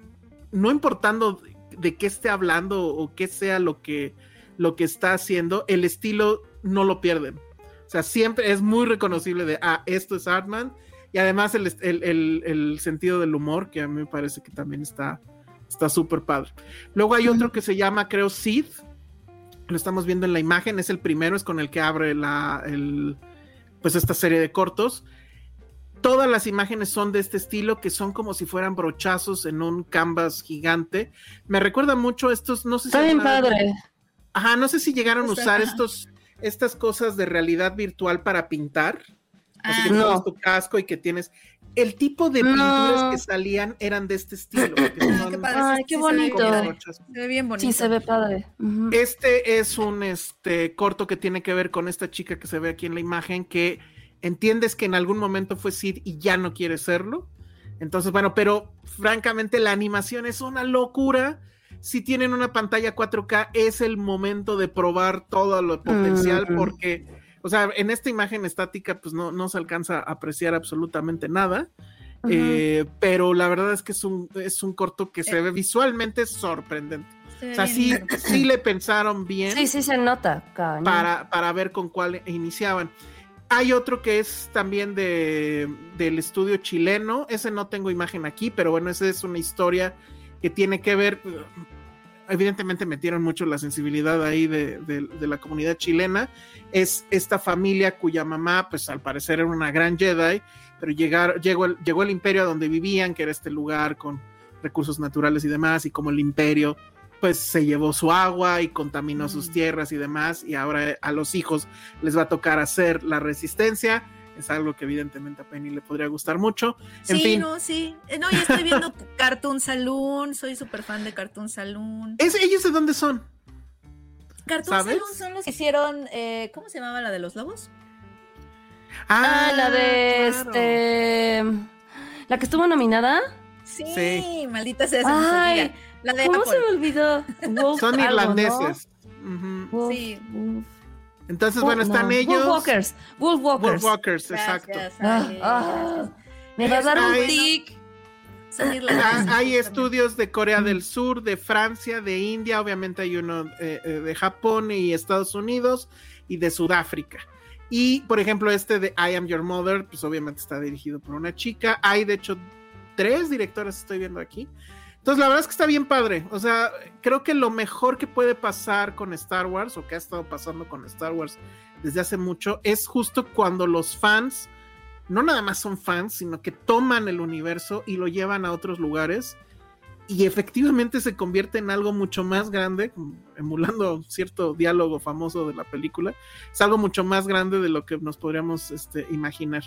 no importando de, qué esté hablando o qué sea lo que, lo que está haciendo, el estilo no lo pierden. O sea, siempre es muy reconocible de, ah, esto es Artman. Y además el, el, sentido del humor, que a mí me parece que también está súper padre. Luego hay otro que se llama, creo, Sid, lo estamos viendo en la imagen, es el primero, es con el que abre la, pues esta serie de cortos. Todas las imágenes son de este estilo, que son como si fueran brochazos en un canvas gigante. Me recuerda mucho estos, no sé si... Está padre. Ajá, no sé si llegaron a usar estos, estas cosas de realidad virtual para pintar. Así que ah, tu casco y que tienes el tipo de pinturas que salían eran de este estilo. Ay, qué bonito. Se ve bien bonito. Sí, se ve padre. Este es un este, corto que tiene que ver con esta chica que se ve aquí en la imagen, que entiendes que en algún momento fue Sid y ya no quiere serlo. Entonces, bueno, pero francamente la animación es una locura. Si tienen una pantalla 4K, es el momento de probar todo lo potencial porque o sea, en esta imagen estática, pues no, no se alcanza a apreciar absolutamente nada. Eh, pero la verdad es que es un, es un corto que se eh. ve visualmente sorprendente. o sea, sí, sí, le pensaron bien. Sí, sí se nota. Para, para ver con cuál iniciaban. Hay otro que es también de, del estudio chileno. Ese no tengo imagen aquí, pero bueno, esa es una historia que tiene que ver evidentemente metieron mucho la sensibilidad ahí de, la comunidad chilena, es esta familia cuya mamá, pues al parecer era una gran Jedi, pero llegar, llegó, el, llegó el imperio a donde vivían, que era este lugar con, recursos naturales y demás, y como el imperio pues se llevó su agua y contaminó sus tierras y demás, y ahora a los hijos les va a tocar hacer la resistencia. Es algo que evidentemente a Penny le podría gustar mucho. En sí, fin. no, sí. Eh, No, ya estoy viendo Cartoon Saloon, soy súper fan de Cartoon Saloon. ¿Es, ¿Ellos de dónde son? Cartoon ¿sabes? Saloon son los que hicieron, eh, ¿cómo se llamaba la de los lobos? Ah, la de claro. este. La que estuvo nominada. Sí, Sí. maldita sea. Ay. La de ¿cómo Apple. se me olvidó? Wolf Son algo, ¿no? irlandeses. Wolf- Sí. Wolf- Entonces, Wolf- bueno, están no, ellos. Wolfwalkers. Wolfwalkers. Wolfwalkers, Gracias, exacto. Ah, ah, me va a dar un tic. Ah, hay estudios de Corea del Sur, de Francia, de India, obviamente hay uno eh, eh, de Japón y Estados Unidos y de Sudáfrica. Y por ejemplo, este de I Am Your Mother, pues obviamente está dirigido por una chica. Hay de hecho tres directoras, estoy viendo aquí. Entonces, la verdad es que está bien padre. O sea, creo que lo mejor que puede pasar con Star Wars, o que ha estado pasando con Star Wars desde hace mucho, es justo cuando los fans no nada más son fans, sino que toman el universo y lo llevan a otros lugares y efectivamente se convierte en algo mucho más grande, emulando cierto diálogo famoso de la película, es algo mucho más grande de lo que nos podríamos este, imaginar.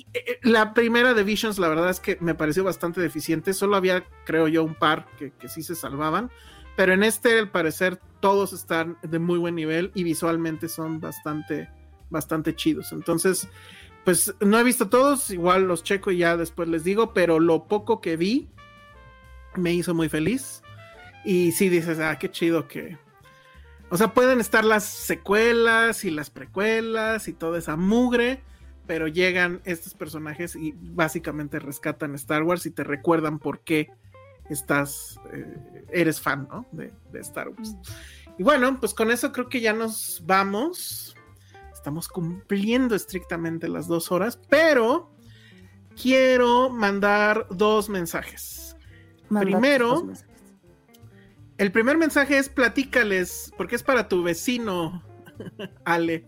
Y, eh, La primera de Visions, la verdad es que me pareció bastante deficiente, solo había, creo yo, un par que, que sí se salvaban, pero en este, al parecer, todos están de muy buen nivel y visualmente son bastante, bastante chidos. Entonces, pues no he visto todos, igual los checo y ya después les digo, pero lo poco que vi me hizo muy feliz. Y sí dices, ah, qué chido que... O sea, pueden estar las secuelas y las precuelas y toda esa mugre, pero llegan estos personajes y básicamente rescatan Star Wars y te recuerdan por qué estás, eh, eres fan, ¿no? De, de Star Wars. Y bueno, pues con eso creo que ya nos vamos. Estamos cumpliendo estrictamente las dos horas, pero quiero mandar dos mensajes. Mandate Primero- mensajes. El primer mensaje es platícales, porque es para tu vecino, Ale.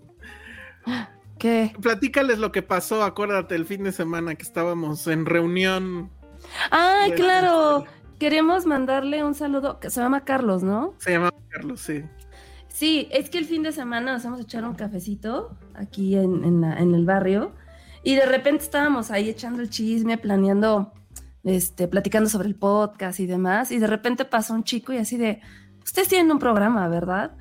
¿Qué? Platícales lo que pasó, acuérdate, el fin de semana que estábamos en reunión. Ay, de- claro. Queremos mandarle un saludo, que se llama Carlos, ¿no? Se llamaba Carlos, sí. Sí, es que el fin de semana nos vamos a echar un cafecito aquí en, en la- en el barrio y de repente estábamos ahí echando el chisme, planeando, este, platicando sobre el podcast y demás y de repente pasó un chico y así de, ustedes tienen un programa, ¿verdad?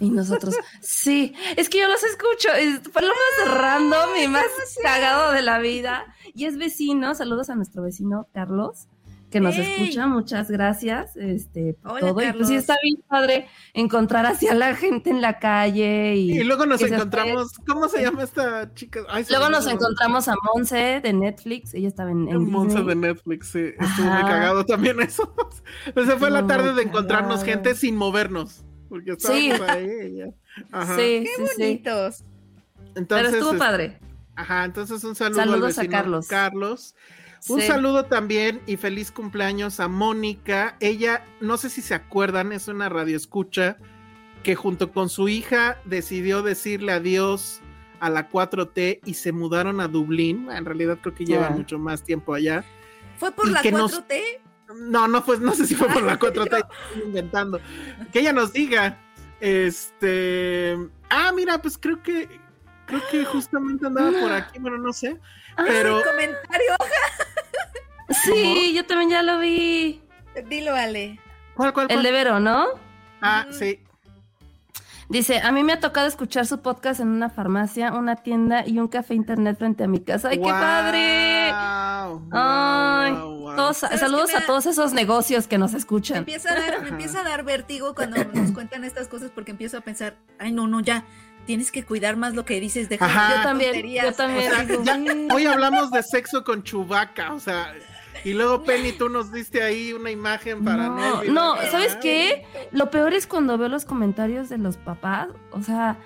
Y nosotros, sí, es que yo los escucho, es- fue lo más random y más cagado de la vida. Y es vecino, saludos a nuestro vecino Carlos, que nos ¡Ey! escucha, muchas gracias, este, por Hola, todo. Y pues sí está bien padre encontrar así a la gente en la calle y, Y luego nos se encontramos, ¿cómo se llama esta chica? Ay, luego nos encontramos a Monse de Netflix, ella estaba en, en Disney. de Netflix, sí. Estuvo muy cagado también eso. Esa fue la tarde de encontrarnos cagado. gente sin movernos. Porque estábamos Sí. ya. Ajá. Sí, Qué sí, sí. bonitos. Entonces, Pero estuvo padre. Ajá, entonces un saludo al Saludos a Carlos. Carlos. Un Sí. saludo también y feliz cumpleaños a Mónica. Ella, no sé si se acuerdan, es una radioescucha que junto con su hija decidió decirle adiós a la 4T y se mudaron a Dublín. En realidad creo que llevan Ah. mucho más tiempo allá. ¿Fue por Y la que nos- 4T? No, no fue, no sé si fue por la 4T, estoy inventando. Que ella nos diga. Este. Ah, mira, pues creo que. Creo que justamente andaba por aquí, bueno, no sé. Pero. Ay, comentario. Sí, yo también ya lo vi. Dilo, Ale. ¿Cuál, cuál, El de Vero, ¿no? Ah, sí. Dice, a mí me ha tocado escuchar su podcast en una farmacia, una tienda y un café internet frente a mi casa. ¡Ay, qué padre! Guau, Ay, guau, guau. Todos- ¿Sabes saludos me a da? todos esos negocios que nos Me escuchan. empieza, a dar, me empieza a dar vértigo cuando nos cuentan estas cosas porque empiezo a pensar, ay, no, no, ya, tienes que cuidar más lo que dices, deja Yo también, yo también. O sea, ya- "Mm". hoy hablamos de sexo con Chubaca, o sea, y luego Penny, tú nos diste ahí una imagen para no. No, ¿sabes qué? Lo peor es cuando veo los comentarios de los papás, o sea,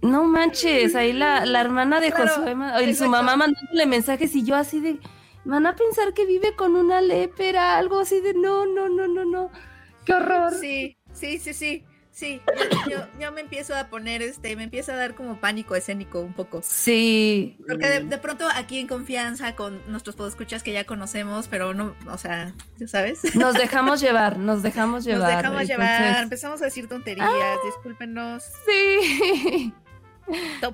no manches, ahí la, la hermana de Claro, Josué y su mamá mandándole mensajes y yo así de, van a pensar que vive con una lépera, algo así de, no, no, no, no, no, qué horror. Sí, sí, sí, sí. Sí, yo, me empiezo a poner, este, me empieza a dar como pánico escénico un poco. Sí. Porque de, pronto aquí en confianza con nuestros podescuchas que ya conocemos, pero no, o sea, ¿ya sabes? Nos dejamos llevar, nos dejamos llevar. Nos dejamos llevar, empezamos a decir tonterías, ah, discúlpenos. Sí.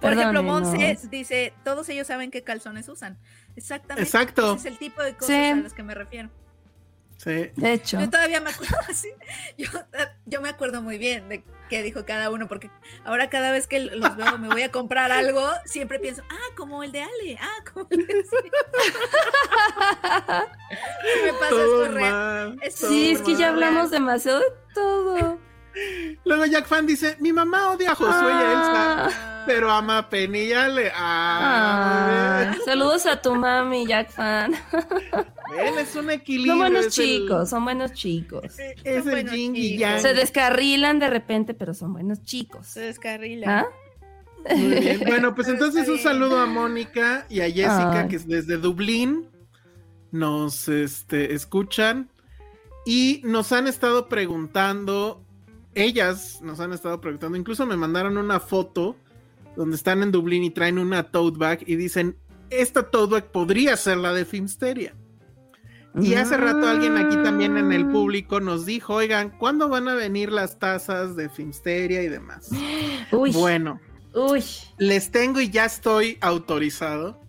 Por ejemplo, Monse dice, todos ellos saben qué calzones usan. Exactamente. Exacto. Ese es el tipo de cosas a las que me refiero. Sí. De hecho. Yo todavía me acuerdo así. Yo, me acuerdo muy bien de qué dijo cada uno, porque ahora cada vez que los veo me voy a comprar algo, siempre pienso, ah, como el de Ale, ah, como el de me pasa es Sí, es que ya hablamos demasiado de todo. Luego Jack Fan dice, mi mamá odia a Josué y a Elsa, ah. pero ama a Penny y Ale. Ah, saludos a tu mami, Jack Fan. es un equilibrio. Son buenos chicos, son buenos chicos. Es, el Jing y Yang. Se descarrilan de repente, pero son buenos chicos. Se descarrilan. ¿Ah? Muy bien. Bueno, pues entonces un saludo a Mónica y a Jessica, que es desde Dublín nos este, escuchan y nos han estado preguntando ellas nos han estado preguntando, incluso me mandaron una foto donde están en Dublín y traen una tote bag y dicen, esta tote bag podría ser la de Filmsteria. Y hace rato alguien aquí también en el público nos dijo, oigan, ¿cuándo van a venir las tazas de Filmsteria y demás? Bueno, Uy. les tengo y ya estoy autorizado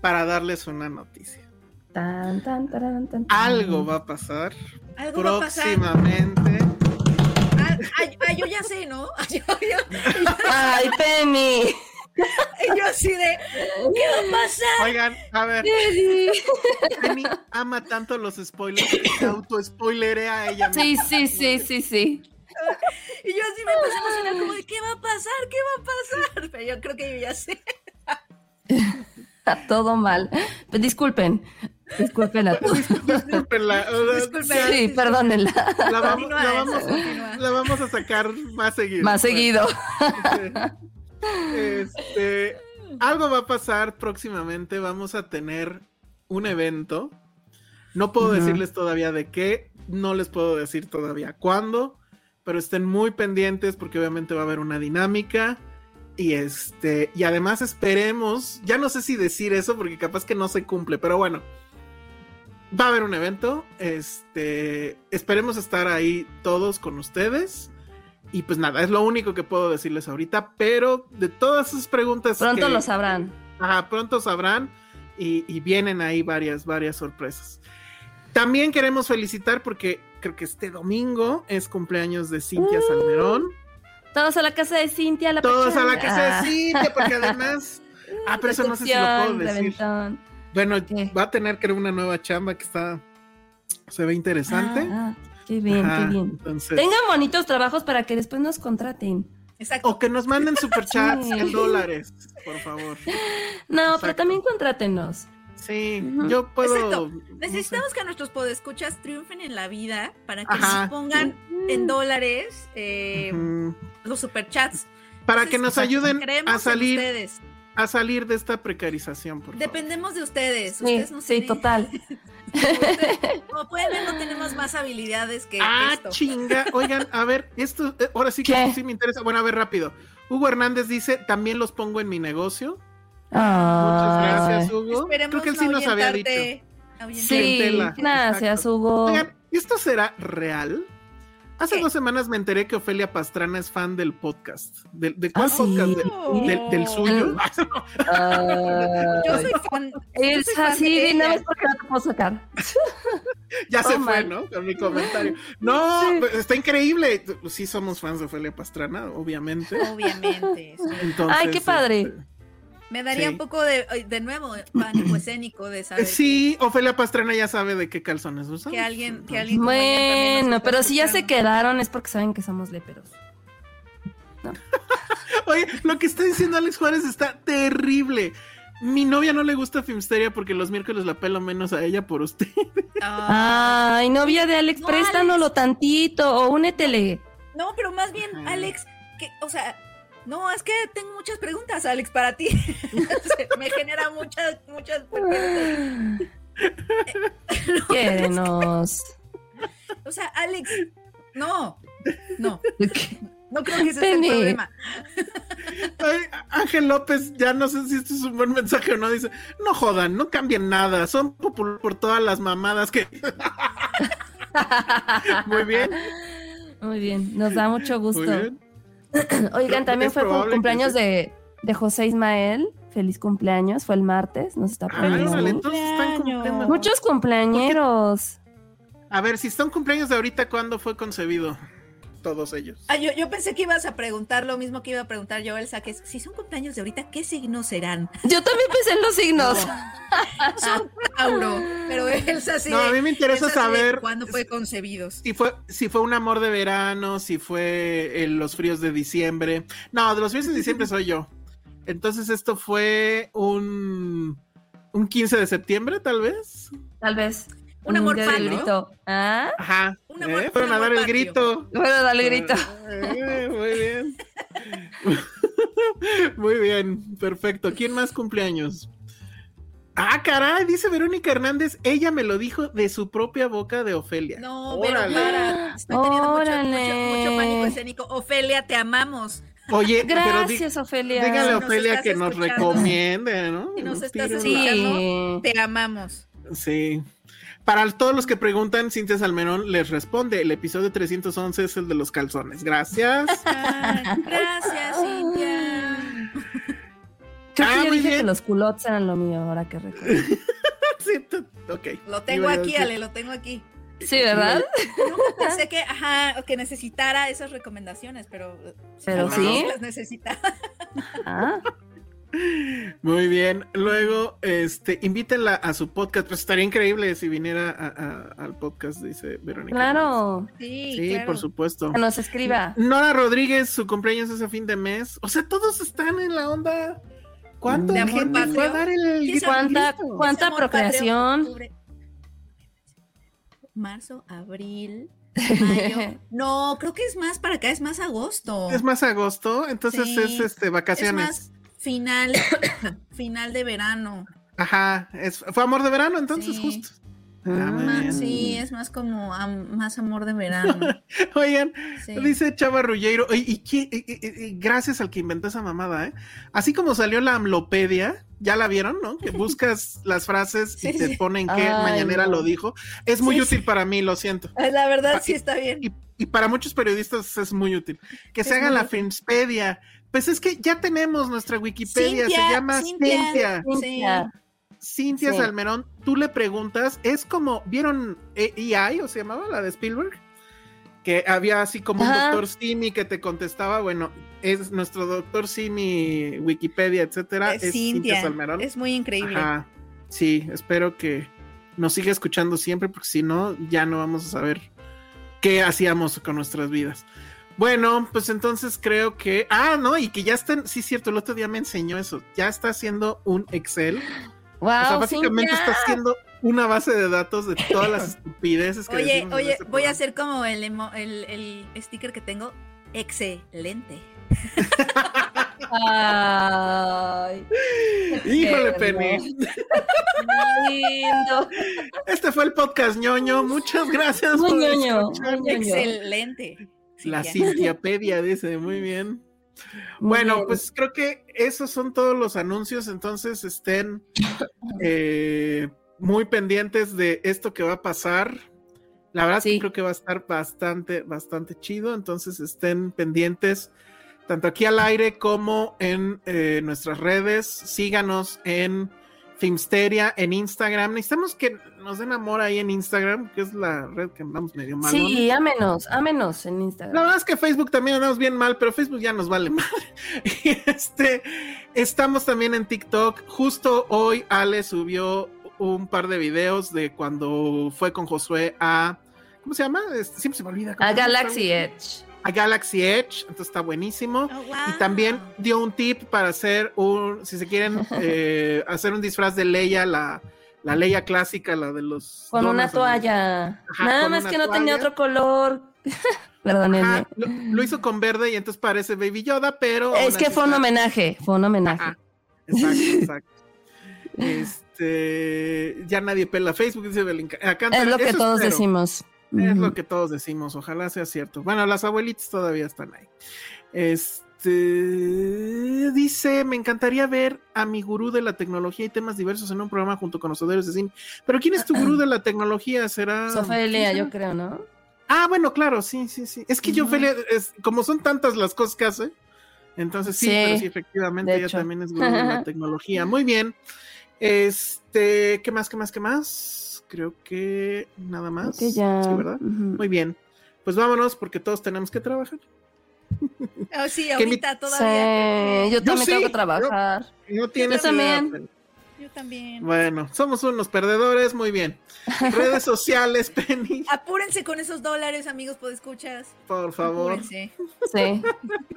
para darles una noticia. Algo va a pasar próximamente. Ay, yo ya sé, ¿no? Ay, Penny. Y yo así de, ¿qué va a pasar? Oigan, a ver. Penny ama tanto los spoilers que se auto-spoilerea a ella misma. Sí, sí, sí, sí, sí. Y yo así me empecé a emocionar como de, ¿qué va a pasar? ¿Qué va a pasar? Pero yo creo que yo ya sé. Todo mal. Disculpen, Disculpen a todos. Disculpenla. Sí, perdónenla. La vamos, la, vamos, a sacar más seguido. Más seguido. Este, algo va a pasar próximamente. Vamos a tener un evento. No puedo decirles todavía de qué. No les puedo decir todavía cuándo. Pero estén muy pendientes porque obviamente va a haber una dinámica. Y este, y además esperemos, ya no sé si decir eso porque capaz que no se cumple, pero bueno, va a haber un evento. Este, esperemos estar ahí todos con ustedes. Y pues nada, es lo único que puedo decirles ahorita. Pero de todas esas preguntas. Pronto lo sabrán. Ajá, pronto sabrán. Y, vienen ahí varias, varias sorpresas. También queremos felicitar porque creo que este domingo es cumpleaños de Cintia uh. Salmerón. Todos a la casa de Cintia, la Todos a la casa de. Cintia, porque además. ah, pero eso no sé si lo puedo decir. Bueno, va a tener creo una nueva chamba que está se ve interesante. Ah, qué bien, qué bien. Tengan bonitos trabajos para que después nos contraten. Exacto. O que nos manden superchats en dólares, por favor. No, pero también contrátenos. Sí, yo puedo. Necesitamos que nuestros podescuchas triunfen en la vida para que nos pongan en dólares eh, los superchats. Para que nos ayuden a salir a salir de esta precarización, por Dependemos de ustedes. Sí, sí total. Como pueden ver, no tenemos más habilidades que ah, chinga. Oigan, a ver, esto, eh, ahora sí que sí me interesa. Bueno, a ver, rápido. Hugo Hernández dice, también los pongo en mi negocio. Muchas gracias, Hugo. Creo que él sí nos había dicho. Sí, gracias, Hugo. Oigan, ¿esto será real? Hace dos semanas me enteré que Ofelia Pastrana es fan del podcast. ¿De, de cuál ah, podcast? ¿Del, suyo? Ah, yo soy fan. Es así, nada más porque no te puedo sacar. ya se oh, fue, ¿no? Con mi comentario. No, pues, está increíble. Sí somos fans de Ofelia Pastrana, obviamente. Obviamente. Ay, qué padre. Este, me daría un poco de, de nuevo, pánico escénico de saber. Sí, Ofelia Pastrana ya sabe de qué calzones usa. Que alguien, que alguien. Bueno, pero si ya se quedaron es porque saben que somos léperos. Oye, lo que está diciendo Alex Juárez está terrible. Mi novia no le gusta Filmsteria porque los miércoles la pelo menos a ella por usted. Ay, novia de Alex, préstanoslo tantito o únetele. No, pero más bien, Alex, que, o sea, no, es que tengo muchas preguntas, Alex, para ti. Me genera muchas, muchas preguntas. Quérenos. o sea, Alex, no, no. No creo que ese sea el problema. Ángel López, ya no sé si esto es un buen mensaje o no, dice, no jodan, no cambien nada, son populares por todas las mamadas que... Muy bien. Muy bien, nos da mucho gusto. Oigan, también fue cumpleaños de, de José Ismael. Feliz cumpleaños, fue el martes, nos está poniendo. Muchos cumpleañeros. A ver, si son cumpleaños de ahorita, ¿cuándo fue concebido? Todos ellos. Ah, yo, pensé que ibas a preguntar lo mismo que iba a preguntar yo, Elsa, que si son cumpleaños de ahorita, ¿qué signos serán? Yo también pensé en los signos. son Tauro, pero Elsa sí. No, a mí me interesa saber cuándo fue concebido. Si fue, si fue un amor de verano, si fue en los fríos de diciembre. No, de los fríos de diciembre soy yo. Entonces esto fue un, un 15 de septiembre, tal vez. Tal vez. Un amor patrio. ¿Ah? Ajá. Un amor, ¿Eh? Fueron a dar el grito. Fueron a dar el grito. Eh, muy bien. muy bien, perfecto. ¿Quién más cumpleaños? Ah, caray, dice Verónica Hernández, ella me lo dijo de su propia boca de Ofelia. No, pero para, estoy teniendo mucho, mucho, pánico escénico. Ofelia, te amamos. Oye, gracias, Ofelia. Dígale a Ofelia que nos recomiende, ¿no? Si nos estás escuchando, te amamos. Sí. Para todos los que preguntan, Cintia Salmerón les responde. El episodio 311 es el de los calzones. Gracias. gracias, Cintia. Creo que ah, yo dije que los culottes eran lo mío, ahora que recuerdo. sí, ok. Lo tengo aquí, Ale, lo tengo aquí. Sí, ¿verdad? Nunca pensé que, ajá, que necesitara esas recomendaciones, pero, pero sí las necesita. Ah. Muy bien. Luego, este, invítenla a su podcast. Pues estaría increíble si viniera al podcast, dice Verónica. Claro. Sí, sí por supuesto. Que nos escriba. Nora Rodríguez, su cumpleaños es a fin de mes. O sea, todos están en la onda. ¿Cuánto gente fue a dar el ¿Cuánta, cuánta procreación? Marzo, abril, Mayo. No, creo que es más para acá, es más agosto. Es más agosto, entonces es este vacaciones final, final de verano. Ajá, es, fue amor de verano entonces justo. Ah, sí, es más como más amor de verano. Oigan, dice Chava Rulleiro, y, gracias al que inventó esa mamada, ¿eh? Así como salió la amlopedia, ya la vieron, ¿no? Que buscas las frases y te ponen que mañanera lo dijo. Es muy útil para mí, lo siento. La verdad, sí está bien. Y, para muchos periodistas es muy útil. Que se haga la Filmspedia, pues es que ya tenemos nuestra Wikipedia, se llama Cintia. Cintia, Salmerón, tú le preguntas, es como, ¿vieron EI o se llamaba la de Spielberg? Que había así como un doctor Simi que te contestaba, bueno, es nuestro doctor Simi, Wikipedia, etcétera, es, Cintia, Salmerón. Es muy increíble. Sí, espero que nos siga escuchando siempre, porque si no, ya no vamos a saber qué hacíamos con nuestras vidas. Bueno, pues entonces creo que. Ah, no, y que ya están. Sí, cierto, el otro día me enseñó eso. Ya está haciendo un Excel. Wow, o sea, básicamente está haciendo una base de datos de todas las estupideces que Oye, oye, este voy a hacer como el, el, el sticker que tengo. Excelente. Ay. Híjole, Penny. Lindo. Este fue el podcast ñoño. Muchas gracias. Muy ñoño. Excelente. La Cintiapedia dice, muy bien. bueno, pues creo que esos son todos los anuncios, entonces estén eh, muy pendientes de esto que va a pasar. La verdad sí. creo que va a estar bastante, bastante chido, entonces estén pendientes tanto aquí al aire como en eh, nuestras redes. Síganos en Filmsteria en Instagram. Necesitamos que nos den amor ahí en Instagram, que es la red que andamos medio mal. Sí, a menos, a menos en Instagram. La verdad es que Facebook también andamos bien mal, pero Facebook ya nos vale mal. este, estamos también en TikTok. Justo hoy Ale subió un par de videos de cuando fue con Josué a. ¿Cómo se llama? Este, siempre se me olvida. A Galaxy Edge a Galaxy Edge, entonces está buenísimo. Oh, y también dio un tip para hacer un, si se quieren eh, hacer un disfraz de Leia, la, la Leia clásica, la de los... Con una toalla. Nada más que no tenía otro color. Perdón. Lo, hizo con verde y entonces parece Baby Yoda, pero... Es que fue un homenaje, fue un homenaje. Exacto, exacto. este, ya nadie pela Facebook, dice Belinca. es lo que todos decimos. Es lo que todos decimos, ojalá sea cierto. Bueno, las abuelitas todavía están ahí. Este dice: Me encantaría ver a mi gurú de la tecnología y temas diversos en un programa junto con los de cine. Pero ¿quién es tu gurú de la tecnología? ¿Será? Sofía yo creo, ¿no? Ah, bueno, claro, sí, sí, sí. Es que yo, es, como son tantas las cosas que hace, entonces sí, pero sí, efectivamente, ella también es gurú de la tecnología. Muy bien. Este, ¿qué más, qué más, qué más? Creo que nada más. Que ya. Sí, ¿verdad? Muy bien. Pues vámonos porque todos tenemos que trabajar. Oh, sí, ahorita todavía. yo también tengo que trabajar. No, tienes yo también. Yo también. Bueno, somos unos perdedores, muy bien. Redes sociales, Penny. Apúrense con esos dólares, amigos, escuchas. Por favor. Apúrense. Sí.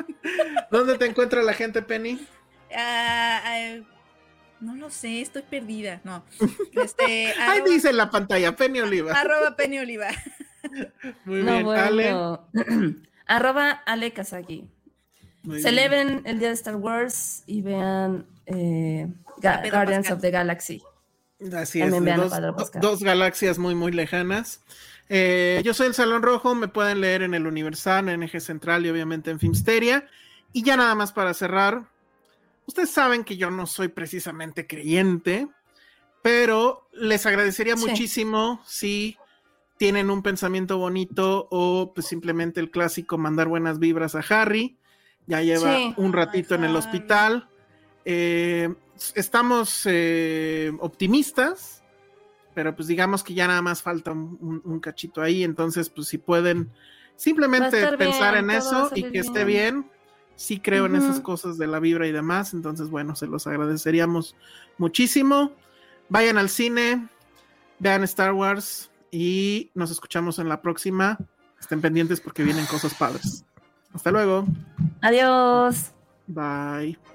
¿Dónde te encuentra la gente, Penny? Ah, ah, no lo sé, estoy perdida. No. Este, Ahí dice en la pantalla, Penny Oliva. Arroba Penny Oliva. Muy bien, Ale. arroba Ale Kazaki. Celebren el día de Star Wars y vean eh, Guardians of the Galaxy. Así es, dos, galaxias muy, muy lejanas. Eh, yo soy el Salón Rojo, me pueden leer en el Universal, en Eje Central y obviamente en Filmsteria. Y ya nada más para cerrar, ustedes saben que yo no soy precisamente creyente, pero les agradecería muchísimo si tienen un pensamiento bonito o pues simplemente el clásico mandar buenas vibras a Harry. Ya lleva un ratito en el hospital. Eh, estamos eh, optimistas, pero pues digamos que ya nada más falta un, cachito ahí, entonces pues si pueden simplemente pensar en eso y que esté bien, sí creo en esas cosas de la vibra y demás, entonces bueno, se los agradeceríamos muchísimo. Vayan al cine, vean Star Wars y nos escuchamos en la próxima. Estén pendientes porque vienen cosas padres. Hasta luego. Adiós. Bye.